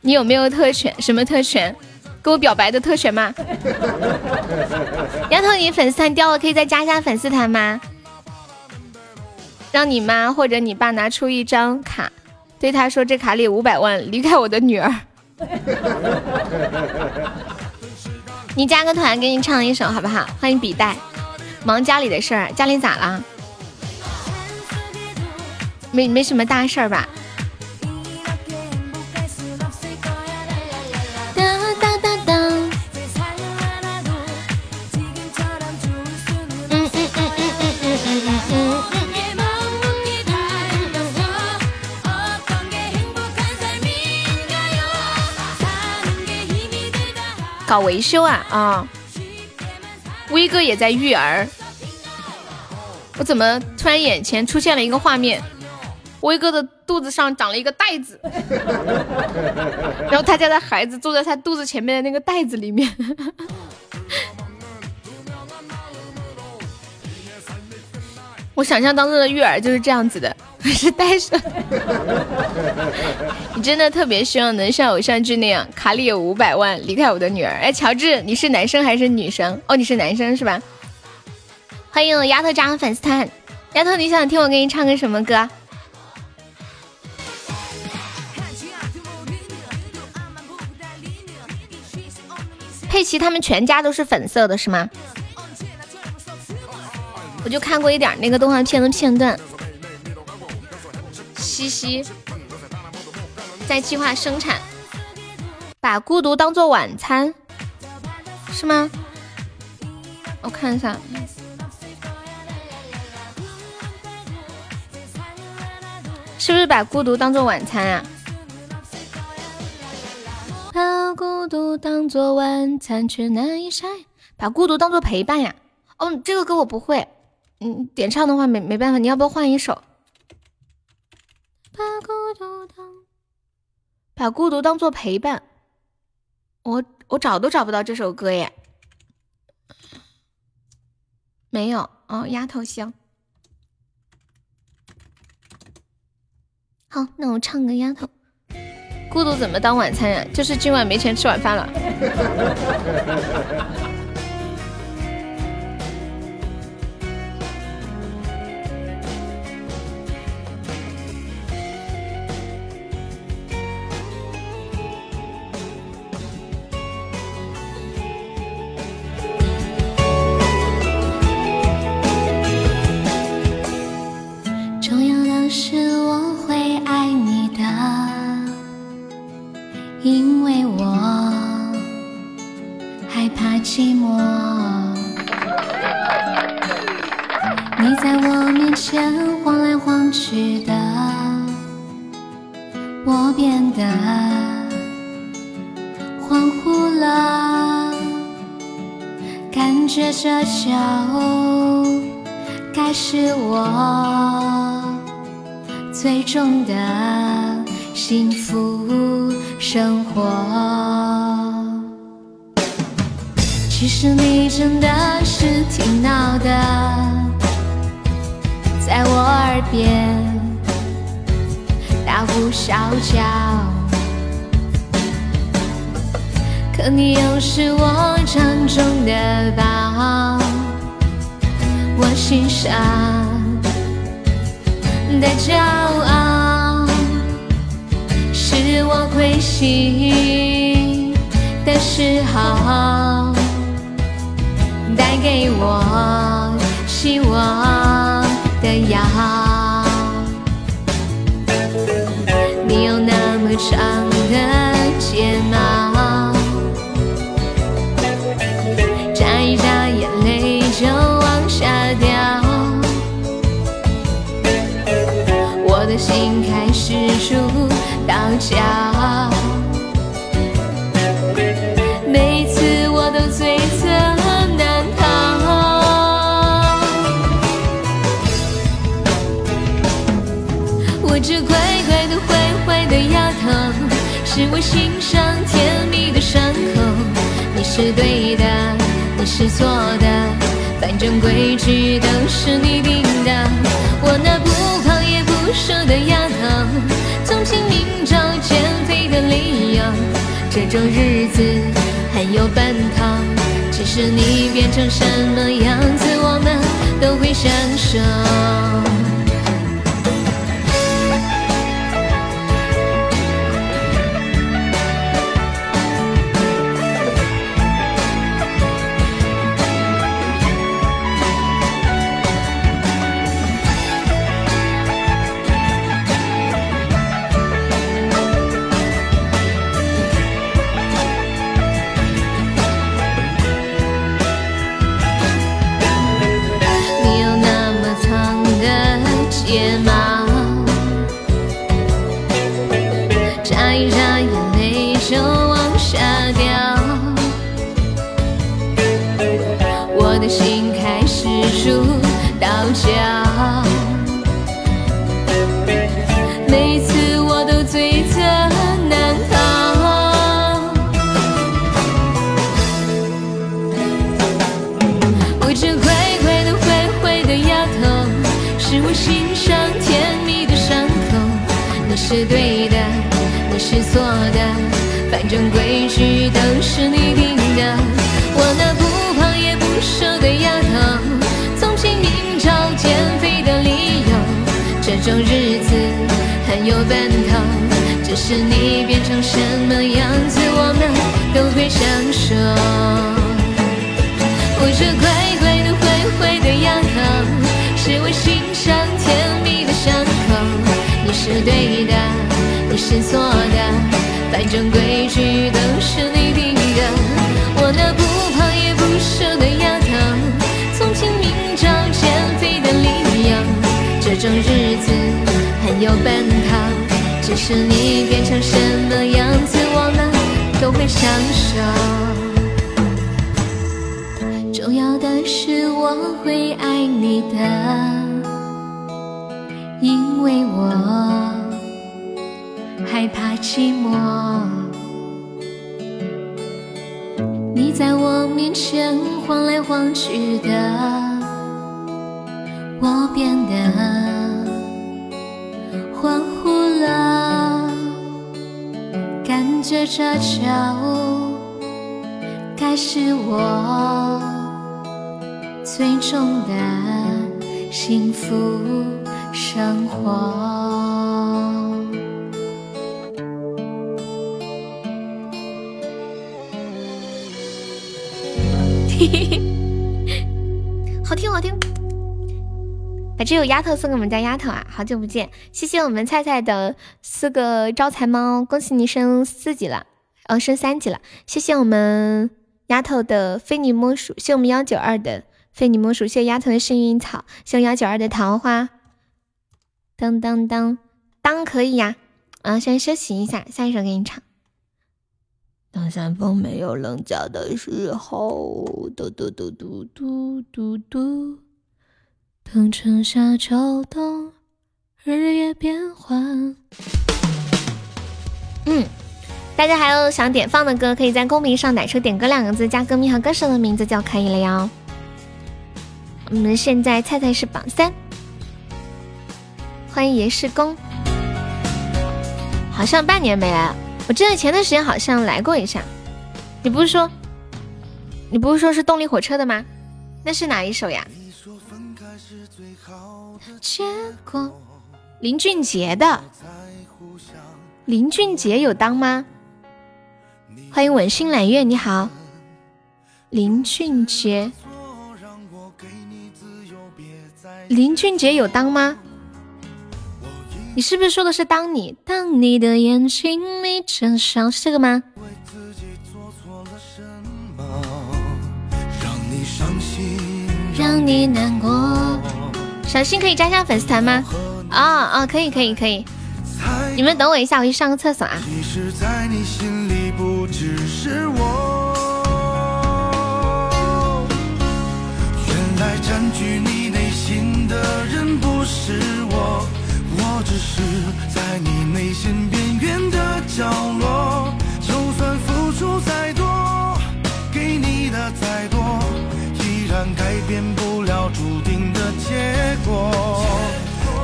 S2: 你有没有特权？什么特权？给我表白的特权吗？丫头，你粉丝团掉了，可以再加一下粉丝团吗？让你妈或者你爸拿出一张卡，对他说：“这卡里五百万，离开我的女儿。”你加个团，给你唱一首好不好？欢迎笔袋，忙家里的事儿，家里咋了？没没什么大事儿吧？维修啊啊！威哥也在育儿，我怎么突然眼前出现了一个画面？威哥的肚子上长了一个袋子，然后他家的孩子坐在他肚子前面的那个袋子里面。我想象当中的育儿就是这样子的，是带上。你真的特别希望能像偶像剧那样，卡里有五百万，离开我的女儿。哎，乔治，你是男生还是女生？哦，你是男生是吧？欢迎丫头加入粉丝团。丫头，你想听我给你唱个什么歌？佩奇他们全家都是粉色的，是吗？我就看过一点那个动画片的片段。西西在计划生产，把孤独当做晚餐，是吗？我看一下，是不是把孤独当做晚餐啊？把孤独当做晚餐，却难以晒。把孤独当做陪伴呀？哦，这个歌我不会。嗯，点唱的话没没办法，你要不要换一首？把孤独当把孤独当做陪伴，我我找都找不到这首歌耶，没有哦，丫头香。好，那我唱个丫头。孤独怎么当晚餐呀？就是今晚没钱吃晚饭了。感觉这就该是我最终的幸福生活。其实你真的是挺闹的，在我耳边大呼小叫，可你又是我掌中的宝。我心上的骄傲，是我亏心的时候，给我希望的药。你有那么长的睫毛，出倒角。每次我都罪责难逃。我这乖乖的坏坏的丫头，是我心上甜蜜的伤口。你是对的，你是错的，反正规矩都是你定的。我那不胖也不瘦的丫头，总拼命找减肥的理由。这种日子很有奔头，只是你变成什么样子，我们都会享受。是错的，反正规矩都是你定的。我那不胖也不瘦的丫头，总拼命找减肥的理由。这种日子很有奔头，只是你变成什么样子，我们都会享受。我这乖乖的坏坏的丫头，是我心上甜蜜的伤口。你是对的，你是错的，反正规矩都是你定的。我那不胖也不瘦的丫头，总拼命找减肥的理由。这种日子很有奔头，只是你变成什么样子，我们都会享受。重要的是我会爱你的，因为我寂寞。你在我面前晃来晃去的，我变得恍惚了，感觉这就该是我。最终的幸福生活。嘿嘿嘿好听好听，把这首丫头送给我们家丫头啊！好久不见，谢谢我们菜菜的四个招财猫，恭喜你升四级了，哦，升三级了。谢谢我们丫头的非你莫属，谢我们幺九二的。非你莫属，谢丫头的幸运草，谢幺九二的桃花。当当当当可以呀，啊，先休息一下，下一首给你唱。当山峰没有棱角的时候，嘟嘟嘟嘟嘟嘟嘟。等春夏秋冬，日夜变换。嗯，大家还有想点放的歌，可以在公屏上打出“点歌”两个字，加歌名和歌手的名字就可以了哟。我们现在菜菜是榜三，欢迎爷师公，好像半年没来了。我记得前段时间好像来过一下。你不是说，你不是说是动力火车的吗？那是哪一首呀？结果林俊杰的，林俊杰有当吗？欢迎吻心揽月，你好，林俊杰。林俊杰有当吗？你是不是说的是当你当你的眼睛眯成笑是这个吗？让你难过。小新可以加下粉丝团吗？啊啊，可以可以可以。你们等我一下，我去上个厕所啊。
S1: 其实，在你心里不只是我。原来占据你内心的人不是我，我只是在你内心边缘的角落。就算付出再多，给你的再多，依然改变不了注定的结果。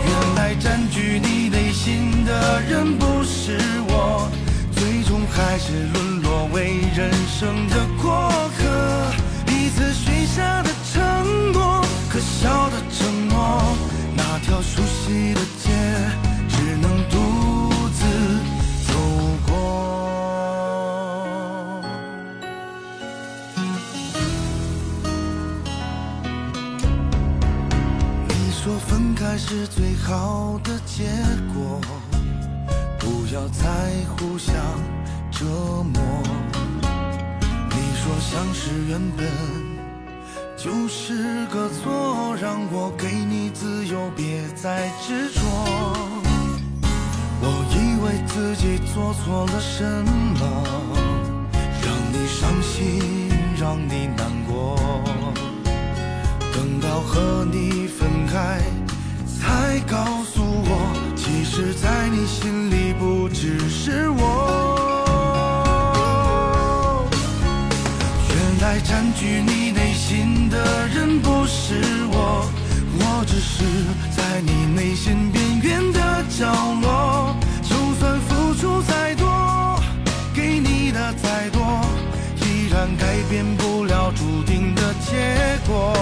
S1: 原来占据你内心的人不是我，最终还是沦落为人生的过客。彼此许下的承诺，可笑的承诺，那条熟悉的分开是最好的结果，不要再互相折磨。你说相识原本就是个错，让我给你自由，别再执着。我以为自己做错了什么，让你伤心，让你难过。等到和你分开，才告诉我，其实，在你心里不只是我。原来占据你内心的人不是我，我只是在你内心边缘的角落。就算付出再多，给你的再多，依然改变不了注定的结果。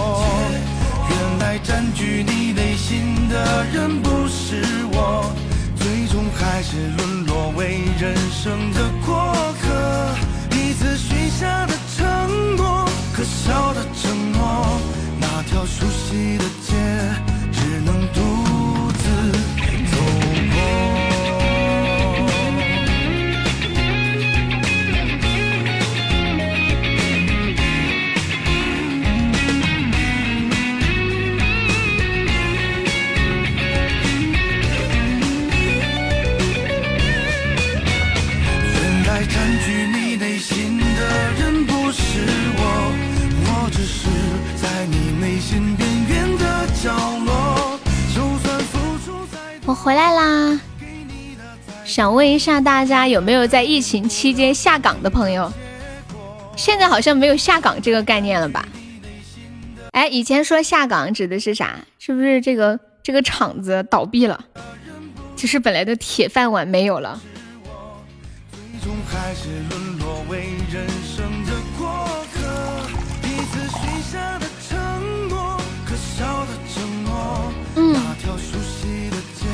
S1: 原来占据你内心的人不是我，最终还是沦落为人生的过客。彼此许下的承诺，可笑的承诺，那条熟悉的
S2: 回来啦。想问一下大家有没有在疫情期间下岗的朋友？现在好像没有下岗这个概念了吧？哎，以前说下岗指的是啥？是不是这个这个厂子倒闭了？就是本来的铁饭碗没有了。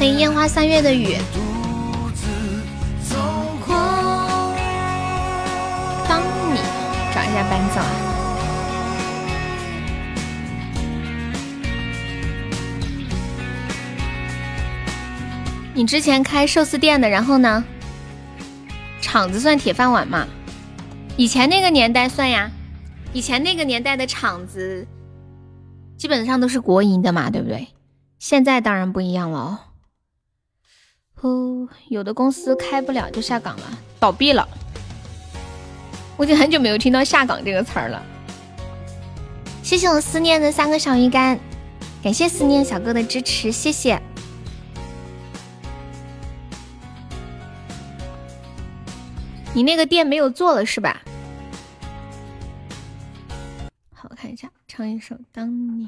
S2: 欢迎烟花三月的雨。
S1: 独自走过。
S2: 当你找一下伴奏啊。你之前开寿司店的，然后呢？厂子算铁饭碗嘛？以前那个年代算呀，以前那个年代的厂子基本上都是国营的嘛，对不对？现在当然不一样了哦。哦，有的公司开不了就下岗了，倒闭了。我已经很久没有听到下岗这个词儿了。谢谢我思念的三个小鱼干，感谢思念小哥的支持，谢谢。你那个店没有做了是吧？好，我看一下，唱一首《当你》。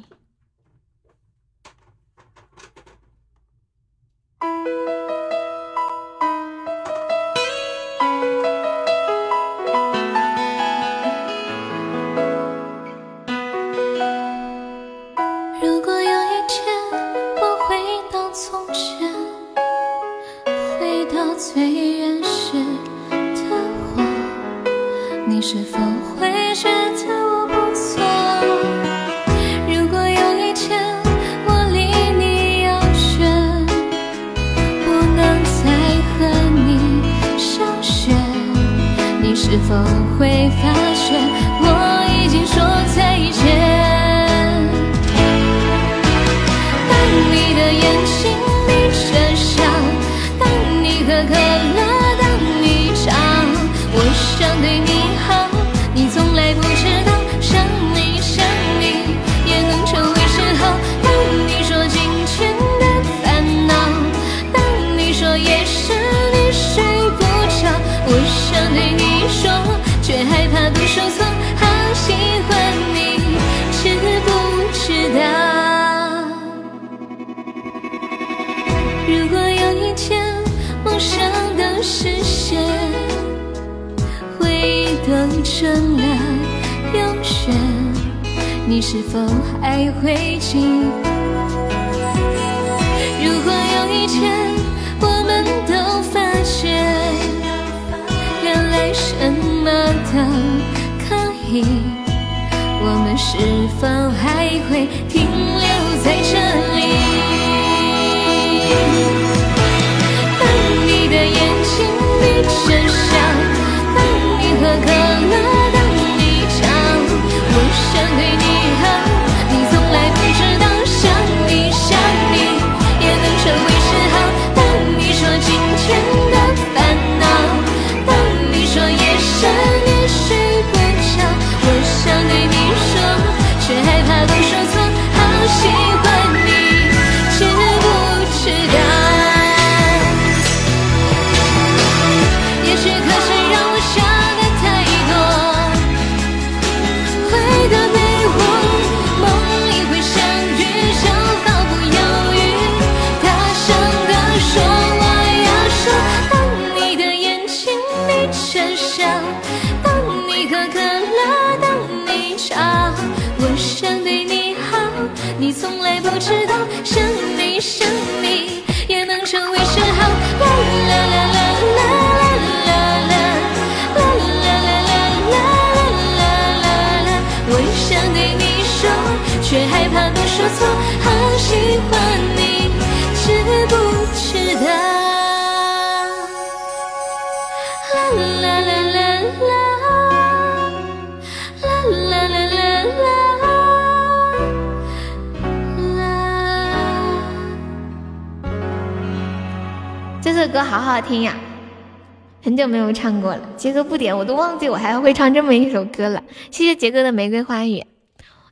S2: 杰哥不点我都忘记我还会唱这么一首歌了。谢谢杰哥的玫瑰花语。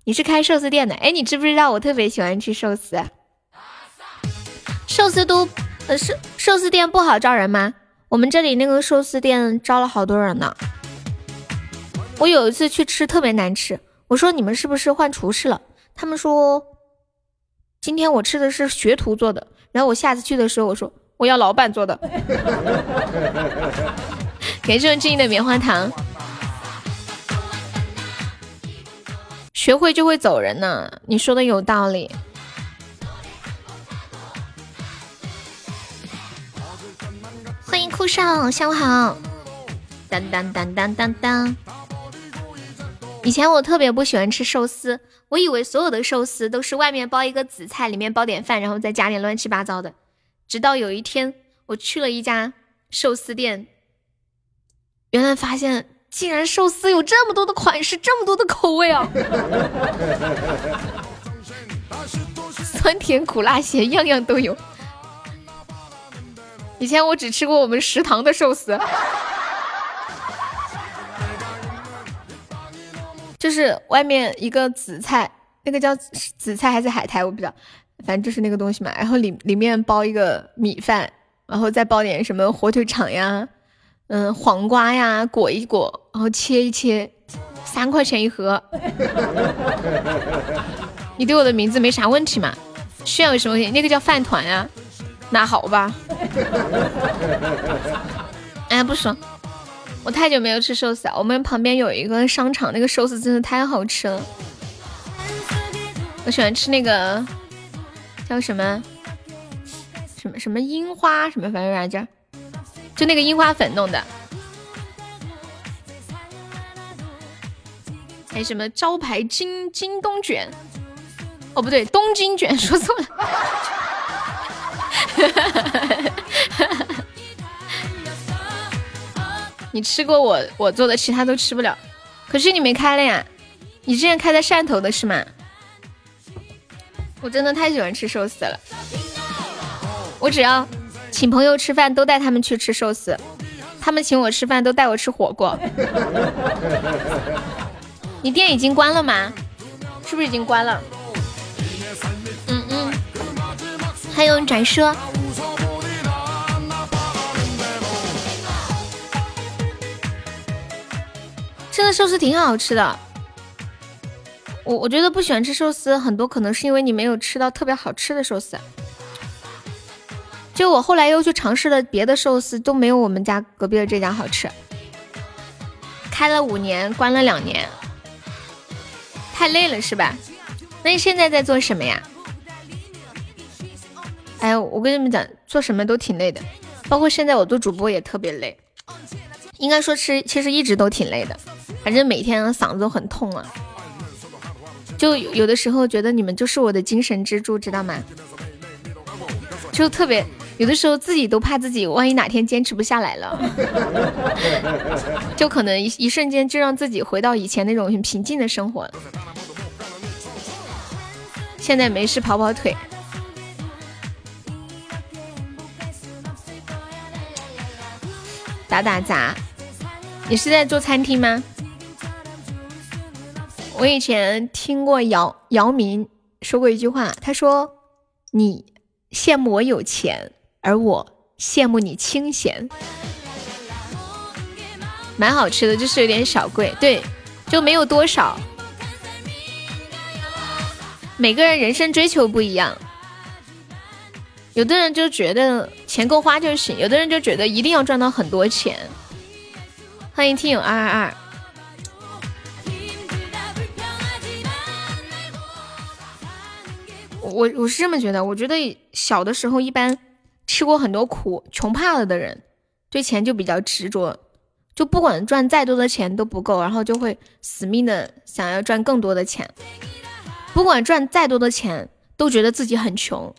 S2: 你是开寿司店的？哎，你知不知道我特别喜欢吃寿司？寿司都呃寿寿司店不好招人吗？我们这里那个寿司店招了好多人呢。我有一次去吃特别难吃，我说你们是不是换厨师了？他们说今天我吃的是学徒做的。然后我下次去的时候我说我要老板做的。感谢我静的棉花糖。学会就会走人呢，你说的有道理。欢迎酷少，下午好。当当当当当当。以前我特别不喜欢吃寿司，我以为所有的寿司都是外面包一个紫菜，里面包点饭，然后再加点乱七八糟的。直到有一天，我去了一家寿司店，原来发现竟然寿司有这么多的款式，这么多的口味啊！酸甜苦辣咸，样样都有。以前我只吃过我们食堂的寿司，就是外面一个紫菜，那个叫紫菜还是海苔，我不知道，反正就是那个东西嘛。然后里里面包一个米饭，然后再包点什么火腿肠呀，嗯，黄瓜呀，裹一裹，然后切一切，三块钱一盒。你对我的名字没啥问题嘛？需要有什么问题？那个叫饭团呀，那好吧。哎，不说！我太久没有吃寿司了。我们旁边有一个商场，那个寿司真的太好吃了。我喜欢吃那个叫什么什么什么樱花什么反正来着，就那个樱花粉弄的。还有什么招牌京京东卷？哦，不对，东京卷，说错了。你吃过我我做的，其他都吃不了。可是你没开了呀？你之前开在汕头的是吗？我真的太喜欢吃寿司了。我只要请朋友吃饭，都带他们去吃寿司；他们请我吃饭，都带我吃火锅。你店已经关了吗？是不是已经关了？嗯嗯。还有转说，真的寿司挺好吃的。我我觉得不喜欢吃寿司，很多可能是因为你没有吃到特别好吃的寿司。就我后来又去尝试了别的寿司，都没有我们家隔壁的这家好吃。开了五年，关了两年，太累了是吧？那你现在在做什么呀？哎，我跟你们讲，做什么都挺累的，包括现在我做主播也特别累。应该说是，其实一直都挺累的，反正每天嗓子都很痛啊。就有的时候觉得你们就是我的精神支柱，知道吗？就特别有的时候自己都怕自己，万一哪天坚持不下来了，就可能一一瞬间就让自己回到以前那种很平静的生活。现在没事跑跑腿。打打杂，你是在做餐厅吗？我以前听过姚姚明说过一句话，他说：“你羡慕我有钱，而我羡慕你清闲。”蛮好吃的，就是有点小贵，对，就没有多少。每个人人生追求不一样。有的人就觉得钱够花就行，有的人就觉得一定要赚到很多钱。欢迎听友二二二。我我是这么觉得，我觉得小的时候一般吃过很多苦、穷怕了的人，对钱就比较执着，就不管赚再多的钱都不够，然后就会死命的想要赚更多的钱，不管赚再多的钱都觉得自己很穷。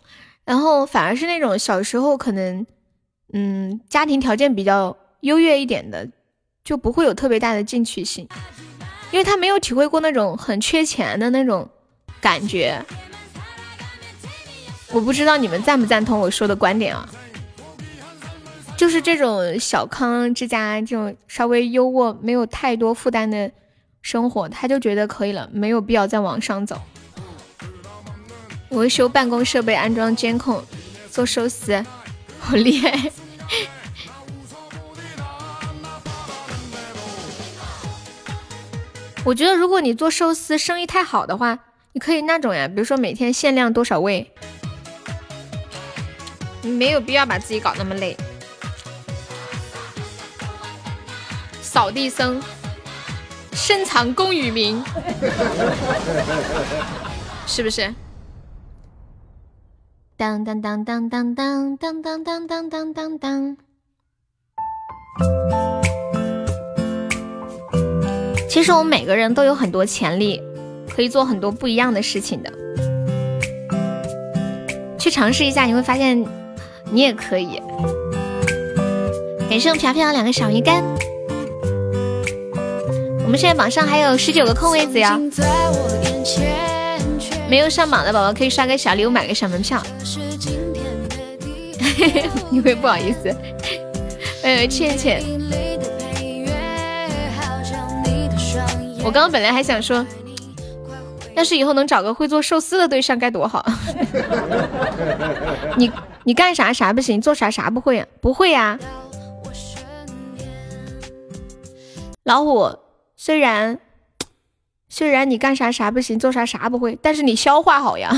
S2: 然后反而是那种小时候可能，嗯，家庭条件比较优越一点的，就不会有特别大的进取心，因为他没有体会过那种很缺钱的那种感觉。我不知道你们赞不赞同我说的观点啊？就是这种小康之家，这种稍微优渥、没有太多负担的生活，他就觉得可以了，没有必要再往上走。维修办公设备，安装监控，做寿司，好厉害！我觉得如果你做寿司生意太好的话，你可以那种呀，比如说每天限量多少位，你没有必要把自己搞那么累。扫地僧，深藏功与名，是不是？当当当当当当当当当当当当当。其实我们每个人都有很多潜力，可以做很多不一样的事情的。去尝试一下，你会发现你也可以。感谢我飘飘两个小鱼干。我们现在榜上还有十九个空位子呀。没有上榜的宝宝可以刷个小礼物，买个小门票。因为不好意思，呃，倩倩，我刚刚本来还想说，要是以后能找个会做寿司的对象该多好。你你干啥啥不行，做啥啥不会呀？不会呀。老虎虽然。虽然你干啥啥不行，做啥啥不会，但是你消化好呀。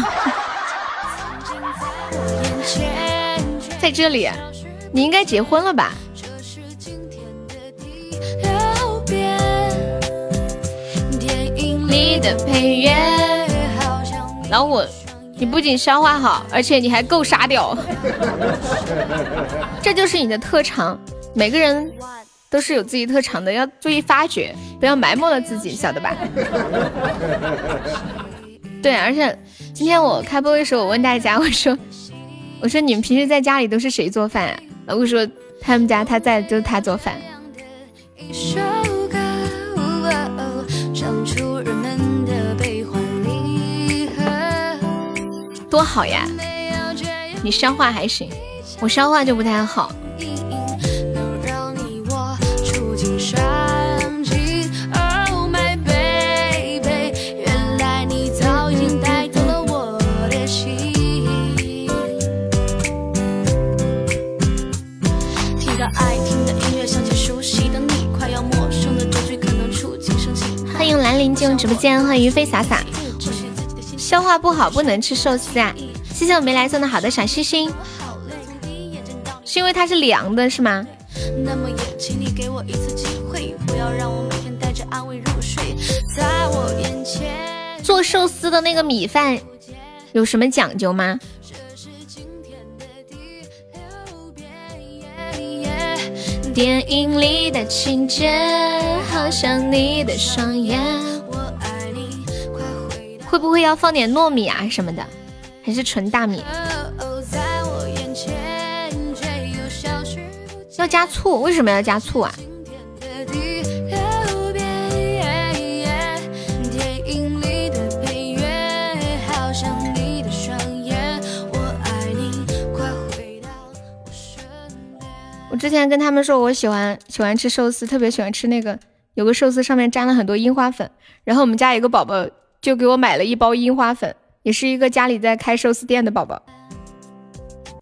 S2: 在这里，你应该结婚了吧？老虎，你不仅消化好，而且你还够沙雕，这就是你的特长。每个人。都是有自己特长的，要注意发掘，不要埋没了自己，晓得吧？对，而且今天我开播的时候，我问大家，我说，我说你们平时在家里都是谁做饭啊？老公说他们家他在，就是他做饭。多好呀，你消化还行，我消化就不太好。欢迎兰陵进入直播间，欢迎于飞洒洒。消化不好不能吃寿司啊！谢谢我没来送的好的小星星，是因为它是凉的，是吗？
S3: 那么也请你给我一次机会，不要让我每天带着安慰入睡，在我眼前。
S2: 做寿司的那个米饭有什么讲究吗？电影里的情节，好像你的双眼。会不会要放点糯米啊什么的？还是纯大米？要加醋？为什么要加醋啊？我之前跟他们说，我喜欢喜欢吃寿司，特别喜欢吃那个有个寿司上面沾了很多樱花粉，然后我们家有个宝宝就给我买了一包樱花粉，也是一个家里在开寿司店的宝宝，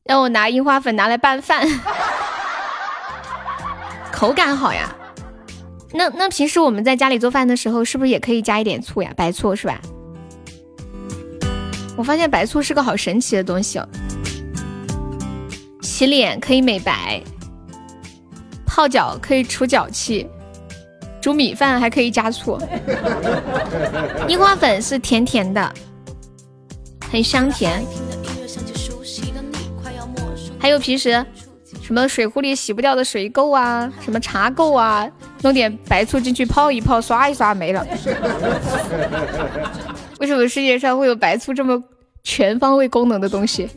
S2: 让我拿樱花粉拿来拌饭，口感好呀。那那平时我们在家里做饭的时候，是不是也可以加一点醋呀？白醋是吧？我发现白醋是个好神奇的东西哦，洗脸可以美白，泡脚可以除脚气，煮米饭还可以加醋。樱花粉是甜甜的，很香甜。还有平时什么水壶里洗不掉的水垢啊，什么茶垢啊，弄点白醋进去泡一泡，刷一刷没了。为什么世界上会有白醋这么全方位功能的东西？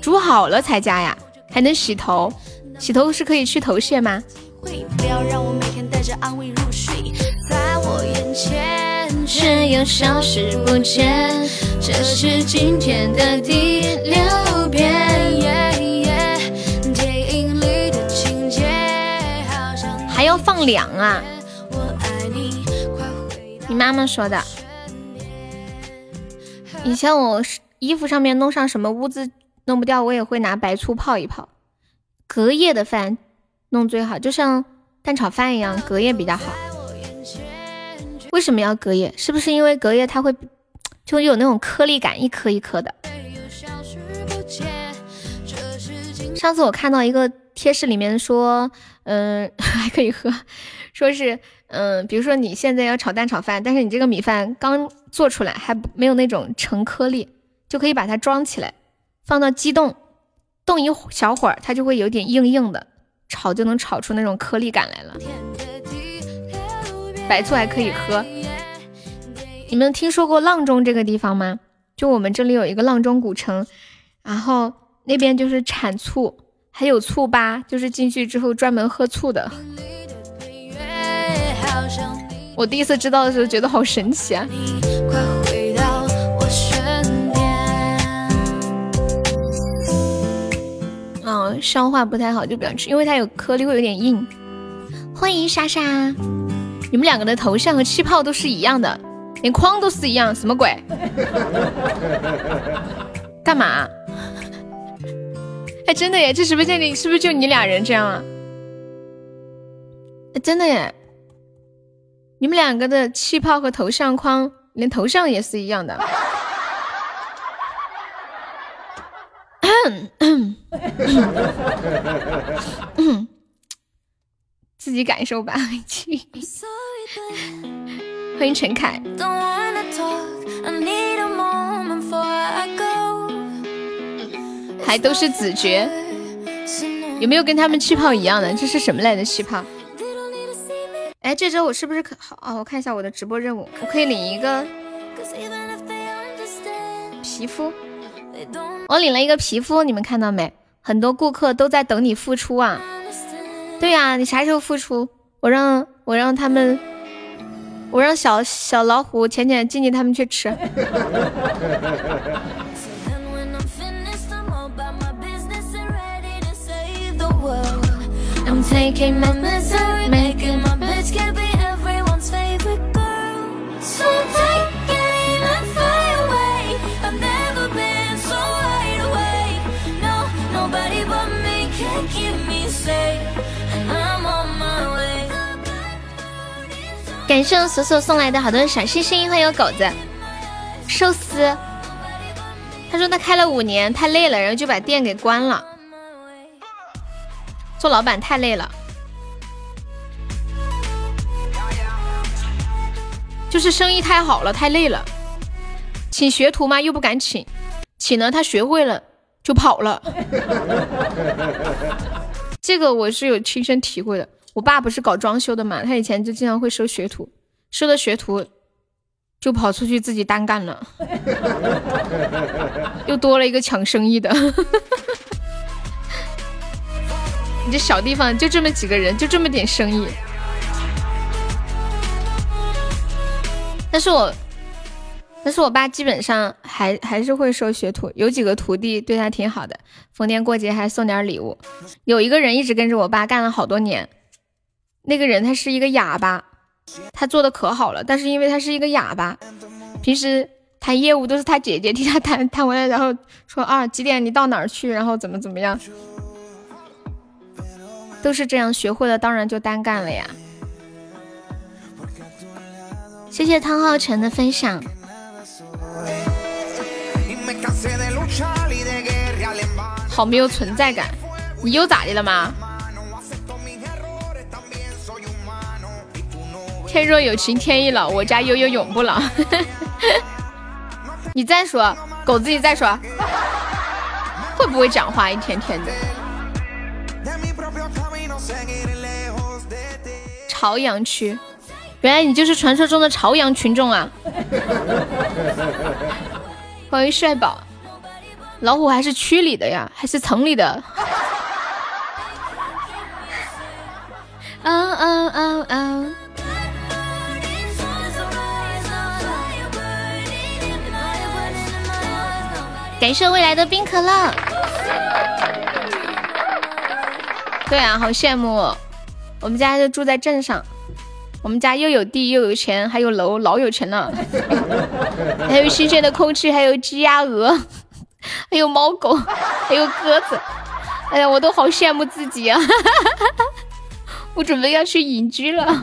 S2: 煮好了才加呀，还能洗头，洗头是可以去头屑吗？
S3: 不要让我每天带着安慰入睡，在我眼前
S2: 却又消失不见，这是今天的第六遍。电影里的情节好像还要放凉啊？你妈妈说的。以前我衣服上面弄上什么污渍弄不掉，我也会拿白醋泡一泡。隔夜的饭弄最好，就像蛋炒饭一样，隔夜比较好。为什么要隔夜？是不是因为隔夜它会就有那种颗粒感，一颗一颗的？上次我看到一个贴士里面说，嗯，还可以喝，说是，嗯，比如说你现在要炒蛋炒饭，但是你这个米饭刚做出来还没有那种成颗粒，就可以把它装起来，放到机冻，冻一小会儿，它就会有点硬硬的，炒就能炒出那种颗粒感来了。白醋还可以喝。你们听说过阆中这个地方吗？就我们这里有一个阆中古城，然后。那边就是产醋，还有醋吧，就是进去之后专门喝醋的。我第一次知道的时候觉得好神奇啊！嗯，消化不太好就不要吃，因为它有颗粒会有点硬。欢迎莎莎，你们两个的头像和气泡都是一样的，连框都是一样，什么鬼？干嘛？哎，真的耶！这直播间里是不是就你俩人这样啊？哎，真的耶！你们两个的气泡和头像框，连头像也是一样的。自己感受吧，欢迎陈凯。还都是子爵，有没有跟他们气泡一样的？这是什么来的气泡？哎，这周我是不是可好？哦，我看一下我的直播任务，我可以领一个皮肤。我领了一个皮肤你们看到没？很多顾客都在等你付出啊。对呀你啥时候付出？我让我让他们我让小小老虎浅浅静静他们去吃。
S3: So take
S2: 感谢我索索送来的好多小心心，欢迎我狗子寿司。他说他开了五年，太累了，然后就把店给关了。做老板太累了，就是生意太好了，太累了。请学徒吗？又不敢请，请了他学会了就跑了。这个我是有亲身体会的。我爸不是搞装修的嘛，他以前就经常会收学徒，收了学徒就跑出去自己单干了，又多了一个抢生意的。你这小地方就这么几个人，就这么点生意。但是我，但是我爸基本上还还是会收学徒，有几个徒弟对他挺好的，逢年过节还送点礼物。有一个人一直跟着我爸干了好多年，那个人他是一个哑巴，他做的可好了，但是因为他是一个哑巴，平时谈业务都是他姐姐替他谈，谈完了然后说啊几点你到哪儿去，然后怎么怎么样，都是这样学会了，当然就单干了呀。谢谢汤浩辰的分享。好没有存在感，你又咋的了吗？天若有情天亦老，我家悠悠永不老。你再说，狗子你再说，会不会讲话？一天天的。朝阳区，原来你就是传说中的朝阳群众啊！欢迎帅宝，老虎还是区里的呀，还是城里的？嗯嗯嗯嗯。感谢未来的冰可乐。对啊，好羡慕，我们家就住在镇上，我们家又有地又有钱，还有楼，老有钱了，还有新鲜的空气，还有鸡鸭鹅，还有猫狗，还有鸽子，哎呀，我都好羡慕自己啊！我准备要去隐居了。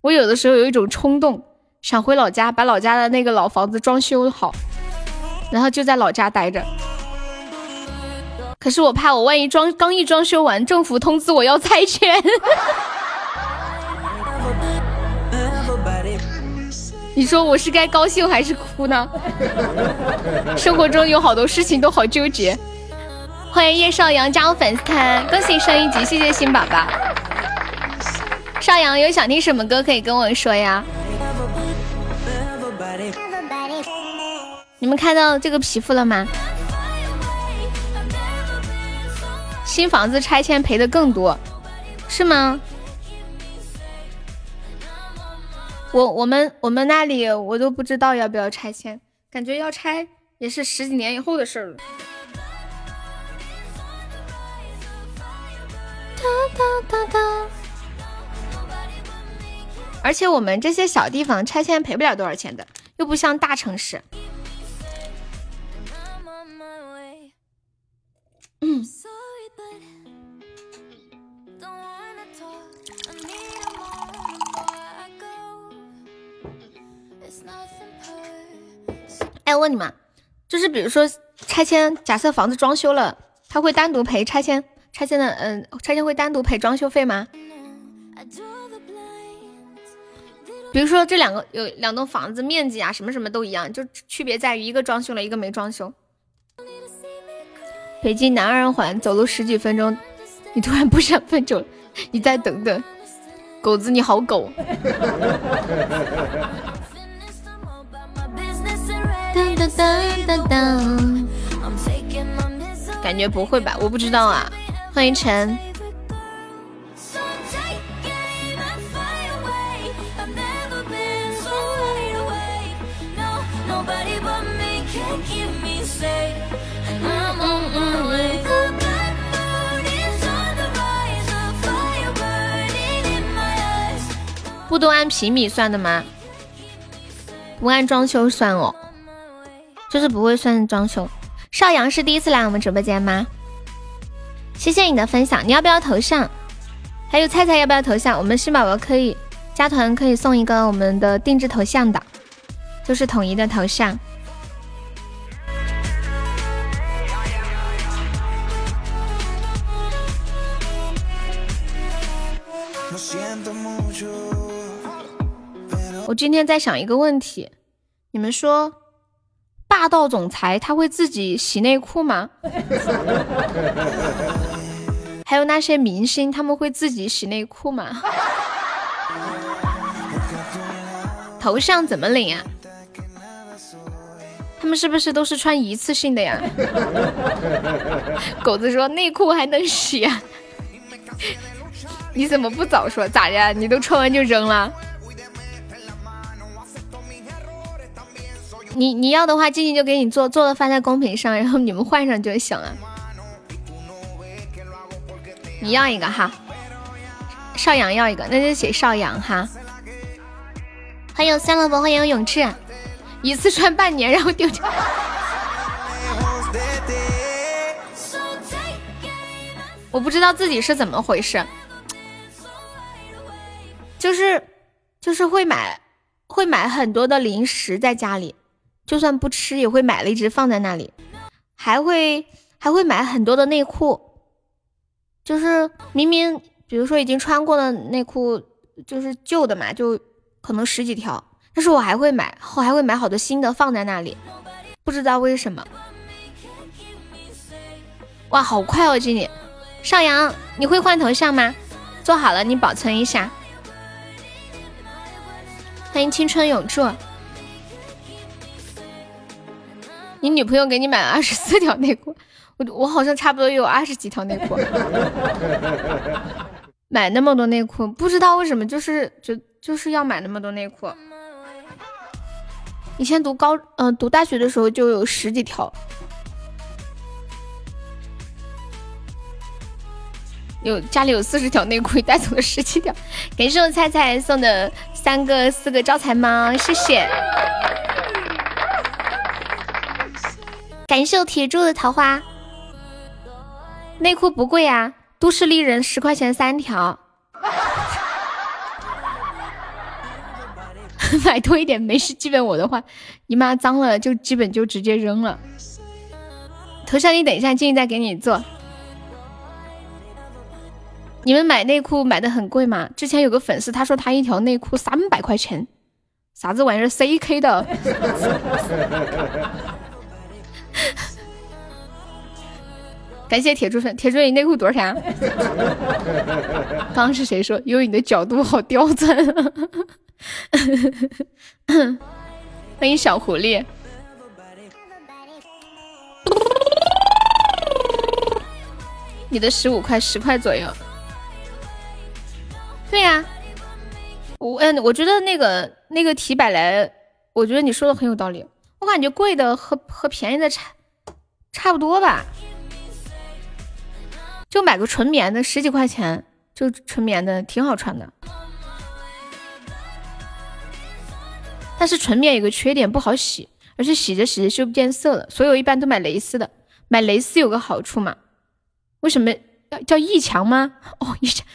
S2: 我有的时候有一种冲动，想回老家把老家的那个老房子装修好，然后就在老家待着。可是我怕我万一装刚一装修完，政府通知我要拆迁，你说我是该高兴还是哭呢？生活中有好多事情都好纠结。欢迎叶少阳加入粉丝团，恭喜升一级，谢谢新宝宝。少阳有想听什么歌可以跟我说呀？你们看到这个皮肤了吗？新房子拆迁赔的更多，是吗？我我们我们那里我都不知道要不要拆迁，感觉要拆也是十几年以后的事儿了。哒哒哒哒。而且我们这些小地方拆迁赔不了多少钱的，又不像大城市。嗯，哎，我问你们，就是比如说拆迁，假设房子装修了，他会单独赔拆迁，拆迁的，嗯、拆迁会单独赔装修费吗？比如说这两个有两栋房子面积啊，什么什么都一样，就区别在于一个装修了，一个没装修。北京南二环走路十几分钟，你突然不想分手，你再等等。狗子你好狗。当当当当当，感觉不会吧？我不知道啊。欢迎陈。不都按平米算的吗？不按装修算哦，就是不会算装修。邵阳是第一次来我们直播间吗？谢谢你的分享，你要不要头像？还有菜菜要不要头像？我们新宝宝可以加团，可以送一个我们的定制头像的，就是统一的头像。我今天在想一个问题，你们说霸道总裁他会自己洗内裤吗？还有那些明星他们会自己洗内裤吗？头像怎么领啊？他们是不是都是穿一次性的呀？狗子说内裤还能洗啊？你怎么不早说？咋的？你都穿完就扔了？你你要的话，静静就给你做，做了发在公屏上，然后你们换上就行了。你要一个哈，邵阳要一个，那就写邵阳哈。欢迎三萝卜，欢迎永志，一次穿半年，然后丢掉。我不知道自己是怎么回事，就是就是会买会买很多的零食在家里，就算不吃也会买了一直放在那里，还会还会买很多的内裤，就是明明比如说已经穿过的内裤就是旧的嘛，就可能十几条，但是我还会买，我还会买好多新的放在那里，不知道为什么。哇，好快哦，经理！邵阳，你会换头像吗？做好了，你保存一下。欢迎青春永驻。你女朋友给你买了二十四条内裤，我我好像差不多有二十几条内裤。买那么多内裤，不知道为什么，就是就就是要买那么多内裤。以前读高嗯、呃、读大学的时候就有十几条。有家里有四十条内裤，带走了十七条。感谢我菜菜送的三个、四个招财猫，谢谢。感谢我铁柱的桃花。内裤不贵啊，都市丽人十块钱三条。买多一点没事，基本我的话，你妈脏了就基本就直接扔了。头像你等一下，静静再给你做。你们买内裤买的很贵吗？之前有个粉丝他说他一条内裤三百块钱，啥子玩意儿？CK 的。感谢铁柱粉，铁柱你内裤多少钱、啊？刚刚是谁说？因为你的角度好刁钻。欢迎小狐狸。你的十五块十块左右。对呀、啊，我嗯，我觉得那个那个提百来，我觉得你说的很有道理。我感觉贵的和和便宜的差差不多吧，就买个纯棉的十几块钱，就纯棉的挺好穿的。但是纯棉有个缺点，不好洗，而且洗着洗着就变色了，所以我一般都买蕾丝的。买蕾丝有个好处嘛，为什么要叫易强吗？哦，易强。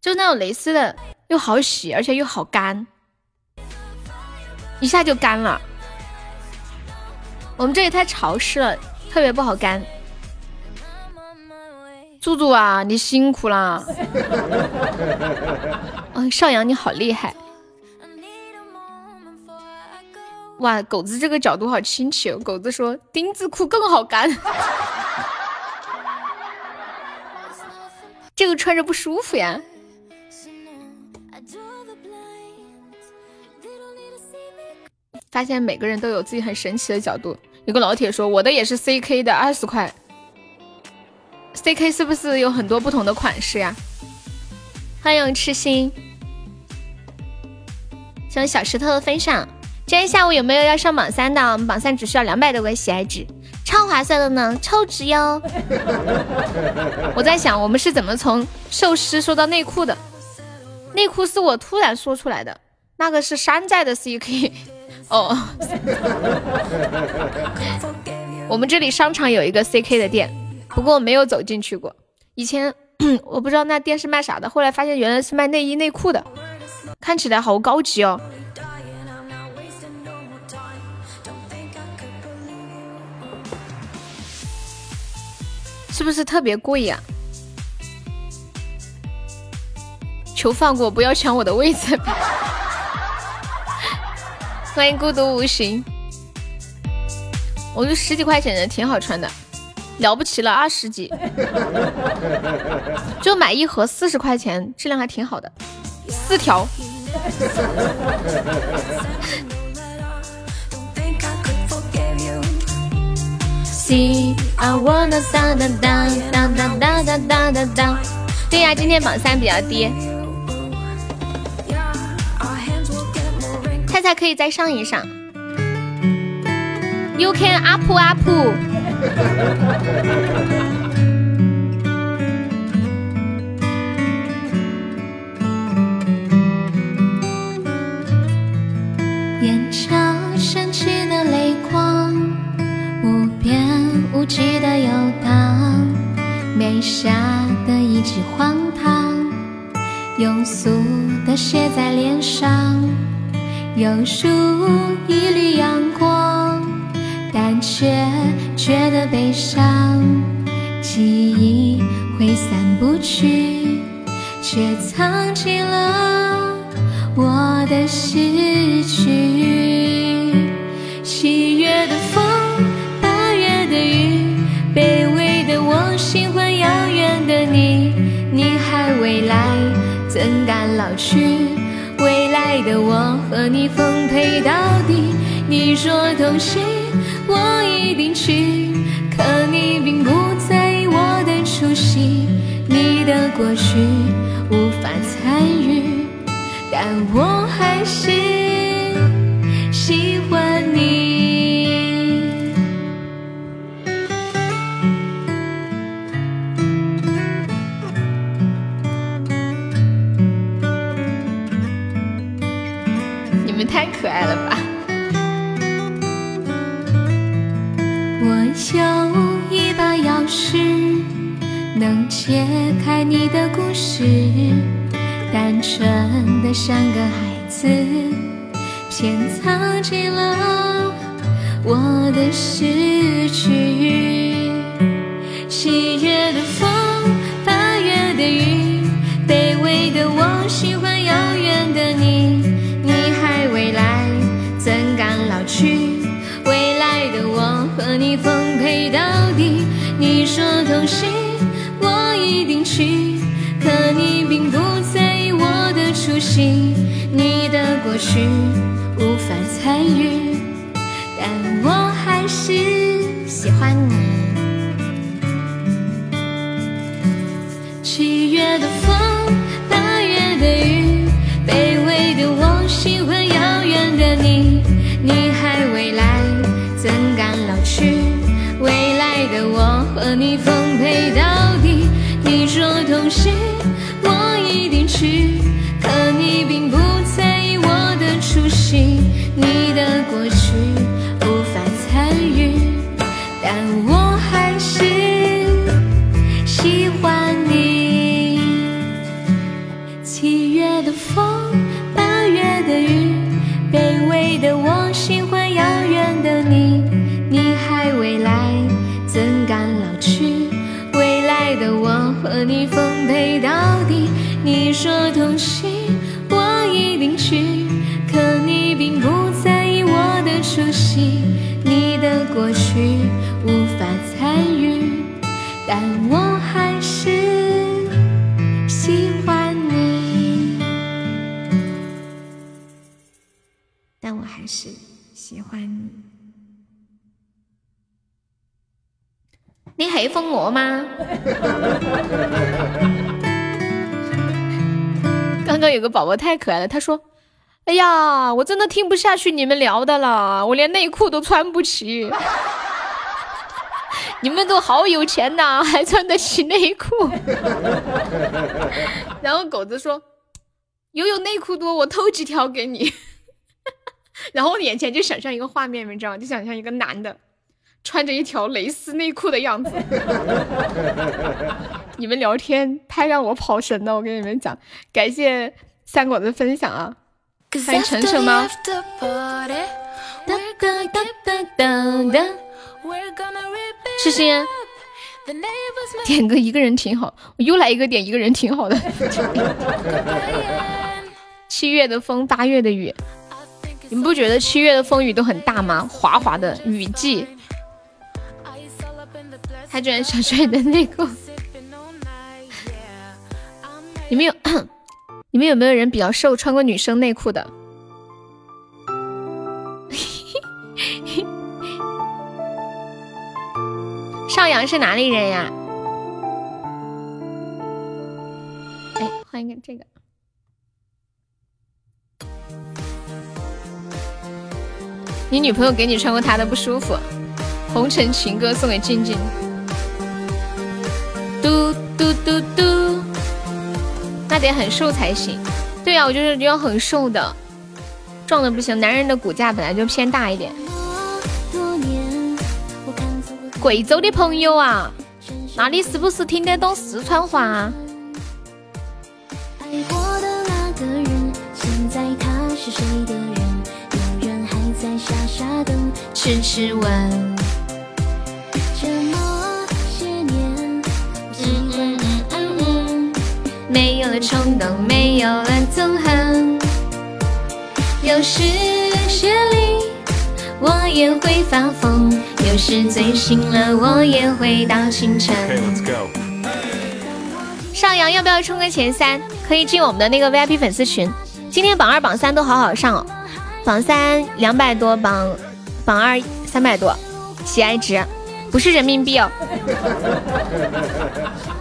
S2: 就那种蕾丝的，又好洗，而且又好干，一下就干了。我们这里太潮湿了，特别不好干。猪猪啊，你辛苦啦！嗯，邵阳你好厉害！哇，狗子这个角度好清奇哦。狗子说丁字裤更好干，这个穿着不舒服呀。发现每个人都有自己很神奇的角度。有个老铁说我的也是 CK 的，二十块。CK 是不是有很多不同的款式呀？欢迎痴心，谢谢小石头的分享。今天下午有没有要上榜三的？我们榜三只需要两百多个喜爱值，超划算的呢，超值哟。我在想，我们是怎么从寿司说到内裤的？
S7: 内裤是我突然说出来的，那个是山寨的 CK。哦，我们这里商场有一个 CK 的店，不过我没有走进去过。以前 我不知道那店是卖啥的，后来发现原来是卖内衣内裤的，看起来好高级哦。是不是特别贵呀、求放过，不要抢我的位子。欢迎孤独无形，我觉得十几块钱的挺好穿的，了不起了，二十几 就买一盒四十块钱，质量还挺好的，四条。对呀，今天榜三比较低，菜菜可以再上一上。You can up up。
S2: 眼角升起的泪光，无边无际的游荡，眉下的一记荒唐，庸俗的写在脸上，有如一缕阳光，但却觉得悲伤，记忆挥散不去，却藏进了。我的失去。七月的风，八月的雨，卑微的我，心魂遥远的你，你还未来，怎敢老去？未来的我和你奉陪到底。你说同行，我一定去，可你并不在意我的出席，你的过去无法参与。但我还是解开你的故事。单纯的像个孩子，偏藏进了我的失去。七月的风，八月的雨，卑微的我，喜欢遥远的你，你还未来，怎敢老去？未来的我和你奉陪到底。你说同行，定去，可你并不在意我的出席，你的过去无法参与，但我还是喜欢你。七月的说同行，我一定去，可你并不在意我的出席，你的过去无法参与，但我还是喜欢你。但我还是喜欢你。
S7: 你喜歡我嗎？刚刚有个宝宝太可爱了，他说：“哎呀，我真的听不下去你们聊的了，我连内裤都穿不起。你们都好有钱呐，还穿得起内裤。”然后狗子说：“有有内裤多，我偷几条给你。然后我眼前就想象一个画面，你知道吗？就想象一个男的穿着一条蕾丝内裤的样子。你们聊天太让我跑神了，我跟你们讲，感谢三果的分享啊！欢迎晨晨吗。诗诗，点个一个人挺好，我又来一个点一个人挺好的。七月的风，八月的雨，你们不觉得七月的风雨都很大吗？滑滑的雨季，他居然想穿你的内裤。你们有你们有没有人比较瘦，穿过女生内裤的？邵阳是哪里人呀？哎，换一个这个。你女朋友给你穿过她的不舒服，《红尘情歌》送给静静。嘟嘟嘟嘟，那得很瘦才行。对呀、我就是要很瘦的，壮的不行。男人的骨架本来就偏大一点。贵州的朋友啊，那你是不是听得懂四川话啊？
S3: 爱过的那个人，现在他是谁的人？有人还在傻傻等，
S2: 痴痴问，没有了冲动，没有了憎恨，有时夜里我也会发疯，有时醉醒了我也会到清晨。邵阳要不要冲个前三？可以进我们的那个 VIP 粉丝群。今天榜二、榜三都好好上哦，榜三两百多，榜榜二三百多，喜爱值不是人民币哦，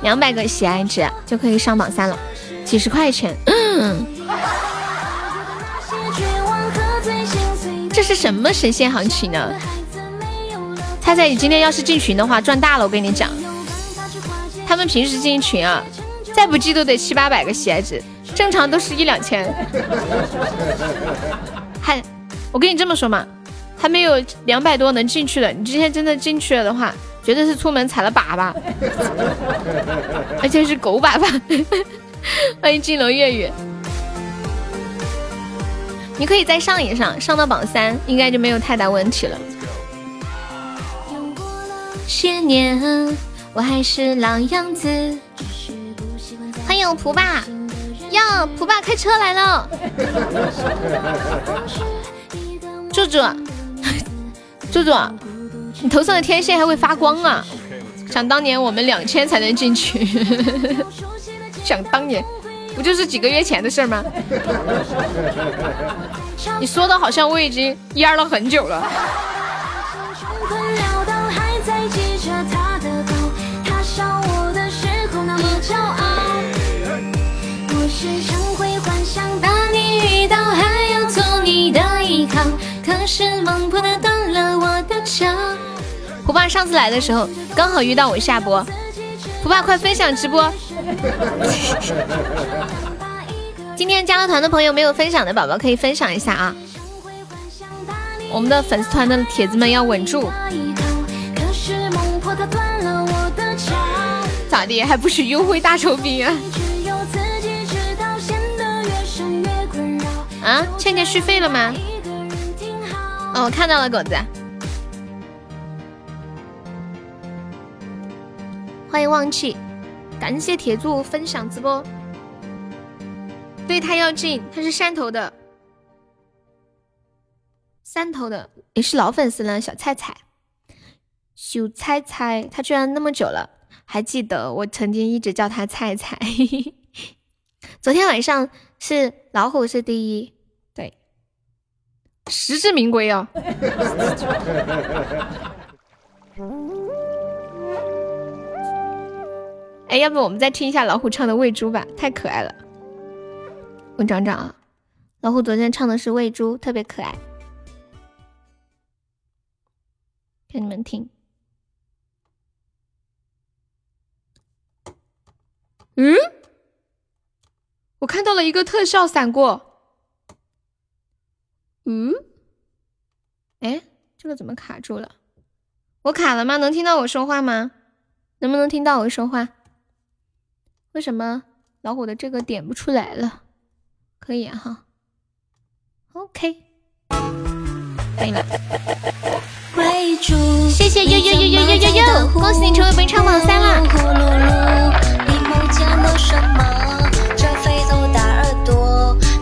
S2: 两百个喜爱值就可以上榜三了，几十块钱。这是什么神仙行情呢？猜猜你今天要是进群的话，赚大了！我跟你讲，他们平时进群啊，再不济都得七八百个喜爱值，正常都是一两千。还，我跟你这么说嘛，还没有两百多能进去的。你今天真的进去了的话，绝对是出门踩了粑粑，而且是狗粑粑。欢迎金龙粤语，你可以再上一上，上到榜三，应该就没有太大问题了。些年，我还是老样子。欢迎蒲爸，呀，蒲爸开车来了。柱柱，柱柱，你头上的天线还会发光啊！想当年我们两千才能进去，想当年不就是几个月前的事吗？你说的好像我已经蔫了很久了。
S3: 困潦倒还在记着他的好，他笑我的时候那么骄傲。我时常会幻想，当你遇到还要做你的依靠，可是梦破了断了我的桥。
S2: 胡爸上次来的时候刚好遇到我下播，胡爸快分享直播。今天加了团的朋友没有分享的宝宝可以分享一下啊！我们的粉丝团的铁子们要稳住，
S3: 可是梦破它断了我的桥。
S2: 咋地还不是优惠大酬宾啊？啊，倩倩续费了吗？哦，我看到了，狗子。欢迎忘记，感谢铁柱分享直播。对他要进，他是汕头的，汕头的也是老粉丝了，小菜菜，小菜菜，他居然那么久了还记得我曾经一直叫他菜菜。昨天晚上是老虎是第一，对，实至名归啊！哎，要不我们再听一下老虎唱的《喂猪》吧，太可爱了。我找找啊，老虎昨天唱的是《喂猪》，特别可爱，给你们听。嗯，
S7: 我看到了一个特效闪过。嗯？哎，这个怎么卡住了？我卡了吗？能听到我说话吗？能不能听到我说话？为什么老虎的这个点不出来了？可以啊哈。OK，可以了。谢谢呦呦呦呦呦呦呦，恭喜你成为本场榜三啦！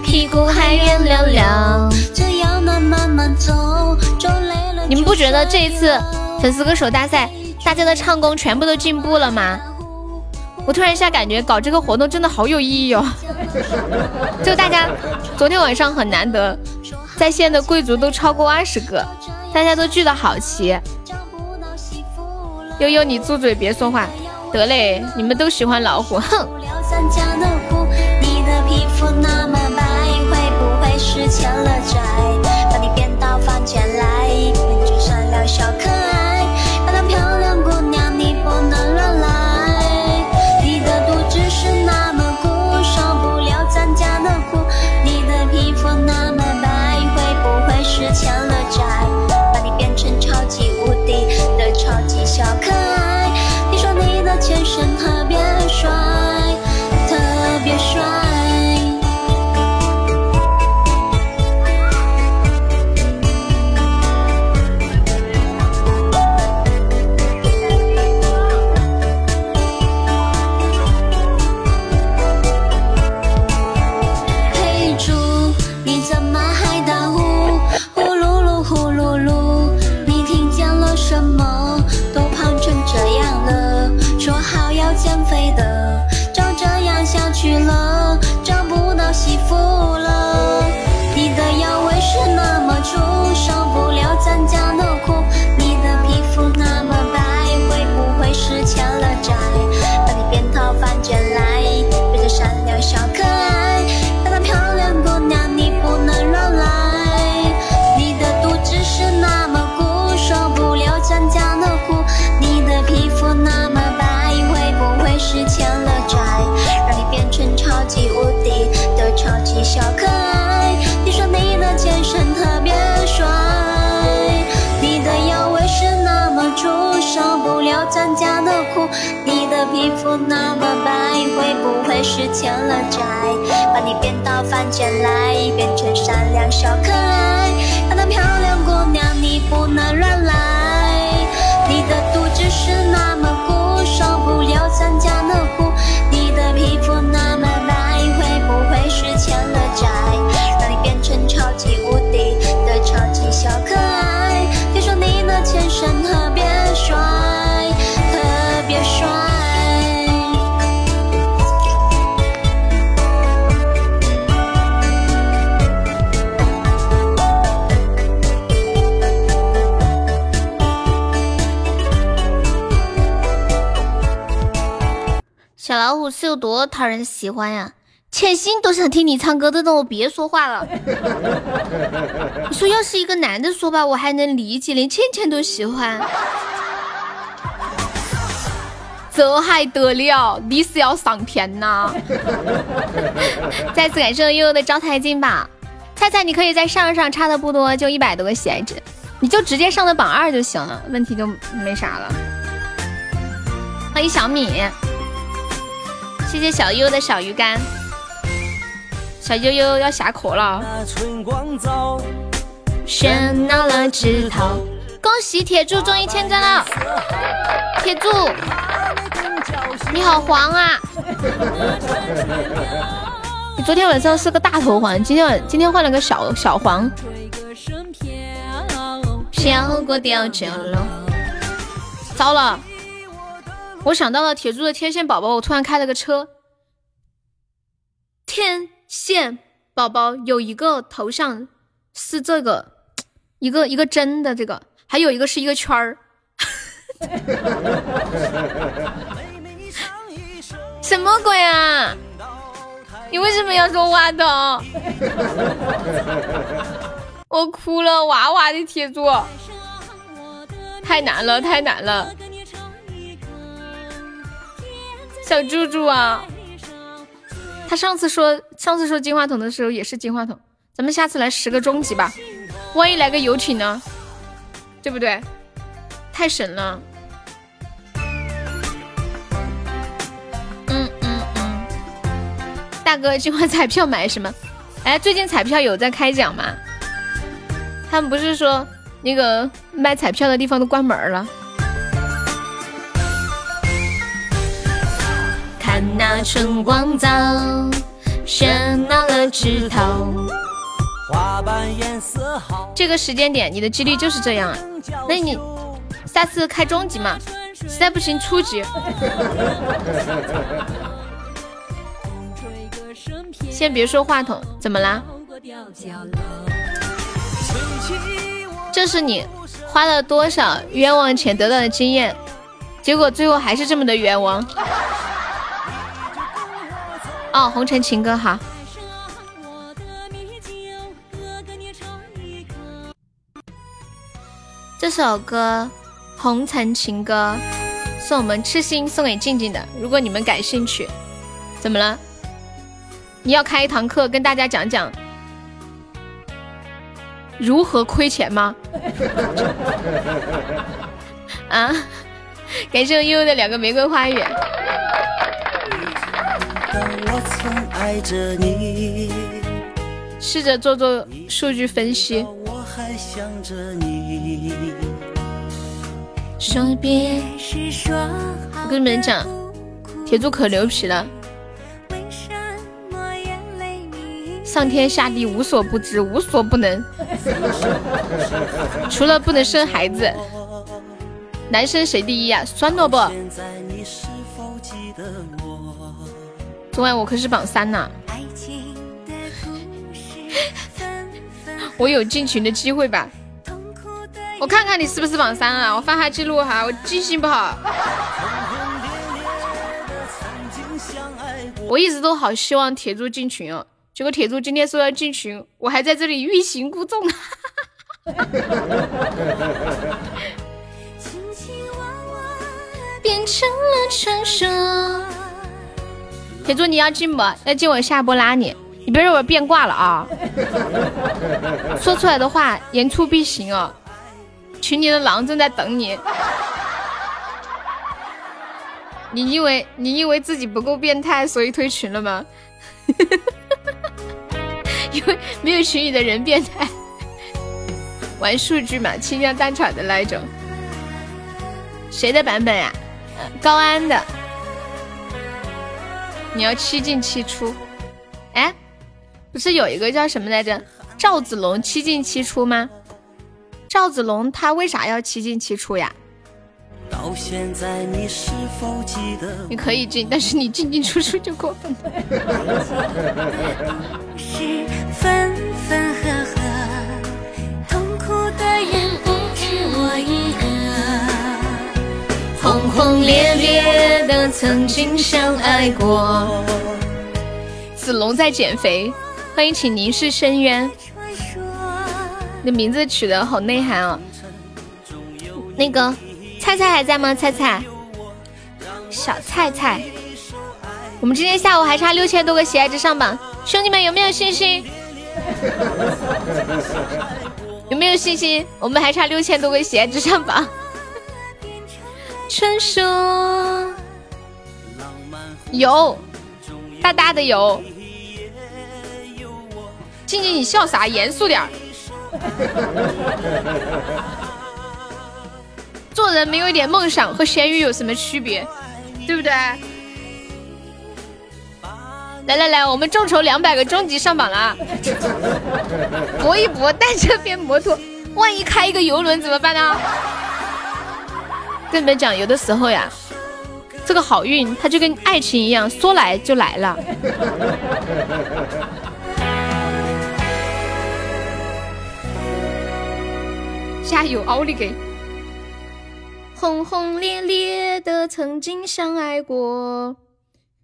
S7: 屁股还圆溜溜。你们不觉得这一次粉丝歌手大赛，大家的唱功全部都进步了吗？我突然一下感觉搞这个活动真的好有意义哦！就大家昨天晚上很难得，在线的贵族都超过二十个，大家都聚的好齐。悠悠，你住嘴，别说话。得嘞，你们都喜欢老虎，哼。
S3: 小小可爱。你说你的前身特别帅，你的腰围是那么粗，受不了咱家的苦。你的皮肤那么白，会不会是欠了债？把你变到凡间来，变成善良小可爱。看到漂亮姑娘，你不能乱来。小
S2: 老虎是有多讨人喜欢呀？千心都想听你唱歌的，让我别说话了。你说要是一个男的说吧，我还能理解，连倩倩都喜欢，这还得了？你是要上天呐！再次感谢悠悠的招财进宝，菜菜你可以再上上，差的不多，就一百多个喜爱值，你就直接上的榜二就行了，问题就没啥了。欢迎小米。谢谢小优的小鱼干，小悠悠要下课了，喧闹了枝头。恭喜铁柱终于签赞了，铁柱，你好黄啊！你昨天晚上是个大头黄，今天晚今天换了个小小黄。飘过貂角楼，糟了。我想到了铁柱的天线宝宝，我突然开了个车。天线宝宝有一个头像是这个，一个一个针的这个，还有一个是一个圈儿。什么鬼啊？你为什么要说话的？我哭了，哇哇的铁柱，太难了，太难了。小猪猪啊，他上次说上次说金话筒的时候也是金话筒，咱们下次来十个终极吧，万一来个游艇呢？对不对？太神了。嗯嗯嗯，大哥，今晚彩票买什么？哎，最近彩票有在开奖吗？他们不是说那个卖彩票的地方都关门了？
S3: 春光早，喧闹了枝头。
S2: 这个时间点你的几率就是这样啊？那你下次开中级嘛，实在不行初级。先别说话筒，怎么啦？这是你花了多少冤枉钱得到的经验，结果最后还是这么的冤枉。哦，红尘情歌好。这首歌《红尘情歌》是我们痴心送给静静的。如果你们感兴趣，怎么了？你要开一堂课跟大家讲讲如何亏钱吗？啊！感谢悠悠的两个玫瑰花语。试着做做数据分析。
S3: 说别
S2: 我跟你们讲，铁柱可牛皮了，上天下地无所不知，无所不能，除了不能生孩子，男生谁第一呀？酸萝卜。昨晚我可是榜三呢，我有进群的机会吧？我看看你是不是榜三啊？我翻下记录哈，我记性不好。我一直都好希望铁柱进群哦，结果铁柱今天说要进群，我还在这里欲擒故纵。
S3: 变成了传说。
S2: 铁柱你要进不？要进我下播拉你，你别让我变卦了啊！说出来的话言出必行哦。群里的狼正在等你，你以为你以为自己不够变态，所以退群了吗？因为没有群里的人变态，玩数据嘛，轻量单场的那一种。谁的版本呀？高安的。你要七进七出，哎，不是有一个叫什么来着？赵子龙七进七出吗？赵子龙他为啥要七进七出呀？你可以进，但是你进进出出就过分了。
S3: 是分分合合，痛苦的人不止我一个，轰轰烈烈的曾经相爱过。
S2: 子龙在减肥，欢迎请凝视深渊。你的名字取得好内涵哦。那个菜菜还在吗？菜菜，小菜菜，我们今天下午还差六千多个喜爱值上榜，兄弟们有没有信心？有没有信心？我们还差六千多个喜爱值上榜。传说有，大大的有。静静，你笑啥？严肃点儿。做人没有一点梦想和咸鱼有什么区别？对不对？来来来，我们众筹两百个终极上榜了，搏一搏，单车变摩托，万一开一个游轮怎么办呢？跟你们讲，有的时候呀，这个好运它就跟爱情一样，说来就来了。加油，奥利给！轰轰烈烈的曾经相爱过，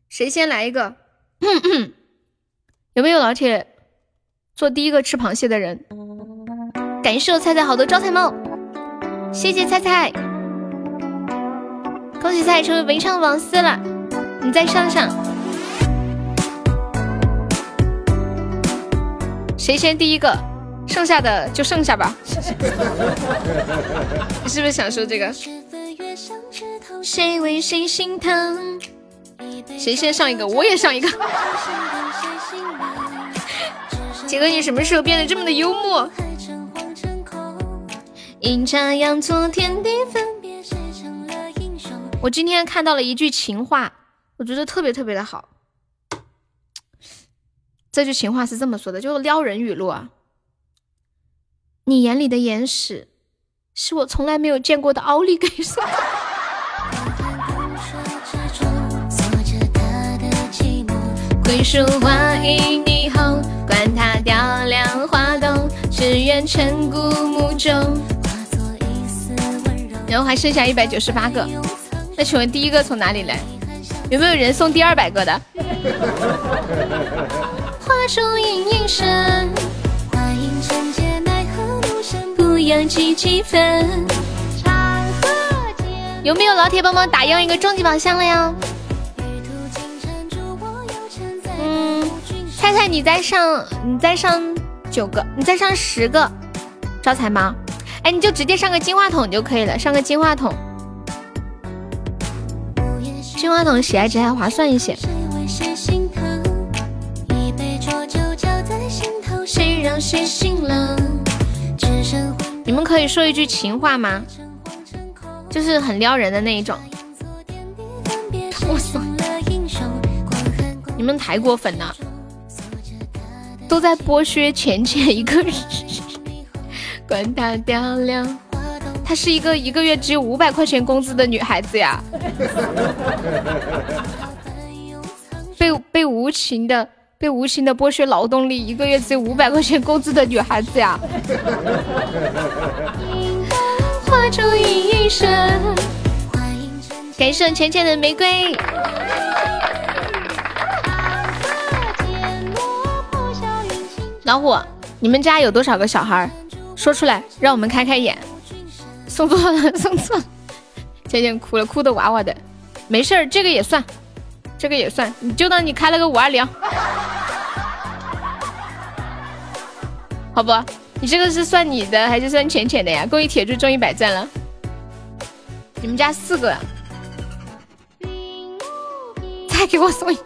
S2: 谁先来一个？有没有老铁做第一个吃螃蟹的人？感谢我菜菜好多招财猫，谢谢菜菜，恭喜菜菜成为文昌王司了，你再上上。谁先第一个，剩下的就剩下吧。你是不是想说这个？
S7: 谁为谁心疼？
S2: 谁先上一个，我也上一个。杰哥，你什么时候变得这么的幽默？
S7: 阴差阳错，天地分。
S2: 我今天看到了一句情话，我觉得特别特别的好。这句情话是这么说的，就是撩人语录啊。你眼里的眼屎，是我从来没有见过的奥利给
S7: 管它雕梁画栋，只愿尘古墓中。
S2: 然后还剩下一百九十八个，那请问第一个从哪里来？有没有人送第二百个的？
S7: 画出影影声，花影成劫，奈何路上不扬几几分。
S2: 有没有老铁帮忙打样一个终极宝箱了呀？嗯，菜菜你再上，你再上九个，你再上十个招财猫。哎，你就直接上个金话筒就可以了，上个金话筒，金话筒喜爱值还划算一些。你们可以说一句情话吗？就是很撩人的那一种。我操！你们太过分了，都在剥削浅浅一个人。管他雕梁，她是一个一个月只有五百块钱工资的女孩子呀，被被无情的被无情的剥削劳动力，一个月只有五百块钱工资的女孩子呀。感谢浅浅的玫瑰。老虎，你们家有多少个小孩？说出来，让我们开开眼。送错了，送错了。浅浅哭了，哭的哇哇的。没事儿，这个也算，这个也算，你就当你开了个五二零，好不？你这个是算你的还是算浅浅的呀？恭喜铁柱中一百赞了。你们家四个，再给我送一个，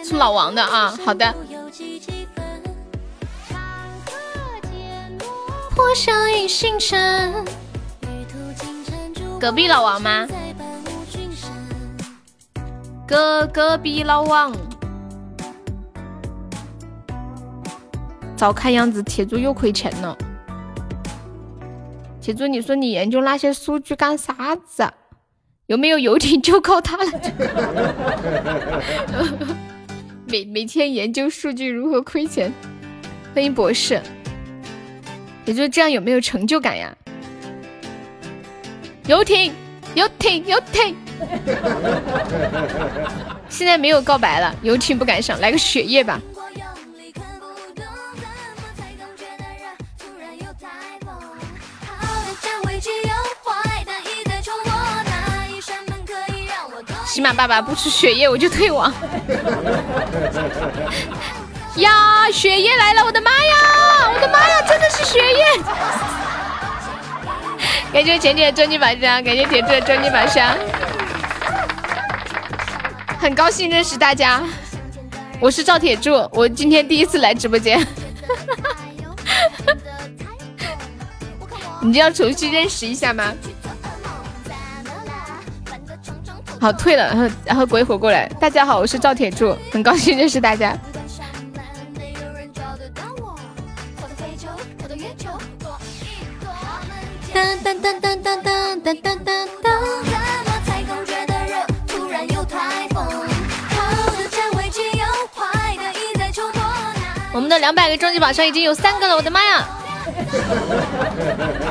S2: 送老王的啊。好的。
S7: 破晓与星辰，
S2: 隔壁老王吗？隔隔壁老王。照看样子，铁柱又亏钱了。铁柱，你说你研究那些数据干啥子？有没有游艇就靠它了？每每天研究数据如何亏钱。欢迎博士。也就这样，有没有成就感呀？游艇，游艇，游艇。现在没有告白了，游艇不敢上，来个雪夜吧。起码爸爸不吃雪夜，我就退网。呀，雪夜来了！我的妈呀，我的妈呀，真的是雪夜！感谢浅浅的终极宝箱，感谢铁柱的终极宝箱，很高兴认识大家。我是赵铁柱，我今天第一次来直播间。你就要重新认识一下吗？好，退了，然后然后鬼火过来。大家好，我是赵铁柱，很高兴认识大家。
S7: 当当当当当当当当当当。
S2: 我们的两百个终极宝箱已经有三个了，我的妈呀！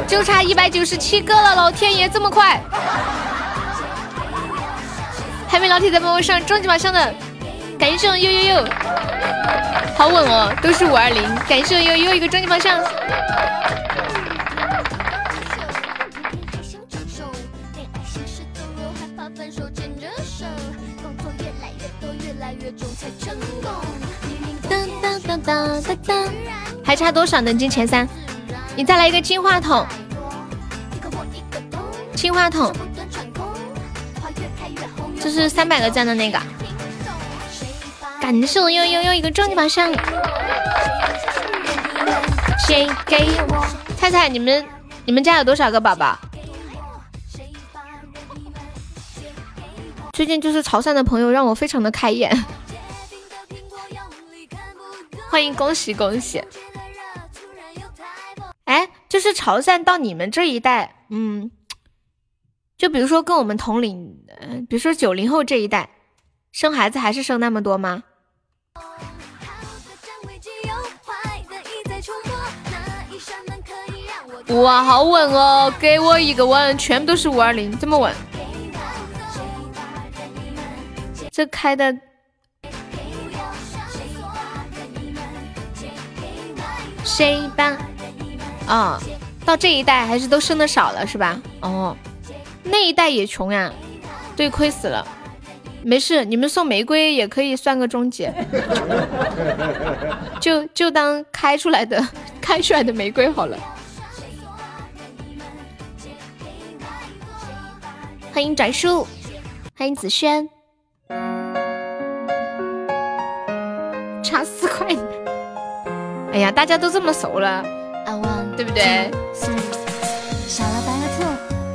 S2: 就差一百九十七个了，老天爷，这么快！还没老铁在帮我上终极宝箱的，感谢我悠悠悠，好稳哦，都是五二零，感谢我悠悠一个终极宝箱。哒哒哒，还差多少能进前三？你再来一个金话筒，金话筒，就是三百个赞的那个。感受悠悠悠一个终极宝箱，谁给我？菜菜，你们你们家有多少个宝宝？最近就是潮汕的朋友让我非常的开眼，欢迎恭喜恭喜！哎，就是潮汕到你们这一代，嗯，就比如说跟我们同龄，呃，比如说九零后这一代，生孩子还是生那么多吗？哇，好稳哦！给我一个吻，全部都是五二零，这么稳。这开的，谁吧？啊，到这一代还是都生的少了是吧？哦，那一代也穷呀，对，亏死了。没事，你们送玫瑰也可以算个终结，就就当开出来的 开出来的玫瑰好了。欢迎转叔，欢迎子轩，差四块。哎呀，大家都这么熟了，对不对？
S7: 傻了白了兔，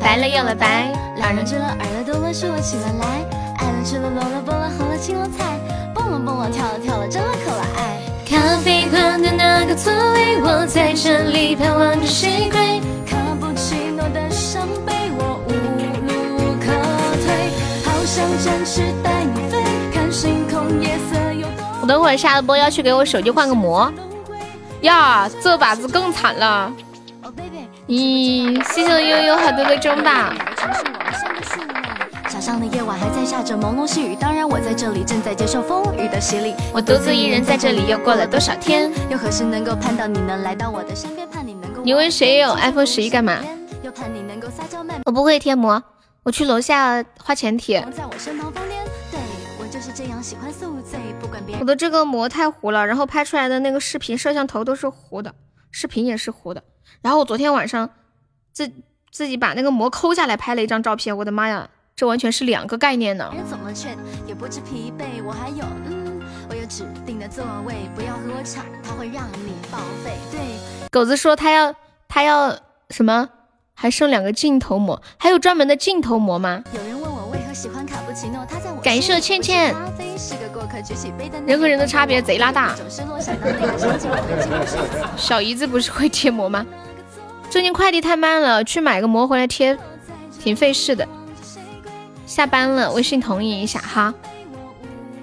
S2: 白了又了白，
S7: 两人吃了，二了多了，竖了起了来。爱了吃了萝了菠了红了青了菜，蹦了蹦了跳了跳了真了可了爱。
S2: 咖啡馆的那个座位，我在这里盼望着谁归。
S7: 卡布奇诺的伤悲，我想展翅带你飞，看星空夜色有多。
S2: 我等会儿下了播要去给我手机换个膜。呀，这把子更惨了。咦，谢谢悠悠好多个中吧。
S7: 小巷的夜晚还在下着朦胧细雨，当然我在这里正在接受风雨的洗礼。
S2: 我独自一人在这里，又过了多少天？
S7: 又何时能够盼到你能来到我的身边？盼你能够。
S2: 你问谁有 iPhone 十一干嘛？我不会贴膜，我去楼下花钱贴。
S7: 对我就是这样喜欢宿醉，不管别人。
S2: 我的这个膜太糊了，然后拍出来的那个视频摄像头都是糊的，视频也是糊的。然后我昨天晚上自自己把那个膜抠下来拍了一张照片，我的妈呀！这完全是两个概念呢。
S7: 人怎么劝也不知疲惫，我还有，嗯，我有指定的座位，不要和我抢，它会让你报废。对，
S2: 狗子说他要他要什么？还剩两个镜头膜，还有专门的镜头膜吗？
S7: 有人问我为何喜欢卡布奇诺，他在我
S2: 感谢倩倩。人和人的差别贼拉大。小姨子不是会贴膜吗？最近快递太慢了，去买个膜回来贴，挺费事的。下班了，微信同意一下哈。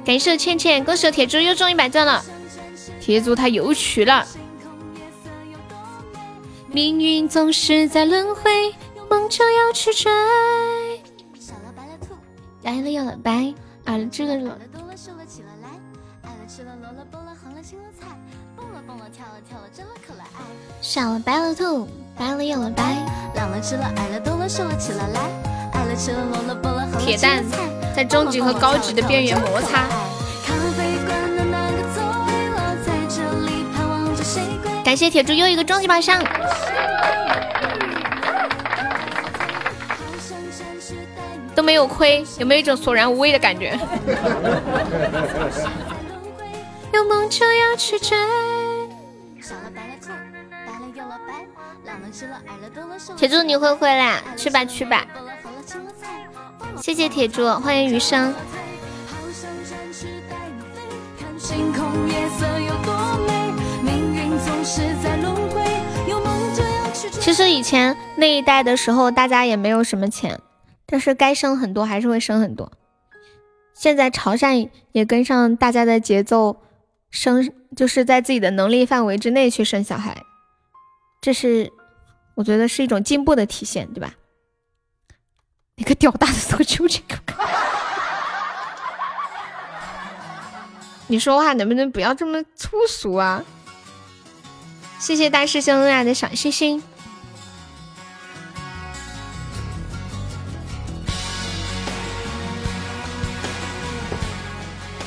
S2: 感谢倩倩，恭喜铁柱又中一百钻了，铁柱他又去了。命运总是在轮回，有梦就要去追。
S7: 少了白了，
S2: 白了又了白，啊了这个了。
S7: 多了瘦了起了来，爱了吃了萝了，
S2: 白了兔，白了又了白，
S7: 懒了吃了矮了多了瘦了起了来，爱了吃了萝了蹦了红了
S2: 铁蛋在中级和高级的边缘摩擦。感谢铁柱又一个终极宝箱。都没有亏，有没有一种索然无味的感觉？铁柱你会回来？去吧去吧。谢谢铁柱，欢迎余生。
S7: 好想展翅带你飞，看星空夜色有多
S2: 其实以前那一代的时候，大家也没有什么钱，但是该生很多还是会生很多。现在潮汕也跟上大家的节奏，生就是在自己的能力范围之内去生小孩，这是我觉得是一种进步的体现，对吧？你个屌大的搜求这个，你说话能不能不要这么粗俗啊？谢谢大师兄恩爱的小星星。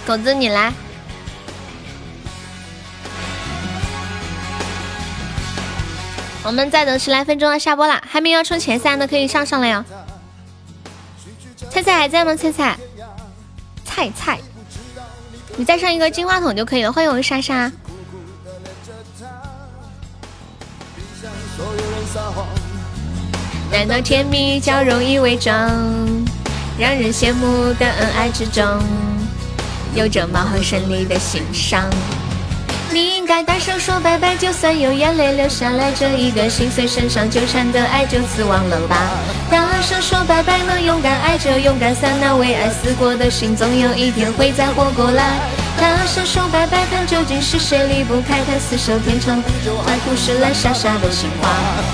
S2: 狗子，你来。
S7: 我们再等十来分钟要下播了，还没有冲前三的可以上上了哟。菜菜还在吗？菜菜菜菜，你再上一个金话筒就可以了。欢迎我莎莎。难道甜蜜较容易伪装，让人羡慕的恩爱之中。有着貌合神离的心伤。你应该大声说拜拜，就算有眼泪流下来，这一个心碎身上纠缠的爱就此忘了吧。大声说拜拜，能勇敢爱着，勇敢散那为爱死过的心，总有一天会再活过来。大声说拜拜，看究竟是谁离不开他，厮守天长地久，爱故事烂傻傻的情话。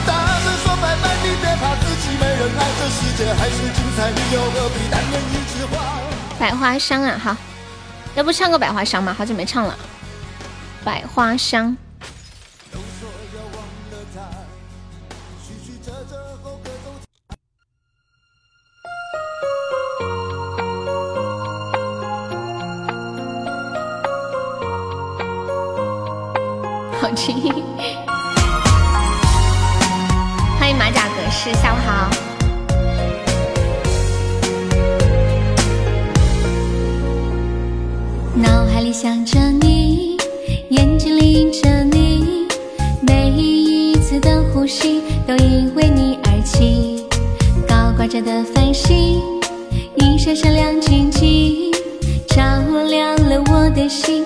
S8: 大声说拜拜，你别怕自己没人爱，这世界还是精彩，你又何必单恋一枝花？
S7: 百花香啊，好，要不唱个百花香吧，好久没唱了。百花香，好听。欢迎马甲格式，下午好。
S2: 想着你，眼睛里映着你，每一次的呼吸都因为你而起。高挂着的繁星，一闪闪亮晶晶，照亮了我的心，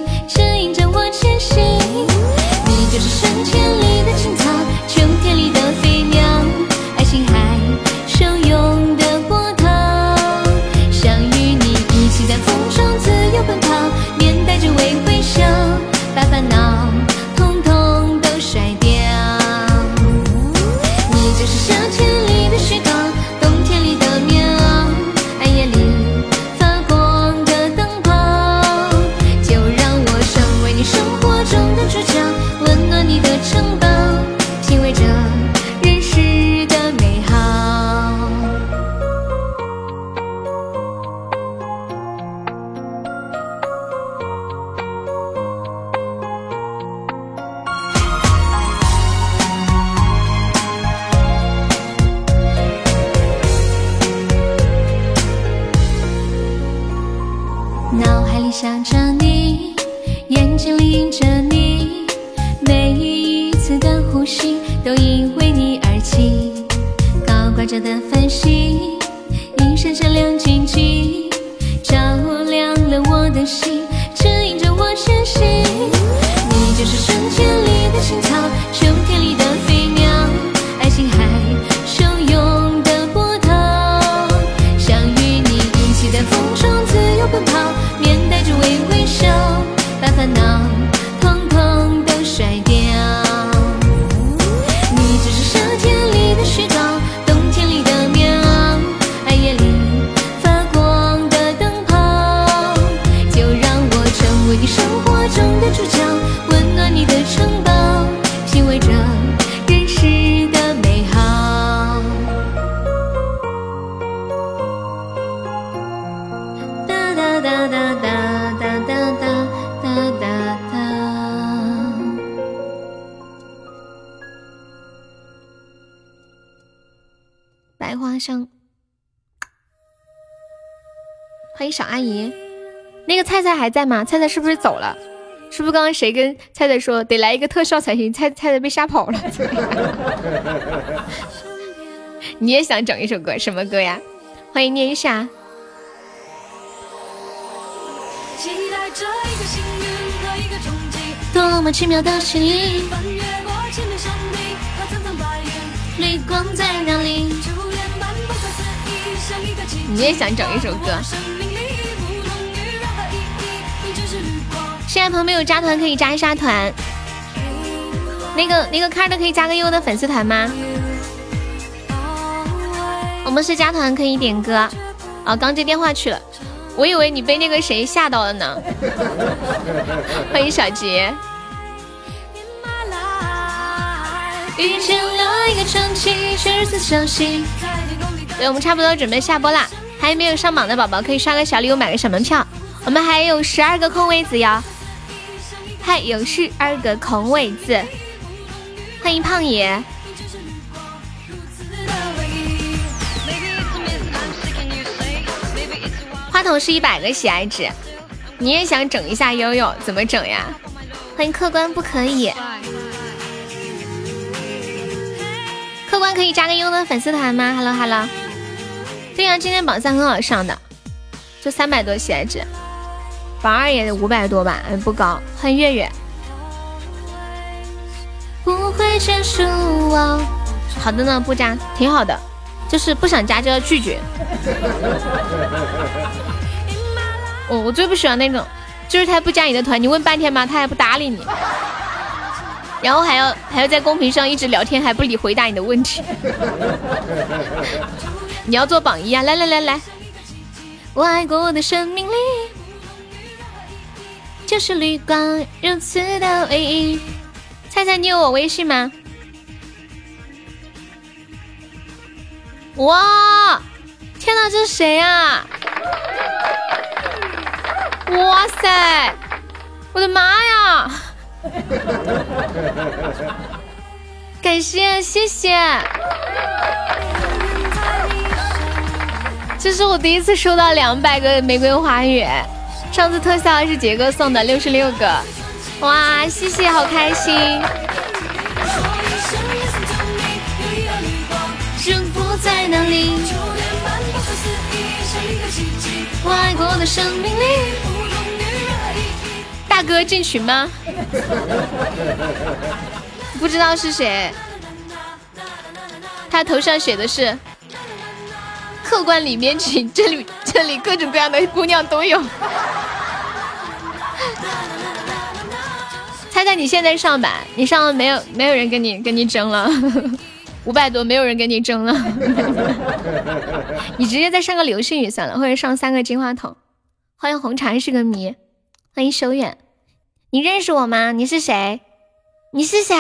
S7: 菜菜还在吗？菜菜是不是走了？是不是刚刚谁跟菜菜说得来一个特效才行？菜菜菜被吓跑了。你也想整一首歌？什么歌呀？欢迎念一下。
S2: 期待着一个幸运和一个冲击，
S7: 多么奇妙的心意，
S2: 翻越过千面山地和层层白云，
S7: 绿光在哪里？
S2: 初恋般不可思议，像一个奇迹。
S7: 你也想整一首歌？现在朋友没有加团可以加一下团。那个那个看的可以加个优的粉丝团吗？我们是加团可以点歌。啊，刚接电话去了，我以为你被那个谁吓到了呢。欢迎小杰。遇见了一个传奇。对，我们差不多准备下播啦。还没有上榜的宝宝可以刷个小礼物，买个小门票。我们还有十二个空位子哟，嗨有十二个空位子。欢迎胖爷，
S2: 话筒是一百个喜爱值，你也想整一下悠悠？怎么整呀？欢迎客官不可以，客官可以加个悠悠的粉丝团吗？Hello Hello，对呀、今天榜三很好上的，就三百多喜爱值，榜二也得五百多吧，嗯不高。欢迎月月，不会结束哦。好的呢，不加，挺好的，就是不想加就要拒绝。我我最不喜欢那种，就是他不加你的团，你问半天嘛，他还不搭理你，然后还要还要在公屏上一直聊天，还不理回答你的问题。你要做榜一啊！来来来来，我爱过我的生命里，就是绿光如此的唯一。猜猜你有我微信吗？哇！天哪，这是谁啊？哇塞！我的妈呀！感谢谢谢，这是我第一次收到两百个玫瑰花语，上次特效是杰哥送的六十六个，哇，谢谢，好开心！幸福在哪里？的生命里。大哥进群吗？不知道是谁。他头上写的是“客官里面请”，这里这里各种各样的姑娘都有。猜猜你现在上榜，你上了没有？没有人跟你跟你争了，五百多，没有人跟你争了。你直接再上个流星雨算了，或者上三个金话筒。欢迎红茶是个谜，欢迎修远，你认识我吗？你是谁？你是谁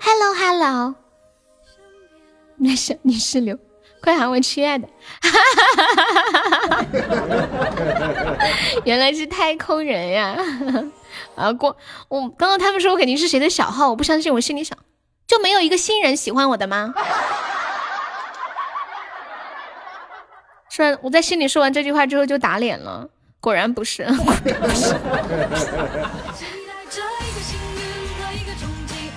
S2: ？Hello Hello，没事，你是刘，快喊我亲爱的。原来是太空人呀！啊，过我刚刚他们说我肯定是谁的小号，我不相信，我心里想，就没有一个新人喜欢我的吗？说我在心里说完这句话之后就打脸了，果然不是，果然不是，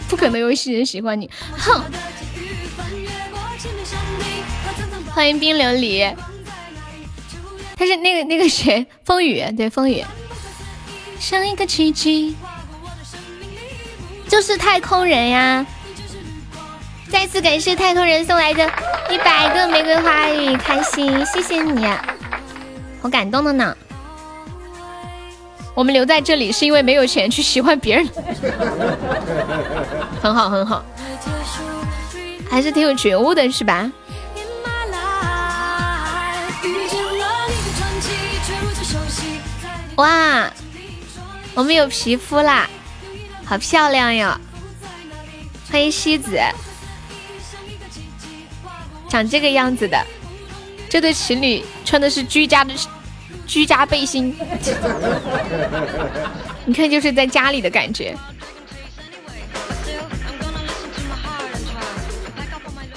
S2: 不可能有新人喜欢你，哼！欢迎冰琉璃，他是那个那个谁，风雨，对风雨，像一个奇迹，就是太空人呀！再次感谢太空人送来的一百个玫瑰花语，开心，谢谢你，好感动的呢。我们留在这里是因为没有钱去喜欢别人，很好很好，还是挺有觉悟的，是吧？哇，我们有皮肤啦，好漂亮哟！欢迎西子。长这个样子的，这对情侣穿的是居家的居家背心，你看就是在家里的感觉。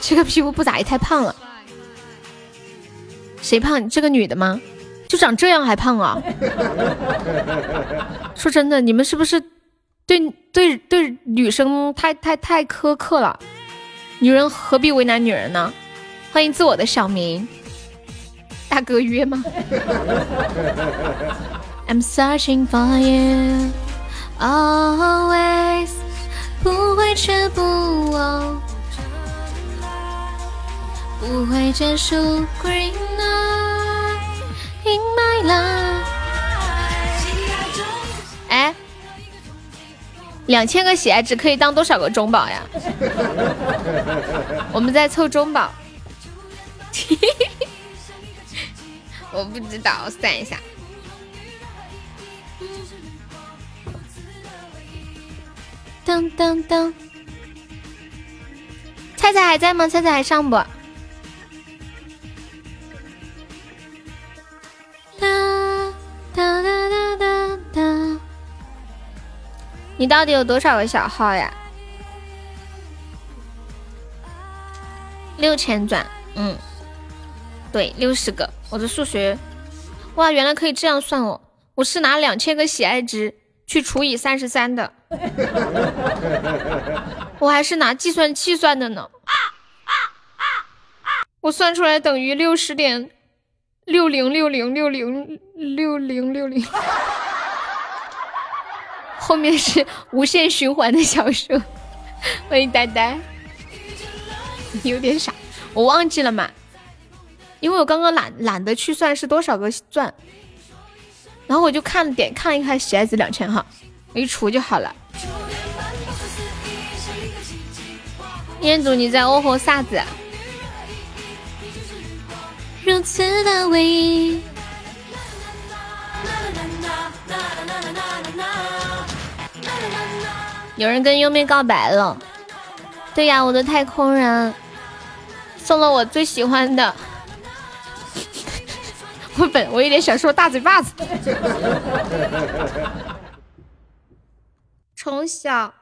S2: 这个皮肤不咋也太胖了，谁胖？这个女的吗？就长这样还胖啊？说真的，你们是不是对对对女生太太太苛刻了？女人何必为难女人呢？欢迎自我的小明，大哥约吗？I'm searching for you always，不会却不会结束。Green night in my life。哎，两千个喜爱值可以当多少个中宝呀？我们在凑中宝。我不知道，算一下。当当当，菜菜还在吗？菜菜还上不？哒哒哒哒哒哒。你到底有多少个小号呀？六千转，嗯，对，六十个。我的数学，哇，原来可以这样算哦。我是拿两千个喜爱值去除以三十三的，我还是拿计算器算的呢。我算出来等于六十点六零六零六零六零六零，后面是无限循环的小数。欢迎呆呆，有点傻，我忘记了嘛，因为我刚刚懒懒得去算是多少个钻，然后我就看点看了一看鞋子两千哈，我一除就好了。彦祖你在哦吼啥子？如此的唯一。有人跟优妹告白了，对呀，我的太空人送了我最喜欢的。我本我有点想说大嘴巴子。从小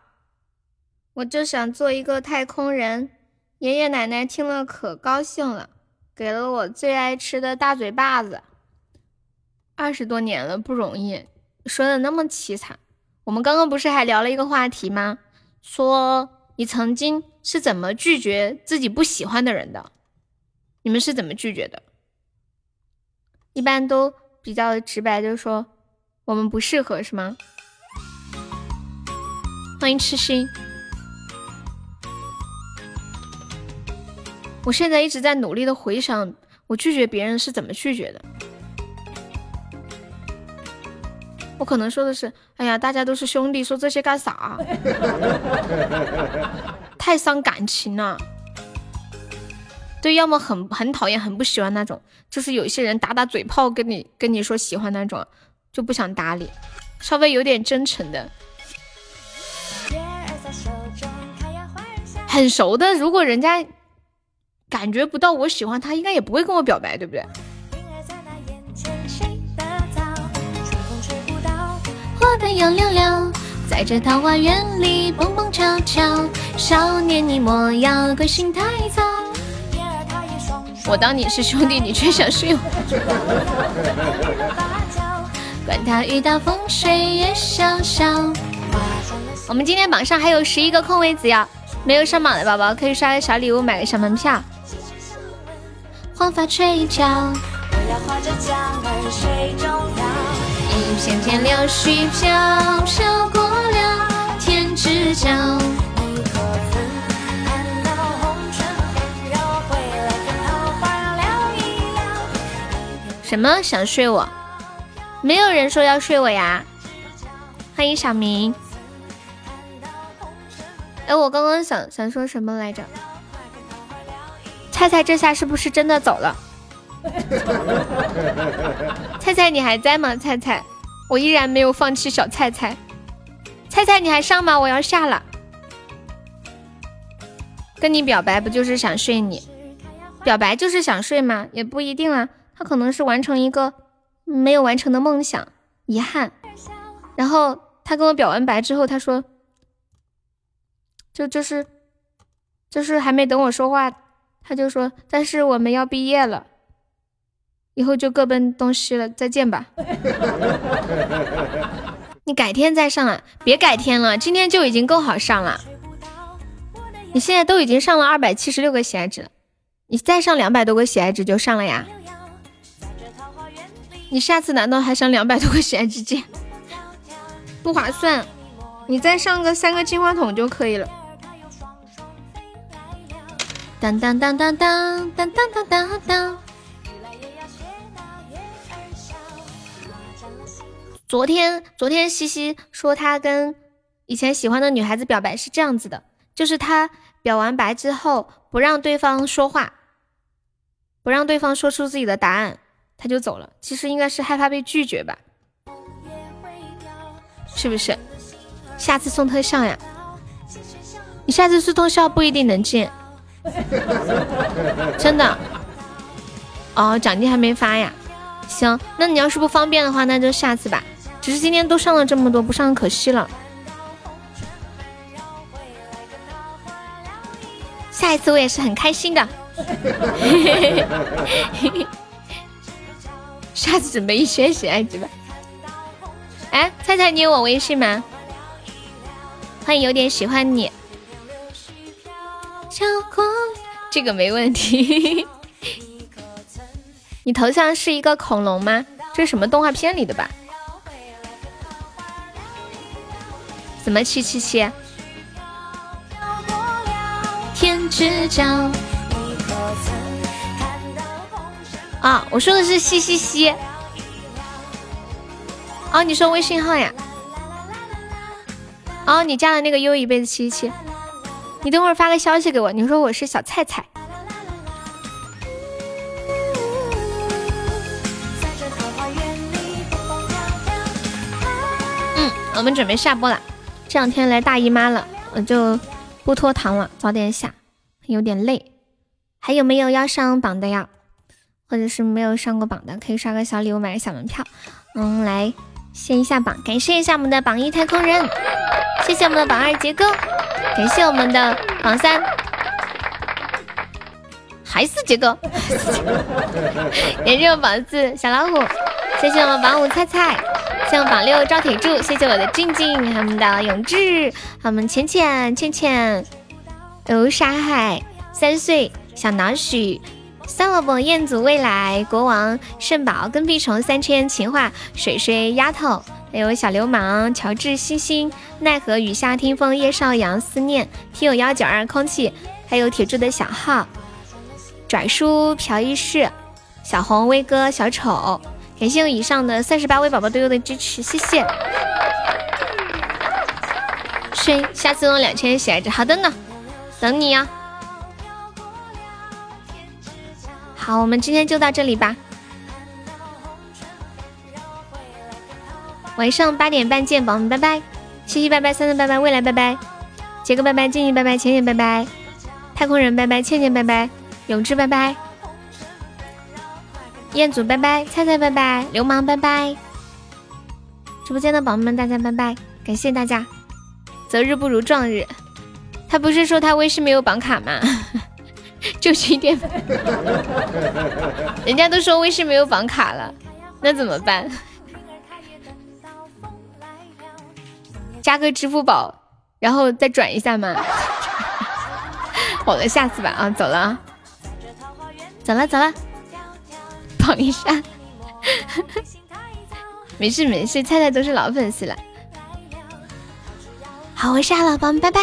S2: 我就想做一个太空人，爷爷奶奶听了可高兴了，给了我最爱吃的大嘴巴子。二十多年了，不容易，说的那么凄惨。我们刚刚不是还聊了一个话题吗？说你曾经是怎么拒绝自己不喜欢的人的？你们是怎么拒绝的？一般都比较直白，就是说我们不适合，是吗？欢迎痴心。我现在一直在努力的回想，我拒绝别人是怎么拒绝的。我可能说的是，哎呀，大家都是兄弟，说这些干啥？太伤感情了。对，要么很很讨厌，很不喜欢那种，就是有一些人打打嘴炮跟你跟你说喜欢那种，就不想搭理。稍微有点真诚的，很熟的，如果人家感觉不到我喜欢他，应该也不会跟我表白，对不对？我的杨柳柳，在这桃花源里蹦蹦跳跳。少年你莫要归心太早。我当你是兄弟，你却想睡我。管他雨打风吹也潇潇。我们今天榜上还有十一个空位子呀，没有上榜的宝宝可以刷个小礼物，买个小门票。黄发垂髫。我要划着桨儿水中摇。一片片柳絮飘飘过了天之角。你可曾看到红尘纷扰，回来跟桃花聊一聊？什么想睡我？没有人说要睡我呀！欢迎小明。哎，我刚刚想想说什么来着？猜猜这下是不是真的走了？菜菜，你还在吗？菜菜，我依然没有放弃小菜菜。菜菜，你还上吗？我要下了。跟你表白不就是想睡你？表白就是想睡吗？也不一定啊，他可能是完成一个没有完成的梦想，遗憾。然后他跟我表完白之后，他说，就就是就是还没等我说话，他就说，但是我们要毕业了。以后就各奔东西了，再见吧。你改天再上啊，别改天了，今天就已经够好上了。你现在都已经上了二百七十六个喜爱值了，你再上两百多个喜爱值就上了呀。你下次难道还上两百多个喜爱值？不划算，你再上个三个金话筒就可以了。当当当当当当当当当。昨天，昨天西西说他跟以前喜欢的女孩子表白是这样子的，就是他表完白之后不让对方说话，不让对方说出自己的答案，他就走了。其实应该是害怕被拒绝吧，是不是？下次送特效呀？你下次送特效不一定能进，真的。哦，奖金还没发呀？行，那你要是不方便的话，那就下次吧。只是今天都上了这么多，不上可惜了。下一次我也是很开心的。下次准备一学习爱知吧。哎，菜菜，你有我微信吗？欢迎有点喜欢你。这个没问题。你头像是一个恐龙吗？这是什么动画片里的吧？怎么七七七？天之角。啊，我说的是嘻嘻嘻。哦，你说微信号呀？哦，你加的那个优一辈子七七七，你等会儿发个消息给我，你说我是小菜菜。嗯，我们准备下播了。这两天来大姨妈了，我就不拖堂了，早点下，有点累。还有没有要上榜的呀？或者是没有上过榜的，可以刷个小礼物，买个小门票。嗯，来先一下榜，感谢一下我们的榜一太空人，谢谢我们的榜二杰哥，感谢我们的榜三，还是杰哥，感谢我榜四小老虎，谢谢我们榜五菜菜，谢我们榜六赵铁柱，谢谢我的静静，还有我们的永志，还有我们浅浅倩倩，游沙海。三岁。小脑许。算了不，彦祖未来。国王圣宝跟屁虫三千情话水水丫头，还有小流氓乔治星星奈何雨下听风叶少阳思念听友幺九二空气，还有铁柱的小号拽叔朴一世小红威哥小丑，感谢我以上的三十八位宝宝对我的支持，谢谢。睡，下次用两千喜爱值，好的呢，等你呀。好，我们今天就到这里吧。晚上八点半见，宝宝们，拜拜！西西拜拜，三三拜拜，未来拜拜，杰哥拜拜，静静拜拜，浅浅拜拜，太空人拜拜，倩倩拜拜，永志拜拜，彦祖拜拜，菜菜拜拜，流氓拜拜，直播间的宝宝们，大家拜拜！感谢大家，择日不如撞日。他不是说他微视没有绑卡吗？就去点，人家都说微视没有绑卡了，那怎么办？加个支付宝，然后再转一下嘛。好了，下次吧啊，走了啊，走了走了，抱一下。没事没事，菜菜都是老粉丝了。好，我下了，宝宝们拜拜。